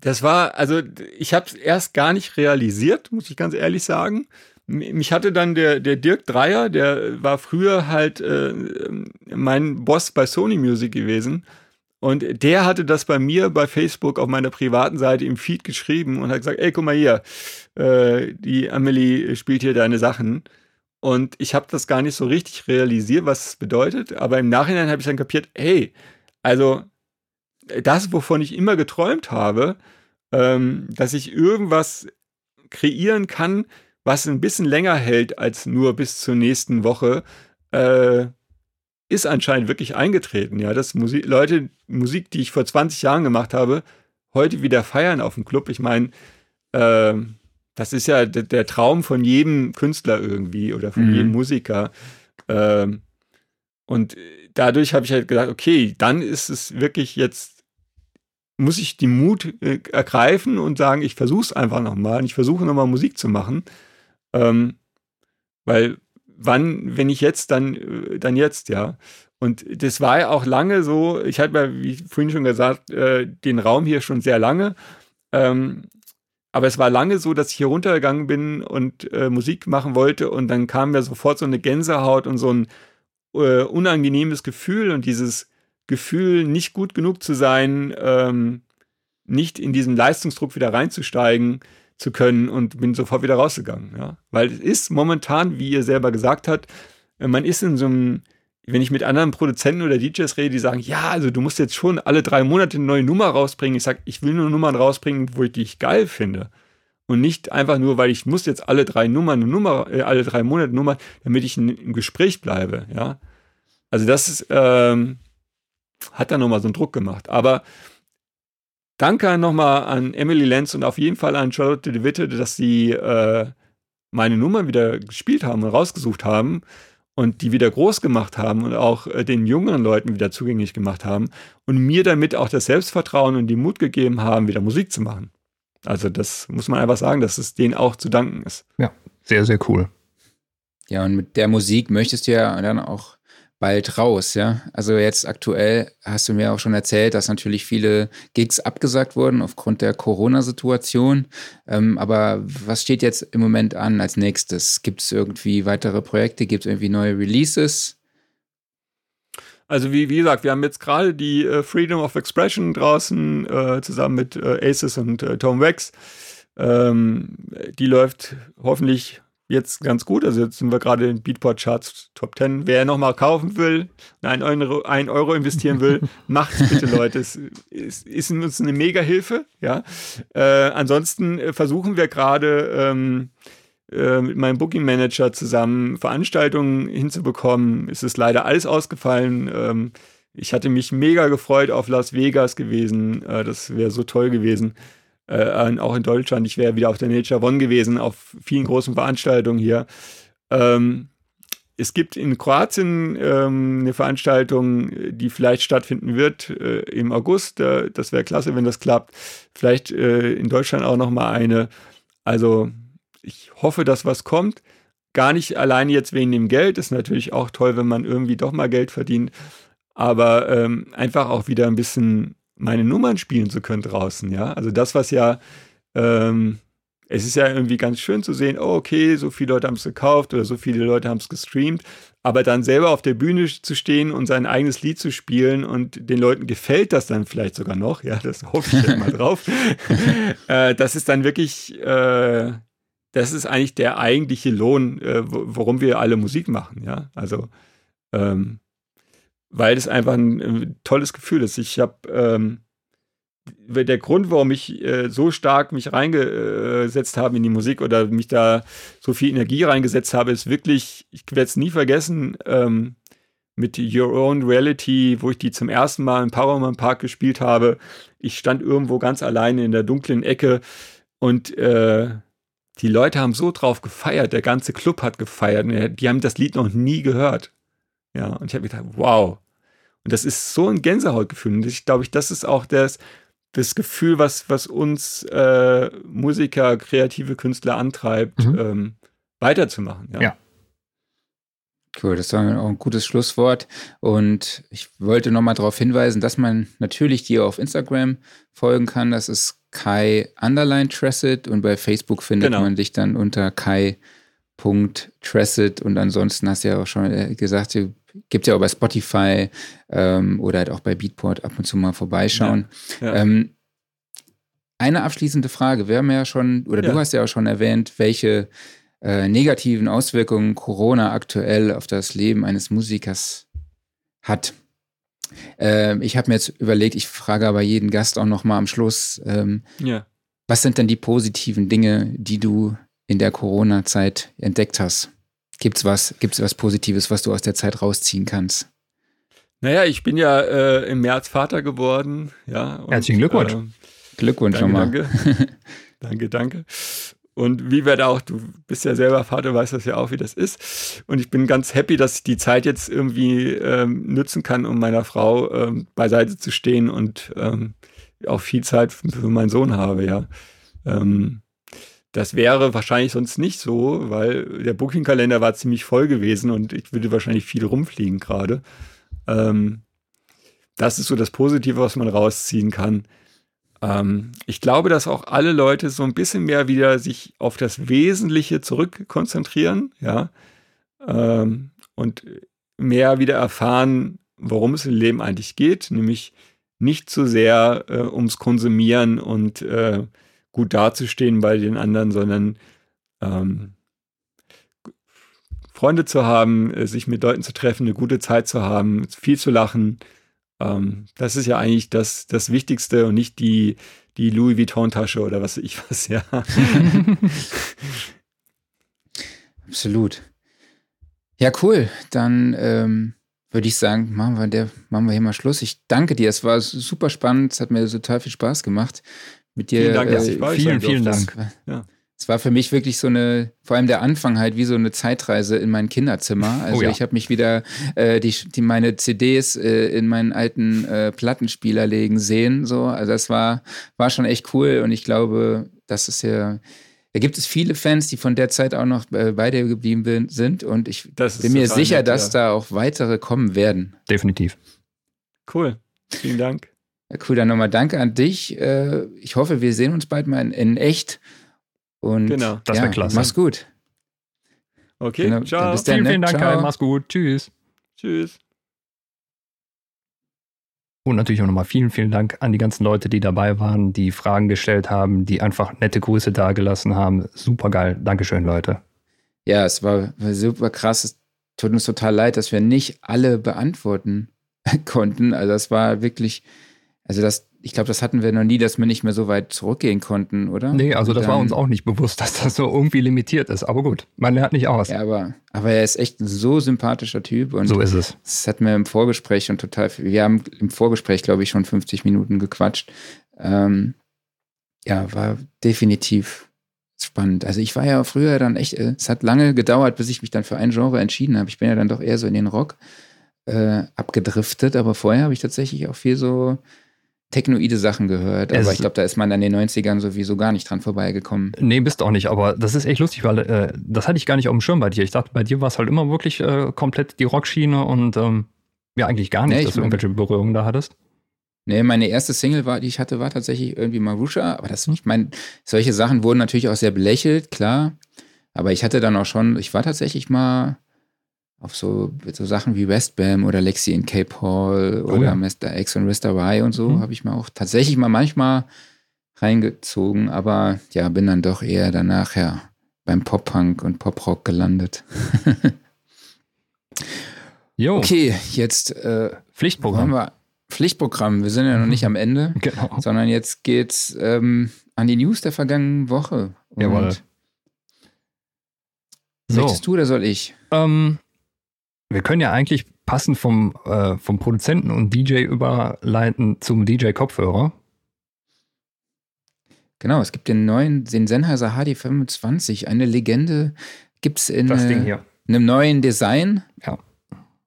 Das war, also ich habe es erst gar nicht realisiert, muss ich ganz ehrlich sagen. Mich hatte dann der, der Dirk Dreier, der war früher halt äh, mein Boss bei Sony Music gewesen. Und der hatte das bei mir bei Facebook auf meiner privaten Seite im Feed geschrieben und hat gesagt, ey, guck mal hier, äh, die Amelie spielt hier deine Sachen. Und ich habe das gar nicht so richtig realisiert, was es bedeutet. Aber im Nachhinein habe ich dann kapiert, hey, also das, wovon ich immer geträumt habe, ähm, dass ich irgendwas kreieren kann, was ein bisschen länger hält als nur bis zur nächsten Woche, äh, ist anscheinend wirklich eingetreten. Ja, dass Musik, Leute Musik, die ich vor 20 Jahren gemacht habe, heute wieder feiern auf dem Club. Ich meine, äh, das ist ja der Traum von jedem Künstler irgendwie oder von mhm. jedem Musiker. Ähm, und dadurch habe ich halt gedacht, okay, dann ist es wirklich jetzt, muss ich den Mut äh, ergreifen und sagen, ich versuche es einfach nochmal. Ich versuche nochmal Musik zu machen. Ähm, weil wann, wenn ich jetzt, dann, äh, dann jetzt, ja. Und das war ja auch lange so, ich hatte ja, wie vorhin schon gesagt, äh, den Raum hier schon sehr lange. Ähm, aber es war lange so, dass ich hier runtergegangen bin und äh, Musik machen wollte und dann kam mir sofort so eine Gänsehaut und so ein äh, unangenehmes Gefühl und dieses Gefühl, nicht gut genug zu sein, ähm, nicht in diesen Leistungsdruck wieder reinzusteigen zu können und bin sofort wieder rausgegangen. Ja? Weil es ist momentan, wie ihr selber gesagt habt, äh, man ist in so einem wenn ich mit anderen Produzenten oder DJs rede, die sagen, ja, also du musst jetzt schon alle drei Monate eine neue Nummer rausbringen. Ich sage, ich will nur Nummern rausbringen, wo ich die ich geil finde. Und nicht einfach nur, weil ich muss jetzt alle drei Nummern Nummer, äh, alle drei Monate Nummer, damit ich in, im Gespräch bleibe, ja. Also das ist, ähm, hat dann nochmal so einen Druck gemacht. Aber danke nochmal an Emily Lenz und auf jeden Fall an Charlotte de Witte, dass sie äh, meine Nummern wieder gespielt haben und rausgesucht haben und die wieder groß gemacht haben und auch äh, den jüngeren Leuten wieder zugänglich gemacht haben und mir damit auch das Selbstvertrauen und die Mut gegeben haben, wieder Musik zu machen. Also das muss man einfach sagen, dass es denen auch zu danken ist. Ja, sehr, sehr cool. Ja, und mit der Musik möchtest du ja dann auch bald raus, ja. Also jetzt aktuell hast du mir auch schon erzählt, dass natürlich viele Gigs abgesagt wurden aufgrund der Corona-Situation. Ähm, aber was steht jetzt im Moment an als nächstes? Gibt es irgendwie weitere Projekte? Gibt es irgendwie neue Releases? Also wie, wie gesagt, wir haben jetzt gerade die äh, Freedom of Expression draußen äh, zusammen mit äh, Aces und äh, Tom Wax. Ähm, die läuft hoffentlich jetzt ganz gut. Also jetzt sind wir gerade in Beatport Charts Top 10. Wer nochmal kaufen will, ein Euro, ein Euro investieren will, macht bitte, Leute. Es ist, ist uns eine mega Hilfe. Ja? Äh, ansonsten äh, versuchen wir gerade ähm, äh, mit meinem Booking Manager zusammen Veranstaltungen hinzubekommen. Es ist leider alles ausgefallen. Ähm, ich hatte mich mega gefreut auf Las Vegas gewesen. Äh, das wäre so toll gewesen äh, auch in Deutschland. Ich wäre wieder auf der Nature One gewesen, auf vielen großen Veranstaltungen hier. Ähm, es gibt in Kroatien ähm, eine Veranstaltung, die vielleicht stattfinden wird äh, im August. Äh, das wäre klasse, wenn das klappt. Vielleicht äh, in Deutschland auch noch mal eine. Also ich hoffe, dass was kommt. Gar nicht alleine jetzt wegen dem Geld. Ist natürlich auch toll, wenn man irgendwie doch mal Geld verdient. Aber ähm, einfach auch wieder ein bisschen meine Nummern spielen zu können draußen, ja. Also das, was ja ähm, es ist ja irgendwie ganz schön zu sehen, oh, okay, so viele Leute haben es gekauft oder so viele Leute haben es gestreamt, aber dann selber auf der Bühne zu stehen und sein eigenes Lied zu spielen und den Leuten gefällt das dann vielleicht sogar noch, ja, das hoffe ich mal drauf. äh, das ist dann wirklich, äh, das ist eigentlich der eigentliche Lohn, äh, worum wir alle Musik machen, ja, also ähm, weil es einfach ein, ein, tolles Gefühl ist. Ich habe ähm, der Grund, warum ich äh, so stark mich reingesetzt habe in die Musik oder mich da so viel Energie reingesetzt habe, ist wirklich, ich werde es nie vergessen, ähm, mit Your Own Reality, wo ich die zum ersten Mal im Paramour Park gespielt habe. Ich stand irgendwo ganz alleine in der dunklen Ecke und äh, die Leute haben so drauf gefeiert, der ganze Club hat gefeiert. Die haben das Lied noch nie gehört. Ja, und ich habe gedacht, wow. Und das ist so ein Gänsehautgefühl. Und ich glaube, das ist auch das, das Gefühl, was, was uns äh, Musiker, kreative Künstler antreibt, mhm. ähm, weiterzumachen. Ja. ja. Cool, das war auch ein gutes Schlusswort. Und ich wollte nochmal darauf hinweisen, dass man natürlich dir auf Instagram folgen kann. Das ist Kai Underline Tracid und bei Facebook findet genau. man dich dann unter Kai.Tracid und ansonsten hast du ja auch schon äh, gesagt, du gibt ja auch bei Spotify ähm, oder halt auch bei Beatport ab und zu mal vorbeischauen. Ja, ja. Ähm, eine abschließende Frage. Wir haben ja schon, oder ja. du hast ja auch schon erwähnt, welche äh, negativen Auswirkungen Corona aktuell auf das Leben eines Musikers hat. Ähm, ich habe mir jetzt überlegt, ich frage aber jeden Gast auch noch mal am Schluss, ähm, was sind denn die positiven Dinge, die du in der Corona-Zeit entdeckt hast? Gibt's was, gibt's was Positives, was du aus der Zeit rausziehen kannst? Naja, ich bin ja äh, im März Vater geworden. Ja, und, Herzlichen Glückwunsch. Äh, Glückwunsch nochmal. Danke. danke, danke. Und wie werde auch, du bist ja selber Vater, weißt das ja auch, wie das ist. Und ich bin ganz happy, dass ich die Zeit jetzt irgendwie ähm, nutzen kann, um meiner Frau ähm, beiseite zu stehen und ähm, auch viel Zeit für, für meinen Sohn habe, ja. Ähm, das wäre wahrscheinlich sonst nicht so, weil der Booking-Kalender war ziemlich voll gewesen und ich würde wahrscheinlich viel rumfliegen gerade. Ähm, das ist so das Positive, was man rausziehen kann. Ähm, ich glaube, dass auch alle Leute so ein bisschen mehr wieder sich auf das Wesentliche zurückkonzentrieren, ja, ähm, und mehr wieder erfahren, worum es im Leben eigentlich geht, nämlich nicht zu sehr äh, ums Konsumieren und äh, gut dazustehen bei den anderen, sondern ähm, Freunde zu haben, äh, sich mit Leuten zu treffen, eine gute Zeit zu haben, viel zu lachen. Ähm, das ist ja eigentlich das, das Wichtigste und nicht die, die Louis Vuitton-Tasche oder was ich was, ja. Absolut. Ja, cool. Dann ähm, würde ich sagen, machen wir, der, machen wir hier mal Schluss. Ich danke dir. Es war super spannend. Es hat mir total viel Spaß gemacht mit dir. Vielen Dank, dass äh, ich bei euch Vielen, vielen Dank. Ja. Es war für mich wirklich so eine, vor allem der Anfang halt wie so eine Zeitreise in mein Kinderzimmer. Also oh ja. ich habe mich wieder äh, die, die meine CDs äh, in meinen alten äh, Plattenspieler legen sehen. So, also das war war schon echt cool und ich glaube, das ist ja da gibt es viele Fans, die von der Zeit auch noch äh, bei dir geblieben sind und ich bin mir sicher, nett, dass ja. da auch weitere kommen werden. Definitiv. Cool. Vielen Dank. Ja, cool, dann nochmal danke an dich. Äh, ich hoffe, wir sehen uns bald mal in, in echt. Und genau, das ja, wäre klasse. Mach's gut. Okay, genau, ciao. Bis dann, vielen, ne? vielen Dank, Kai. Mach's gut. Tschüss. Tschüss. Und natürlich auch nochmal vielen, vielen Dank an die ganzen Leute, die dabei waren, die Fragen gestellt haben, die einfach nette Grüße dagelassen haben. Super geil. Dankeschön, Leute. Ja, es war, war super krass. Es tut uns total leid, dass wir nicht alle beantworten konnten. Also es war wirklich also das, ich glaube, das hatten wir noch nie, dass wir nicht mehr so weit zurückgehen konnten, oder? Nee, also das dann, war uns auch nicht bewusst, dass das so irgendwie limitiert ist. Aber gut, man lernt nicht aus. Ja, aber, aber er ist echt ein so sympathischer Typ. Und so ist es. Das hatten wir im Vorgespräch schon total viel. Wir haben im Vorgespräch, glaube ich, schon 50 Minuten gequatscht. Ähm, ja, war definitiv spannend. Also ich war ja früher dann echt, äh, es hat lange gedauert, bis ich mich dann für ein Genre entschieden habe. Ich bin ja dann doch eher so in den Rock äh, abgedriftet, aber vorher habe ich tatsächlich auch viel so technoide Sachen gehört, aber es ich glaube, da ist man an den 90ern sowieso gar nicht dran vorbeigekommen. Nee, bist auch nicht, aber das ist echt lustig, weil äh, das hatte ich gar nicht auf dem Schirm bei dir. Ich dachte, bei dir war es halt immer wirklich äh, komplett die Rockschiene und ähm, ja, eigentlich gar nicht, nee, dass du irgendwelche Berührungen da hattest. Nee, meine erste Single, war, die ich hatte, war tatsächlich irgendwie Marusha. Aber das, ich meine, solche Sachen wurden natürlich auch sehr belächelt, klar. Aber ich hatte dann auch schon, ich war tatsächlich mal auf so, so Sachen wie Westbam oder Lexi in Cape Hall oh, oder ja. Mr. X und Mr. Y und so, mhm. habe ich mir auch tatsächlich mal manchmal reingezogen. Aber ja, bin dann doch eher danach ja beim Pop-Punk und Pop-Rock gelandet. jo. Okay, jetzt äh, Pflichtprogramm. Wir, Pflichtprogramm. Wir sind ja noch nicht am Ende, genau. sondern jetzt geht's ähm, an die News der vergangenen Woche. Jawohl. So. Möchtest du oder soll ich? Ähm, wir können ja eigentlich passend vom, äh, vom Produzenten und DJ überleiten zum DJ-Kopfhörer. Genau, es gibt den neuen, den Sennheiser HD25, eine Legende gibt es in äh, einem neuen Design ja.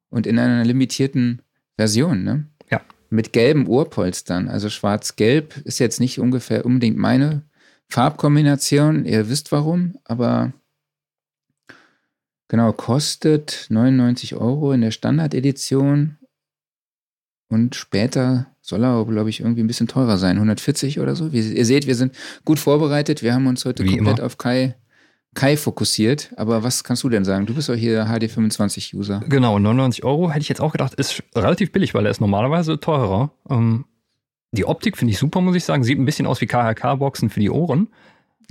und in einer limitierten Version, ne? Ja. Mit gelben Ohrpolstern, also schwarz-gelb ist jetzt nicht ungefähr unbedingt meine Farbkombination, ihr wisst warum, aber genau, kostet 99 Euro in der Standardedition und später soll er, glaube ich, irgendwie ein bisschen teurer sein. 140 oder so. Wie, ihr seht, wir sind gut vorbereitet. Wir haben uns heute Wie komplett immer. auf Kai, Kai fokussiert. Aber was kannst du denn sagen? Du bist doch hier HD25-User. Genau, 99 Euro hätte ich jetzt auch gedacht, ist relativ billig, weil er ist normalerweise teurer. Ähm, die Optik finde ich super, muss ich sagen. Sieht ein bisschen aus wie KHK-Boxen für die Ohren.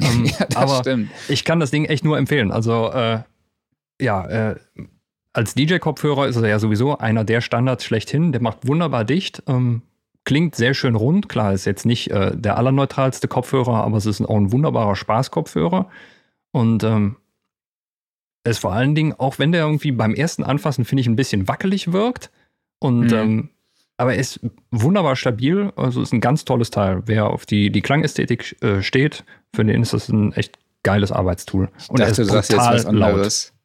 Ähm, ja, das aber stimmt. Ich kann das Ding echt nur empfehlen. Also, äh, ja, äh, als DJ-Kopfhörer ist er ja sowieso einer der Standards schlechthin. Der macht wunderbar dicht. Ähm, klingt sehr schön rund. Klar, ist jetzt nicht äh, der allerneutralste Kopfhörer, aber es ist auch ein wunderbarer Spaßkopfhörer. Und ähm, es vor allen Dingen, auch wenn der irgendwie beim ersten Anfassen, finde ich, ein bisschen wackelig wirkt. Und mhm. ähm, aber er ist wunderbar stabil. Also ist ein ganz tolles Teil. Wer auf die, die Klangästhetik äh, steht, für den ist das ein echt geiles Arbeitstool. Und dachte, er ist du sagst jetzt was anderes. Laut.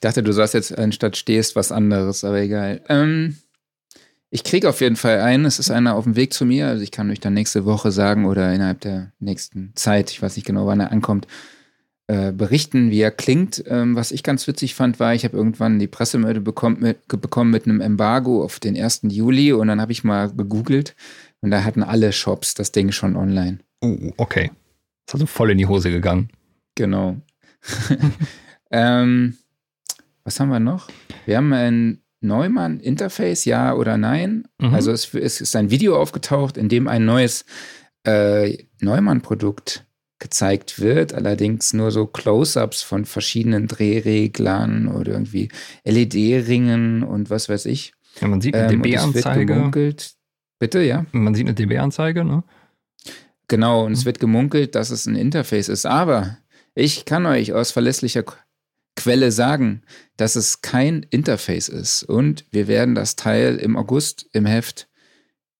Ich dachte, du sagst jetzt anstatt stehst was anderes, aber egal. Ähm, ich kriege auf jeden Fall einen. Es ist einer auf dem Weg zu mir. Also ich kann euch dann nächste Woche sagen oder innerhalb der nächsten Zeit, ich weiß nicht genau, wann er ankommt, äh, berichten, wie er klingt. Ähm, was ich ganz witzig fand, war, ich habe irgendwann die Pressemeldung bekommen mit, bekommen mit einem Embargo auf den 1. Juli und dann habe ich mal gegoogelt und da hatten alle Shops das Ding schon online. Uh, okay. ist also voll in die Hose gegangen. Genau. ähm, was haben wir noch? Wir haben ein Neumann Interface, ja oder nein? Mhm. Also es, es, ist ein Video aufgetaucht, in dem ein neues äh, Neumann-Produkt gezeigt wird, allerdings nur so Close-ups von verschiedenen Drehreglern oder irgendwie LED-Ringen und was weiß ich. Ja, man sieht eine ähm, DB-Anzeige. Bitte, ja. Man sieht eine DB-Anzeige, ne? Genau, und mhm. es wird gemunkelt, dass es ein Interface ist. Aber ich kann euch aus verlässlicher Quelle sagen, dass es kein Interface ist. Und wir werden das Teil im August im Heft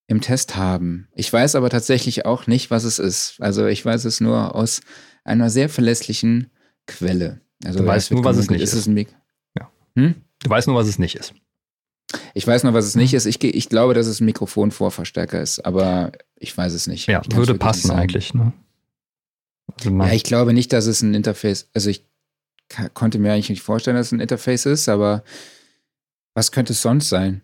im Test haben. Ich weiß aber tatsächlich auch nicht, was es ist. Also ich weiß es nur aus einer sehr verlässlichen Quelle. Also du weißt nur, was es nicht ist. ist. Es ja. hm? Du weißt nur, was es nicht ist. Ich weiß nur, was es nicht ist. Ich, ich glaube, dass es ein Mikrofonvorverstärker ist, aber ich weiß es nicht. Ja, würde passen eigentlich. Ne? Also ja, ich glaube nicht, dass es ein Interface, also ich konnte mir eigentlich nicht vorstellen, dass es ein Interface ist, aber was könnte es sonst sein?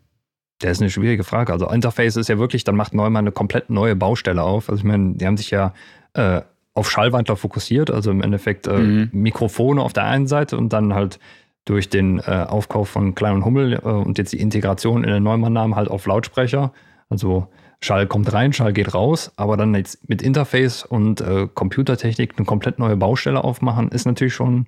Das ist eine schwierige Frage. Also Interface ist ja wirklich, dann macht Neumann eine komplett neue Baustelle auf. Also ich meine, die haben sich ja äh, auf Schallwandler fokussiert, also im Endeffekt äh, mhm. Mikrofone auf der einen Seite und dann halt durch den äh, Aufkauf von Klein und Hummel äh, und jetzt die Integration in den Neumann-Namen halt auf Lautsprecher. Also Schall kommt rein, Schall geht raus, aber dann jetzt mit Interface und äh, Computertechnik eine komplett neue Baustelle aufmachen, ist natürlich schon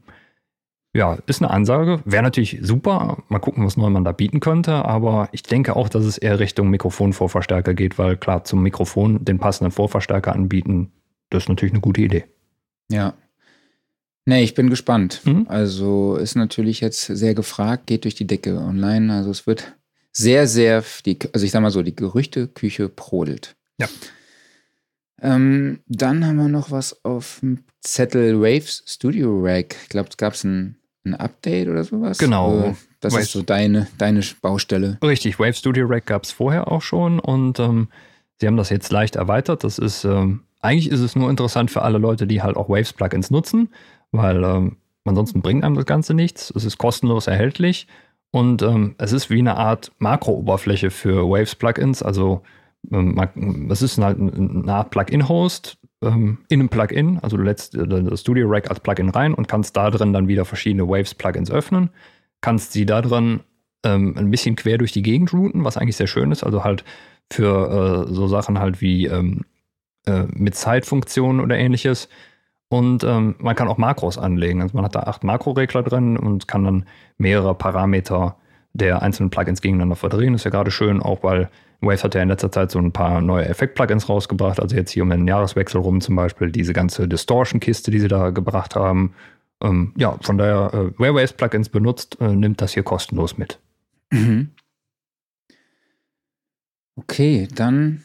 ja, ist eine Ansage. Wäre natürlich super. Mal gucken, was Neumann da bieten könnte. Aber ich denke auch, dass es eher Richtung Mikrofonvorverstärker geht, weil klar, zum Mikrofon den passenden Vorverstärker anbieten, das ist natürlich eine gute Idee. Ja. Nee, ich bin gespannt. Mhm. Also ist natürlich jetzt sehr gefragt, geht durch die Decke online. Also es wird sehr, sehr, die, also ich sag mal so, die Gerüchteküche brodelt. Ja. Ähm, dann haben wir noch was auf dem Zettel Waves Studio Rack. Ich glaube, es gab ein, ein Update oder sowas. Genau. Das Waves. ist so deine, deine Baustelle. Richtig, Wave Studio Rack gab es vorher auch schon und ähm, sie haben das jetzt leicht erweitert. Das ist, ähm, eigentlich ist es nur interessant für alle Leute, die halt auch Waves Plugins nutzen, weil ähm, ansonsten bringt einem das Ganze nichts. Es ist kostenlos erhältlich Und ähm, es ist wie eine Art Makro-Oberfläche für Waves-Plugins. Also ähm, es ist halt eine Art Plugin-Host ähm, in einem Plugin. Also du lädst äh, das Studio Rack als Plugin rein und kannst da drin dann wieder verschiedene Waves-Plugins öffnen. Kannst sie da drin ähm, ein bisschen quer durch die Gegend routen, was eigentlich sehr schön ist. Also halt für äh, so Sachen halt wie ähm, äh, mit Zeitfunktionen oder ähnliches. Und ähm, man kann auch Makros anlegen. Also man hat da acht Makroregler drin und kann dann mehrere Parameter der einzelnen Plugins gegeneinander verdrehen. Das ist ja gerade schön, auch weil Waves hat ja in letzter Zeit so ein paar neue Effekt-Plugins rausgebracht. Also jetzt hier um den Jahreswechsel rum zum Beispiel diese ganze Distortion-Kiste, die sie da gebracht haben. Ähm, ja, von daher, äh, wer Waves-Plugins benutzt, äh, nimmt das hier kostenlos mit. Mhm. Okay, dann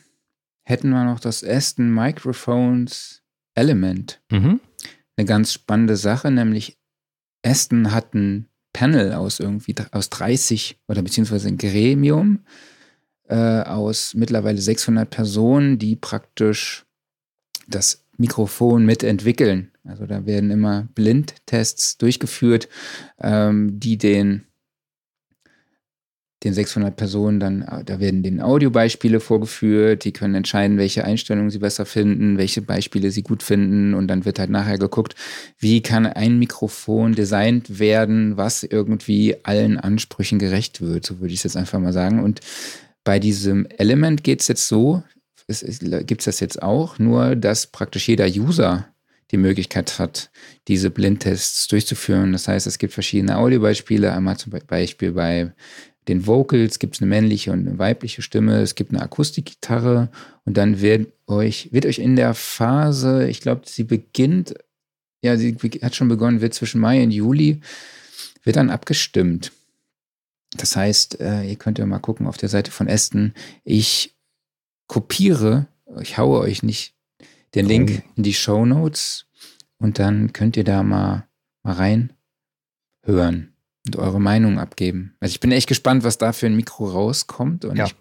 hätten wir noch das Aston Microphones Element. Mhm. Eine ganz spannende Sache, nämlich Aston hat ein Panel aus irgendwie aus 30 oder beziehungsweise ein Gremium äh, aus mittlerweile 600 Personen, die praktisch das Mikrofon mitentwickeln. Also da werden immer Blindtests durchgeführt, ähm, die den den 600 Personen dann, da werden den Audiobeispiele vorgeführt, die können entscheiden, welche Einstellungen sie besser finden, welche Beispiele sie gut finden und dann wird halt nachher geguckt, wie kann ein Mikrofon designt werden, was irgendwie allen Ansprüchen gerecht wird, so würde ich es jetzt einfach mal sagen. Und bei diesem Element geht es jetzt so, gibt es das jetzt auch, nur dass praktisch jeder User die Möglichkeit hat, diese Blindtests durchzuführen. Das heißt, es gibt verschiedene Audiobeispiele. Einmal zum Beispiel bei den Vocals gibt es eine männliche und eine weibliche Stimme, es gibt eine Akustikgitarre und dann wird euch, wird euch in der Phase, ich glaube, sie beginnt, ja, sie hat schon begonnen, wird zwischen Mai und Juli, wird dann abgestimmt. Das heißt, äh, ihr könnt ja mal gucken auf der Seite von Aston. Ich kopiere, ich haue euch nicht den Link in die Show Notes und dann könnt ihr da mal, mal rein hören und eure Meinung abgeben. Also ich bin echt gespannt, was da für ein Mikro rauskommt. Und ja. ich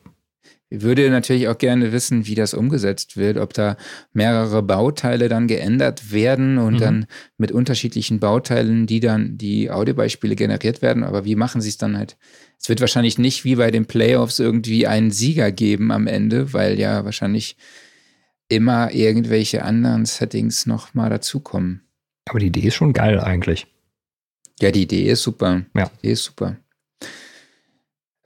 würde natürlich auch gerne wissen, wie das umgesetzt wird, ob da mehrere Bauteile dann geändert werden und mhm. dann mit unterschiedlichen Bauteilen, die dann die Audiobeispiele generiert werden. Aber wie machen sie es dann halt? Es wird wahrscheinlich nicht wie bei den Playoffs irgendwie einen Sieger geben am Ende, weil ja wahrscheinlich immer irgendwelche anderen Settings nochmal dazukommen. Aber die Idee ist schon geil eigentlich. Ja, die Idee ist super. Ja. Die Idee ist super.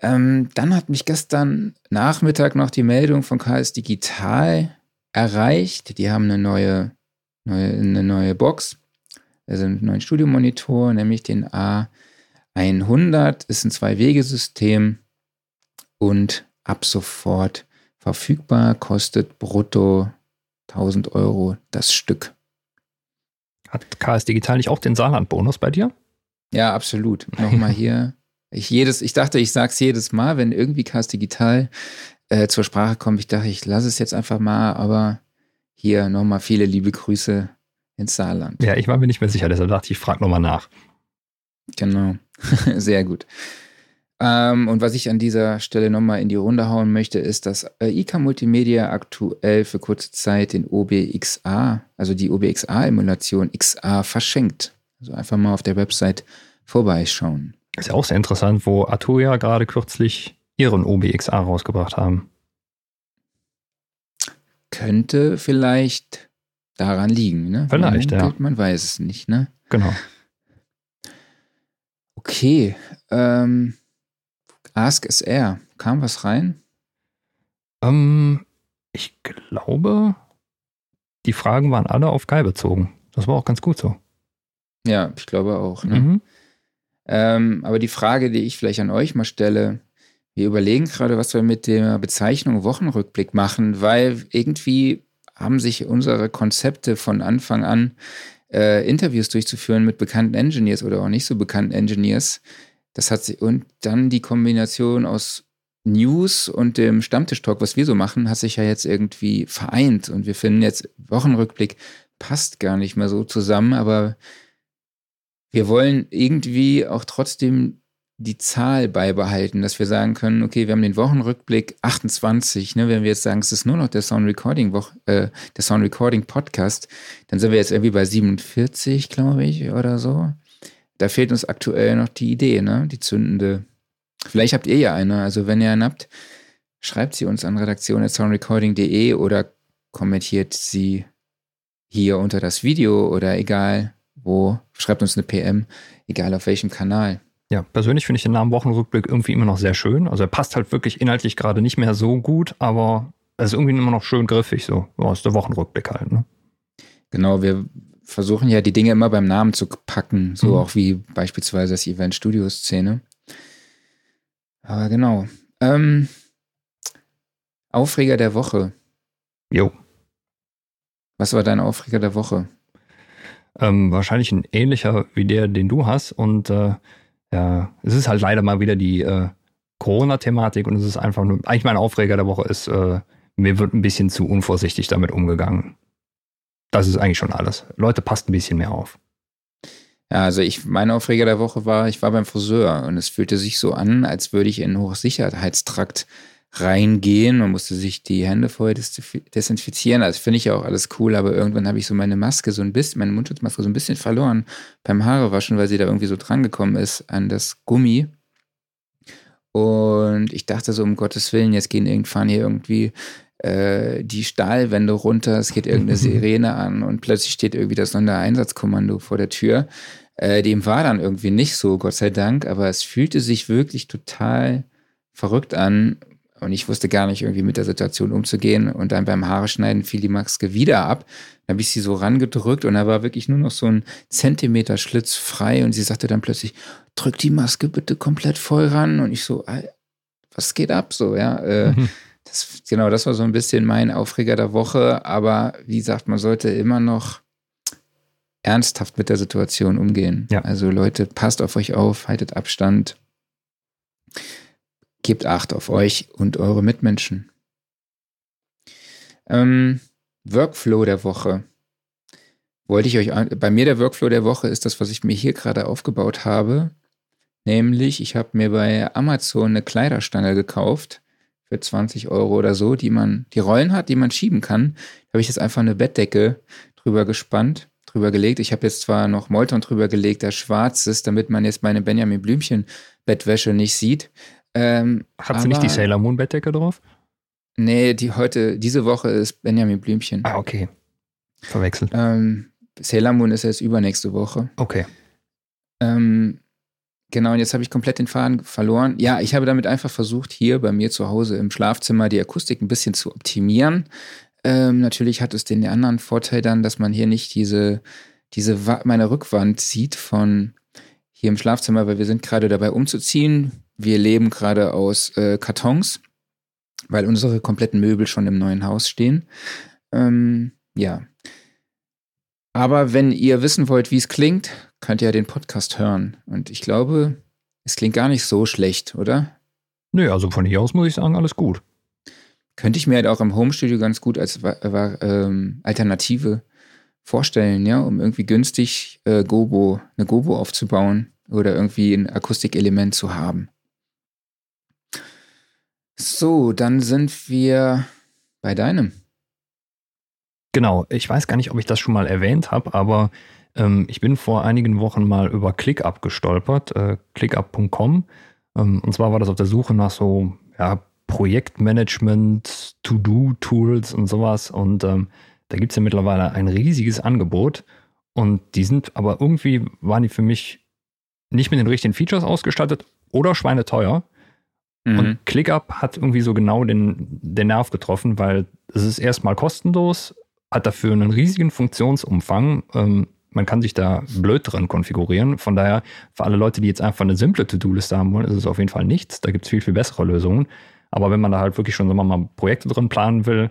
Ähm, dann hat mich gestern Nachmittag noch die Meldung von KS Digital erreicht. Die haben eine neue, neue, eine neue Box, also einen neuen Studiomonitor, nämlich den A100. Ist ein Zwei-Wege-System und ab sofort verfügbar, kostet brutto 1000 Euro das Stück. Hat KS Digital nicht auch den Saarland-Bonus bei dir? Ja, absolut. Nochmal hier. Ich, jedes, ich dachte, ich sage es jedes Mal, wenn irgendwie Cast Digital äh, zur Sprache kommt. Ich dachte, ich lasse es jetzt einfach mal, aber hier nochmal viele liebe Grüße ins Saarland. Ja, ich war mir nicht mehr sicher, deshalb dachte ich, ich frage nochmal nach. Genau, sehr gut. Ähm, und was ich an dieser Stelle nochmal in die Runde hauen möchte, ist, dass äh, IK Multimedia aktuell für kurze Zeit den OBXA, also die OBXA-Emulation XA verschenkt. Also einfach mal auf der Website vorbeischauen. Ist ja auch sehr interessant, wo Atoya gerade kürzlich ihren OBXA rausgebracht haben. Könnte vielleicht daran liegen, ne? Vielleicht, man, ja. Man weiß es nicht, ne? Genau. Okay. Ähm, Ask SR. Kam was rein? Ähm, ich glaube, die Fragen waren alle auf Geil bezogen. Das war auch ganz gut so. Ja, ich glaube auch. Ne? Mhm. Ähm, aber die Frage, die ich vielleicht an euch mal stelle, wir überlegen gerade, was wir mit der Bezeichnung Wochenrückblick machen, weil irgendwie haben sich unsere Konzepte von Anfang an, äh, Interviews durchzuführen mit bekannten Engineers oder auch nicht so bekannten Engineers. Das hat sich, und dann die Kombination aus News und dem Stammtisch-Talk, was wir so machen, hat sich ja jetzt irgendwie vereint. Und wir finden jetzt Wochenrückblick passt gar nicht mehr so zusammen, aber wir wollen irgendwie auch trotzdem die Zahl beibehalten, dass wir sagen können, okay, wir haben den Wochenrückblick 28, ne, wenn wir jetzt sagen, es ist nur noch der Sound Recording Woche, äh, der Sound Recording Podcast, dann sind wir jetzt irgendwie bei 47, glaube ich, oder so. Da fehlt uns aktuell noch die Idee, ne, die zündende Vielleicht habt ihr ja eine. Also wenn ihr eine habt, schreibt sie uns an redaktion.soundrecording.de oder kommentiert sie hier unter das Video oder egal wo. Schreibt uns eine PM, egal auf welchem Kanal. Ja, persönlich finde ich den Namen Wochenrückblick irgendwie immer noch sehr schön. Also er passt halt wirklich inhaltlich gerade nicht mehr so gut, aber er ist irgendwie immer noch schön griffig, so aus der Wochenrückblick halt. Ne? Genau, wir versuchen ja die Dinge immer beim Namen zu packen, so mhm. auch wie beispielsweise das Event Studio Szene. Aber genau. Ähm, Aufreger der Woche. Jo. Was war dein Aufreger der Woche? Ähm, wahrscheinlich ein ähnlicher wie der, den du hast. Und äh, ja, es ist halt leider mal wieder die äh, Corona-Thematik und es ist einfach nur, eigentlich mein Aufreger der Woche ist, äh, mir wird ein bisschen zu unvorsichtig damit umgegangen. Das ist eigentlich schon alles. Leute, passt ein bisschen mehr auf. Ja, also ich, mein Aufreger der Woche war, ich war beim Friseur und es fühlte sich so an, als würde ich in Hochsicherheitstrakt reingehen. Man musste sich die Hände vorher desinfizieren. Also finde ich ja auch alles cool, aber irgendwann habe ich so meine Maske so ein bisschen, meine Mundschutzmaske so ein bisschen verloren beim Haarewaschen, weil sie da irgendwie so drangekommen ist an das Gummi. Und ich dachte so, um Gottes Willen, jetzt gehen irgendwann hier irgendwie äh, die Stahlwände runter, es geht irgendeine Sirene an und plötzlich steht irgendwie das Sondereinsatzkommando vor der Tür. Äh, dem war dann irgendwie nicht so, Gott sei Dank, aber es fühlte sich wirklich total verrückt an, und ich wusste gar nicht irgendwie mit der Situation umzugehen. Und dann beim Haare schneiden fiel die Maske wieder ab. Dann habe ich sie so rangedrückt und da war wirklich nur noch so ein Zentimeter Schlitz frei. Und sie sagte dann plötzlich, drück die Maske bitte komplett voll ran. Und ich so, was geht ab so, ja. Äh, mhm. das, genau, das war so ein bisschen mein Aufreger der Woche. Aber wie gesagt, man sollte immer noch ernsthaft mit der Situation umgehen. Ja. Also Leute, passt auf euch auf, haltet Abstand. Gebt Acht auf euch und eure Mitmenschen. Ähm, Workflow der Woche. Wollte ich euch, bei mir der Workflow der Woche ist das, was ich mir hier gerade aufgebaut habe. Nämlich, ich habe mir bei Amazon eine Kleiderstange gekauft für 20 Euro oder so, die man, die Rollen hat, die man schieben kann. Da habe ich jetzt einfach eine Bettdecke drüber gespannt, drüber gelegt. Ich habe jetzt zwar noch Molton drüber gelegt, der schwarz ist, damit man jetzt meine Benjamin Blümchen Bettwäsche nicht sieht. Ähm, Hat sie nicht die Sailor Moon Bettdecke drauf? Nee, die heute, diese Woche ist Benjamin Blümchen. Ah, okay. Verwechselt. Ähm, Sailor Moon ist jetzt übernächste Woche. Okay. Ähm, genau, und jetzt habe ich komplett den Faden verloren. Ja, ich habe damit einfach versucht, hier bei mir zu Hause im Schlafzimmer die Akustik ein bisschen zu optimieren. Ähm, natürlich hat es den anderen Vorteil dann, dass man hier nicht diese, diese meine Rückwand sieht von hier im Schlafzimmer, weil wir sind gerade dabei umzuziehen. Wir leben gerade aus äh, Kartons, weil unsere kompletten Möbel schon im neuen Haus stehen. Ähm, ja. Aber wenn ihr wissen wollt, wie es klingt, könnt ihr den Podcast hören. Und ich glaube, es klingt gar nicht so schlecht, oder? Nö, also von hier aus muss ich sagen, alles gut. Könnte ich mir halt auch im Homestudio ganz gut als ähm, Alternative vorstellen, ja, um irgendwie günstig äh, Gobo, eine Gobo aufzubauen oder irgendwie ein Akustikelement zu haben. So, dann sind wir bei deinem. Genau, ich weiß gar nicht, ob ich das schon mal erwähnt habe, aber ähm, ich bin vor einigen Wochen mal über ClickUp gestolpert, äh, clickup.com. Ähm, und zwar war das auf der Suche nach so ja, Projektmanagement, To-Do-Tools und sowas. Und ähm, da gibt es ja mittlerweile ein riesiges Angebot. Und die sind aber irgendwie, waren die für mich nicht mit den richtigen Features ausgestattet oder schweineteuer. Mhm. Und ClickUp hat irgendwie so genau den, den Nerv getroffen, weil es ist erstmal kostenlos, hat dafür einen riesigen Funktionsumfang. Ähm, man kann sich da blöd drin konfigurieren. Von daher, für alle Leute, die jetzt einfach eine simple To-Do-Liste haben wollen, ist es auf jeden Fall nichts. Da gibt es viel, viel bessere Lösungen. Aber wenn man da halt wirklich schon, sagen wir mal, Projekte drin planen will,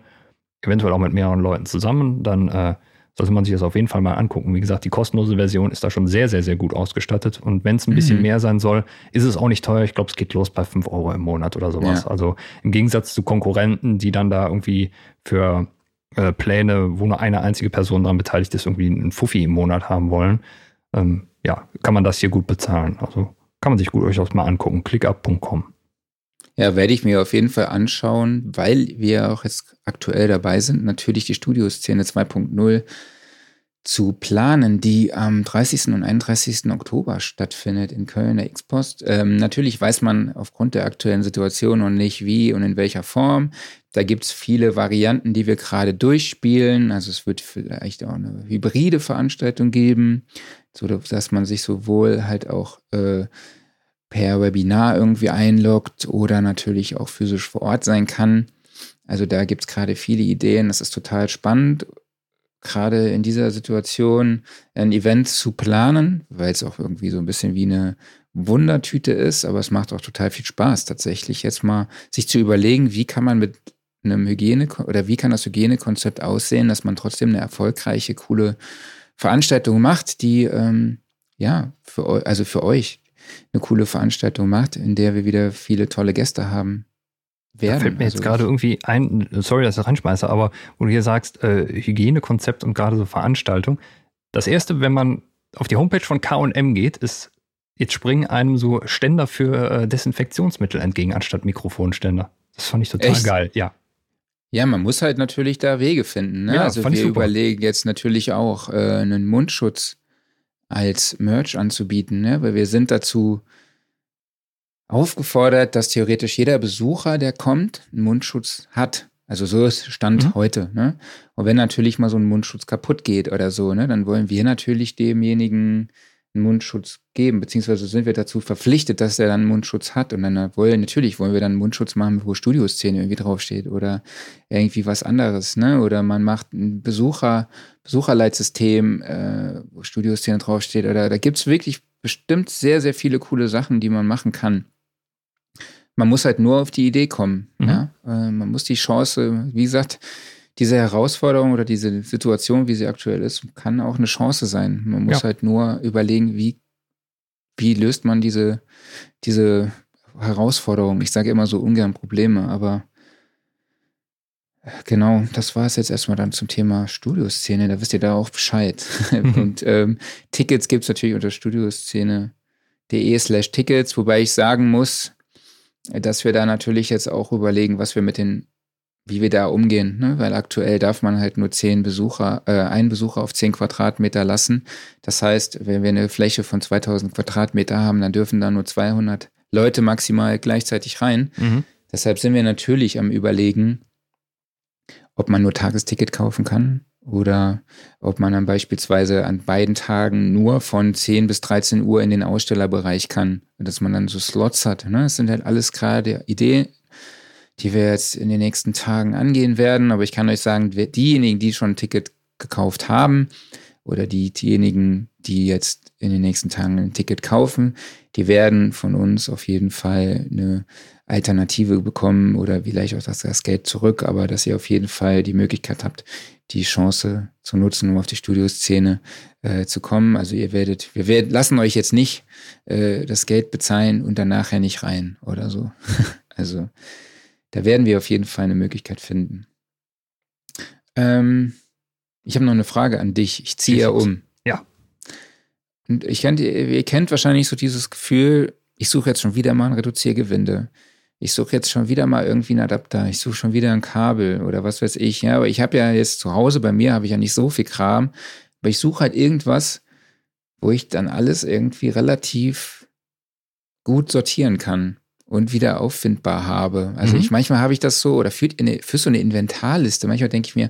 eventuell auch mit mehreren Leuten zusammen, dann äh, sollte man sich das auf jeden Fall mal angucken. Wie gesagt, die kostenlose Version ist da schon sehr, sehr, sehr gut ausgestattet. Und wenn es ein bisschen mhm. mehr sein soll, ist es auch nicht teuer. Ich glaube, es geht los bei 5 Euro im Monat oder sowas. Ja. Also im Gegensatz zu Konkurrenten, die dann da irgendwie für äh, Pläne, wo nur eine einzige Person daran beteiligt ist, irgendwie einen Fuffi im Monat haben wollen, ähm, ja, kann man das hier gut bezahlen. Also kann man sich gut durchaus mal angucken. Clickup.com. Ja, werde ich mir auf jeden Fall anschauen, weil wir auch jetzt aktuell dabei sind, natürlich die Studioszene 2.0 zu planen, die am 30. und 31. Oktober stattfindet in Köln, der X-Post. Ähm, natürlich weiß man aufgrund der aktuellen Situation noch nicht, wie und in welcher Form. Da gibt es viele Varianten, die wir gerade durchspielen. Also es wird vielleicht auch eine hybride Veranstaltung geben, so dass man sich sowohl halt auch äh, per Webinar irgendwie einloggt oder natürlich auch physisch vor Ort sein kann. Also da gibt es gerade viele Ideen. Das ist total spannend gerade in dieser Situation ein Event zu planen, weil es auch irgendwie so ein bisschen wie eine Wundertüte ist, aber es macht auch total viel Spaß, tatsächlich jetzt mal sich zu überlegen, wie kann man mit einem Hygiene oder wie kann das Hygienekonzept aussehen, dass man trotzdem eine erfolgreiche, coole Veranstaltung macht, die ähm, ja für also für euch eine coole Veranstaltung macht, in der wir wieder viele tolle Gäste haben werden. Da fällt mir also jetzt gerade irgendwie ein, sorry, dass ich reinschmeiße, aber wo du hier sagst, äh, Hygienekonzept und gerade so Veranstaltung. Das erste, wenn man auf die Homepage von KM geht, ist, jetzt springen einem so Ständer für äh, Desinfektionsmittel entgegen, anstatt Mikrofonständer. Das fand ich total Echt? geil, ja. Ja, man muss halt natürlich da Wege finden. Ne? Ja, also wir überlegen jetzt natürlich auch, äh, einen Mundschutz als Merch anzubieten, ne? weil wir sind dazu aufgefordert, dass theoretisch jeder Besucher, der kommt, einen Mundschutz hat. Also so ist Stand mhm. heute. Ne? Und wenn natürlich mal so ein Mundschutz kaputt geht oder so, ne, dann wollen wir natürlich demjenigen Mundschutz geben, beziehungsweise sind wir dazu verpflichtet, dass er dann einen Mundschutz hat. Und dann wollen, natürlich wollen wir dann einen Mundschutz machen, wo Studioszene irgendwie draufsteht oder irgendwie was anderes, ne? Oder man macht ein Besucher, Besucherleitsystem, äh, wo Studioszene draufsteht. Oder da gibt's wirklich bestimmt sehr, sehr viele coole Sachen, die man machen kann. Man muss halt nur auf die Idee kommen. Mhm. Ja? Äh, man muss die Chance, wie gesagt, diese Herausforderung oder diese Situation, wie sie aktuell ist, kann auch eine Chance sein. Man muss ja. halt nur überlegen, wie, wie löst man diese, diese Herausforderung. Ich sage immer so ungern Probleme, aber genau, das war es jetzt erstmal dann zum Thema Studioszene. Da wisst ihr da auch Bescheid. Und ähm, Tickets gibt es natürlich unter studioszene.de slash Tickets, wobei ich sagen muss, dass wir da natürlich jetzt auch überlegen, was wir mit den, wie wir da umgehen, ne? weil aktuell darf man halt nur zehn Besucher, äh, einen Besucher auf zehn Quadratmeter lassen. Das heißt, wenn wir eine Fläche von 2000 Quadratmeter haben, dann dürfen da nur 200 Leute maximal gleichzeitig rein. Mhm. Deshalb sind wir natürlich am Überlegen, ob man nur Tagesticket kaufen kann oder ob man dann beispielsweise an beiden Tagen nur von 10 bis 13 Uhr in den Ausstellerbereich kann, dass man dann so Slots hat. Ne? Das sind halt alles gerade Ideen, die wir jetzt in den nächsten Tagen angehen werden. Aber ich kann euch sagen, diejenigen, die schon ein Ticket gekauft haben oder die, diejenigen, die jetzt in den nächsten Tagen ein Ticket kaufen, die werden von uns auf jeden Fall eine Alternative bekommen oder vielleicht auch das, das Geld zurück, aber dass ihr auf jeden Fall die Möglichkeit habt, die Chance zu nutzen, um auf die Studioszene äh, zu kommen. Also ihr werdet, wir werden, lassen euch jetzt nicht äh, das Geld bezahlen und dann nachher nicht rein oder so. also da werden wir auf jeden Fall eine Möglichkeit finden. Ähm, ich habe noch eine Frage an dich. Ich ziehe ja um. Ja. Und ich kennt, ihr kennt wahrscheinlich so dieses Gefühl, ich suche jetzt schon wieder mal ein Reduziergewinde ich suche jetzt schon wieder mal irgendwie einen Adapter, ich suche schon wieder ein Kabel oder was weiß ich. Ja, aber ich habe ja jetzt zu Hause bei mir habe ich ja nicht so viel Kram, aber ich suche halt irgendwas, wo ich dann alles irgendwie relativ gut sortieren kann und wieder auffindbar habe. Also mhm. ich manchmal habe ich das so oder für, eine, für so eine Inventarliste, manchmal denke ich mir,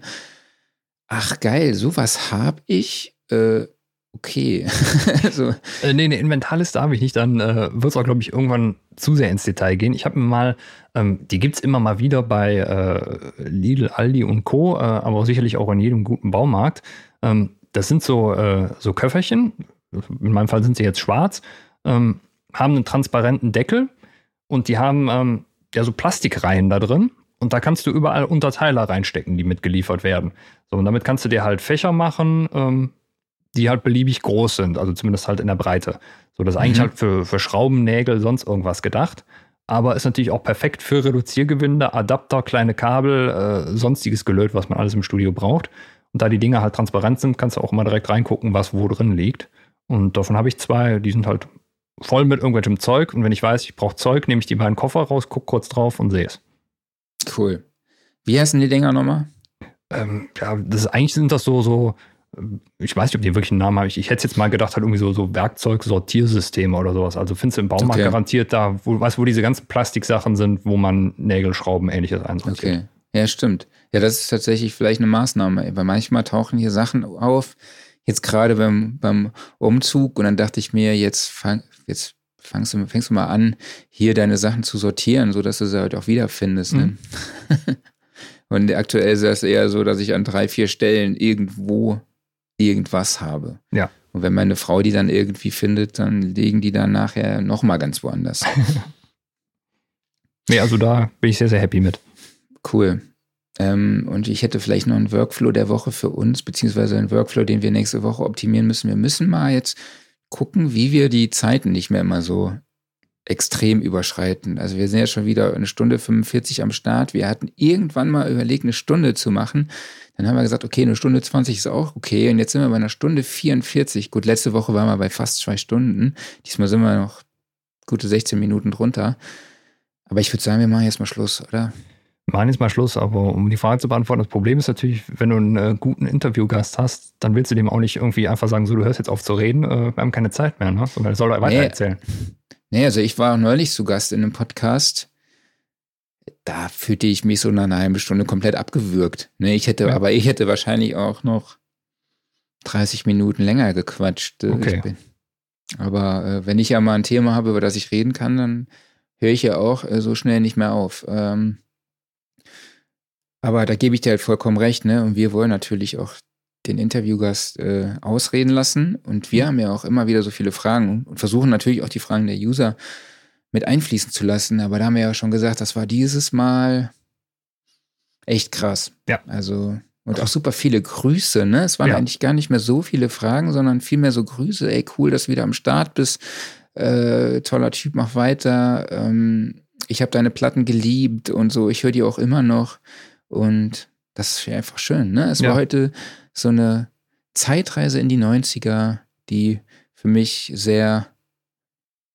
ach geil, sowas habe ich. Äh, okay. so. Äh, nee, eine Inventarliste habe ich nicht. Dann äh, wird es auch, glaube ich, irgendwann zu sehr ins Detail gehen. Ich habe mir mal, ähm, die gibt es immer mal wieder bei äh, Lidl, Aldi und Co., äh, aber sicherlich auch in jedem guten Baumarkt. Ähm, das sind so, äh, so Köfferchen. In meinem Fall sind sie jetzt schwarz. Ähm, haben einen transparenten Deckel und die haben ähm, ja so Plastikreihen da drin. Und da kannst du überall Unterteiler reinstecken, die mitgeliefert werden. So, und damit kannst du dir halt Fächer machen, ähm, die halt beliebig groß sind, also zumindest halt in der Breite. So, das ist eigentlich mhm. halt für, für Schrauben, Nägel, sonst irgendwas gedacht. Aber ist natürlich auch perfekt für Reduziergewinde, Adapter, kleine Kabel, äh, sonstiges Gelöt, was man alles im Studio braucht. Und da die Dinger halt transparent sind, kannst du auch immer direkt reingucken, was wo drin liegt. Und davon habe ich zwei, die sind halt voll mit irgendwelchem Zeug. Und wenn ich weiß, ich brauche Zeug, nehme ich die beiden Koffer raus, gucke kurz drauf und sehe es. Cool. Wie heißen die Dinger nochmal? Ähm, ja, das ist, eigentlich sind das so, so ich weiß nicht, ob die wirklich einen Namen haben. Ich, ich hätte jetzt mal gedacht, halt irgendwie so, so Werkzeugsortiersysteme oder sowas. Also findest du im Baumarkt okay. garantiert da, wo, weißt, wo diese ganzen Plastiksachen sind, wo man Nägelschrauben ähnliches einsortiert. Okay. Ja, stimmt. Ja, das ist tatsächlich vielleicht eine Maßnahme, weil manchmal tauchen hier Sachen auf, jetzt gerade beim, beim Umzug und dann dachte ich mir, jetzt fang, jetzt fängst du, fängst du mal an, hier deine Sachen zu sortieren, sodass du sie halt auch wiederfindest. Ne? Mhm. und aktuell ist das eher so, dass ich an drei, vier Stellen irgendwo irgendwas habe. Ja. Und wenn meine Frau die dann irgendwie findet, dann legen die dann nachher nochmal ganz woanders. nee, also da bin ich sehr, sehr happy mit. Cool. Ähm, und ich hätte vielleicht noch einen Workflow der Woche für uns, beziehungsweise einen Workflow, den wir nächste Woche optimieren müssen. Wir müssen mal jetzt gucken, wie wir die Zeiten nicht mehr immer so extrem überschreiten. Also wir sind ja schon wieder eine Stunde 45 am Start. Wir hatten irgendwann mal überlegt, eine Stunde zu machen. Dann haben wir gesagt, okay, eine Stunde 20 ist auch okay. Und jetzt sind wir bei einer Stunde 44. Gut, letzte Woche waren wir bei fast zwei Stunden. Diesmal sind wir noch gute 16 Minuten drunter. Aber ich würde sagen, wir machen jetzt mal Schluss, oder? Machen jetzt mal Schluss, aber um die Frage zu beantworten, das Problem ist natürlich, wenn du einen äh, guten Interviewgast hast, dann willst du dem auch nicht irgendwie einfach sagen, so, du hörst jetzt auf zu reden, äh, wir haben keine Zeit mehr, ne? sondern er soll weiter nee. erzählen. Nee, also ich war neulich zu Gast in einem Podcast, da fühlte ich mich so nach einer halben Stunde komplett abgewürgt. Ne, ich hätte, ja. aber ich hätte wahrscheinlich auch noch 30 Minuten länger gequatscht. Äh, okay. Bin, aber äh, wenn ich ja mal ein Thema habe, über das ich reden kann, dann höre ich ja auch äh, so schnell nicht mehr auf. Ähm, aber da gebe ich dir halt vollkommen recht, ne? Und wir wollen natürlich auch den Interviewgast äh, ausreden lassen. Und wir mhm. haben ja auch immer wieder so viele Fragen und versuchen natürlich auch die Fragen der User mit einfließen zu lassen. Aber da haben wir ja schon gesagt, das war dieses Mal echt krass. Ja. Also, und auch super viele Grüße, ne? Es waren ja. eigentlich gar nicht mehr so viele Fragen, sondern vielmehr so Grüße. Ey, cool, dass du wieder am Start bist. Äh, toller Typ, mach weiter. Ähm, ich habe deine Platten geliebt und so. Ich höre die auch immer noch. Und das ist einfach schön. Ne? Es ja. war heute so eine Zeitreise in die 90er, die für mich sehr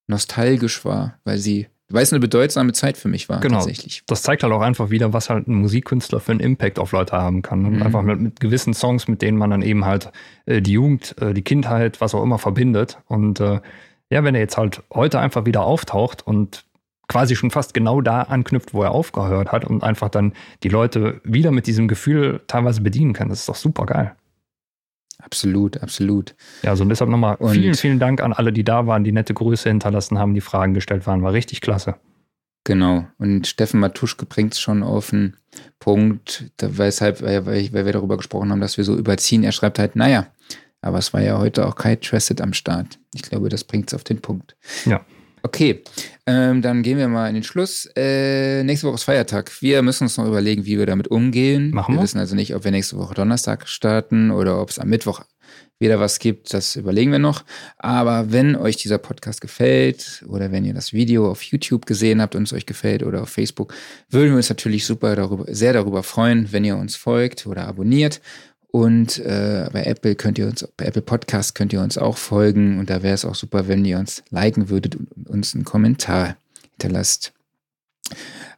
nostalgisch war, weil sie, weil es eine bedeutsame Zeit für mich war. Genau. Tatsächlich. Das zeigt halt auch einfach wieder, was halt ein Musikkünstler für einen Impact auf Leute haben kann. Und mhm. einfach mit, mit, gewissen Songs, mit denen man dann eben halt äh, die Jugend, äh, die Kindheit, was auch immer verbindet. Und äh, ja, wenn er jetzt halt heute einfach wieder auftaucht und quasi schon fast genau da anknüpft, wo er aufgehört hat und einfach dann die Leute wieder mit diesem Gefühl teilweise bedienen kann. Das ist doch super geil. Absolut, absolut. Ja, also deshalb nochmal vielen, vielen Dank an alle, die da waren, die nette Grüße hinterlassen haben, die Fragen gestellt waren. War richtig klasse. Genau. Und Steffen Matuschke bringt es schon auf den Punkt, weshalb, weil, weil wir darüber gesprochen haben, dass wir so überziehen. Er schreibt halt, naja, aber es war ja heute auch Kai Trusted am Start. Ich glaube, das bringt es auf den Punkt. Ja. Okay, ähm, dann gehen wir mal in den Schluss. Äh, nächste Woche ist Feiertag. Wir müssen uns noch überlegen, wie wir damit umgehen. Machen wir. Wir wissen also nicht, ob wir nächste Woche Donnerstag starten oder ob es am Mittwoch wieder was gibt. Das überlegen wir noch. Aber wenn euch dieser Podcast gefällt oder wenn ihr das Video auf YouTube gesehen habt und es euch gefällt oder auf Facebook, würden wir uns natürlich super darüber, sehr darüber freuen, wenn ihr uns folgt oder abonniert. Und äh, bei Apple könnt ihr uns, bei Apple Podcast könnt ihr uns auch folgen. Und da wäre es auch super, wenn ihr uns liken würdet und uns einen Kommentar hinterlasst.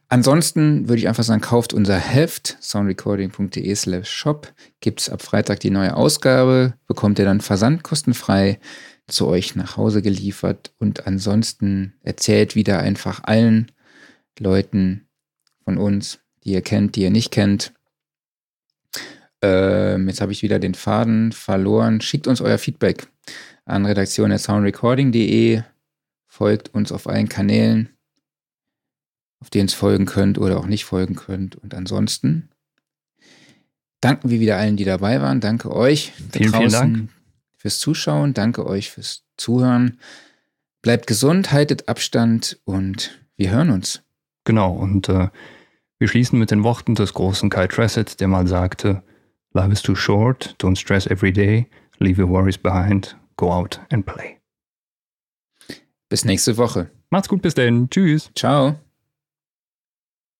Ansonsten würde ich einfach sagen, kauft unser Heft, soundrecording.de slash shop. Gibt es ab Freitag die neue Ausgabe, bekommt ihr dann versandkostenfrei zu euch nach Hause geliefert. Und ansonsten erzählt wieder einfach allen Leuten von uns, die ihr kennt, die ihr nicht kennt, ähm, jetzt habe ich wieder den Faden verloren. Schickt uns euer Feedback an redaktion.soundrecording.de. Folgt uns auf allen Kanälen, auf denen es folgen könnt oder auch nicht folgen könnt. Und ansonsten danken wir wieder allen, die dabei waren. Danke euch vielen, vielen Dank. fürs Zuschauen. Danke euch fürs Zuhören. Bleibt gesund, haltet Abstand und wir hören uns. Genau, und äh, wir schließen mit den Worten des großen Kai Tressett, der mal sagte, Life is too short, don't stress every day, leave your worries behind, go out and play. Bis nächste Woche. Macht's gut, bis dann. Tschüss. Ciao.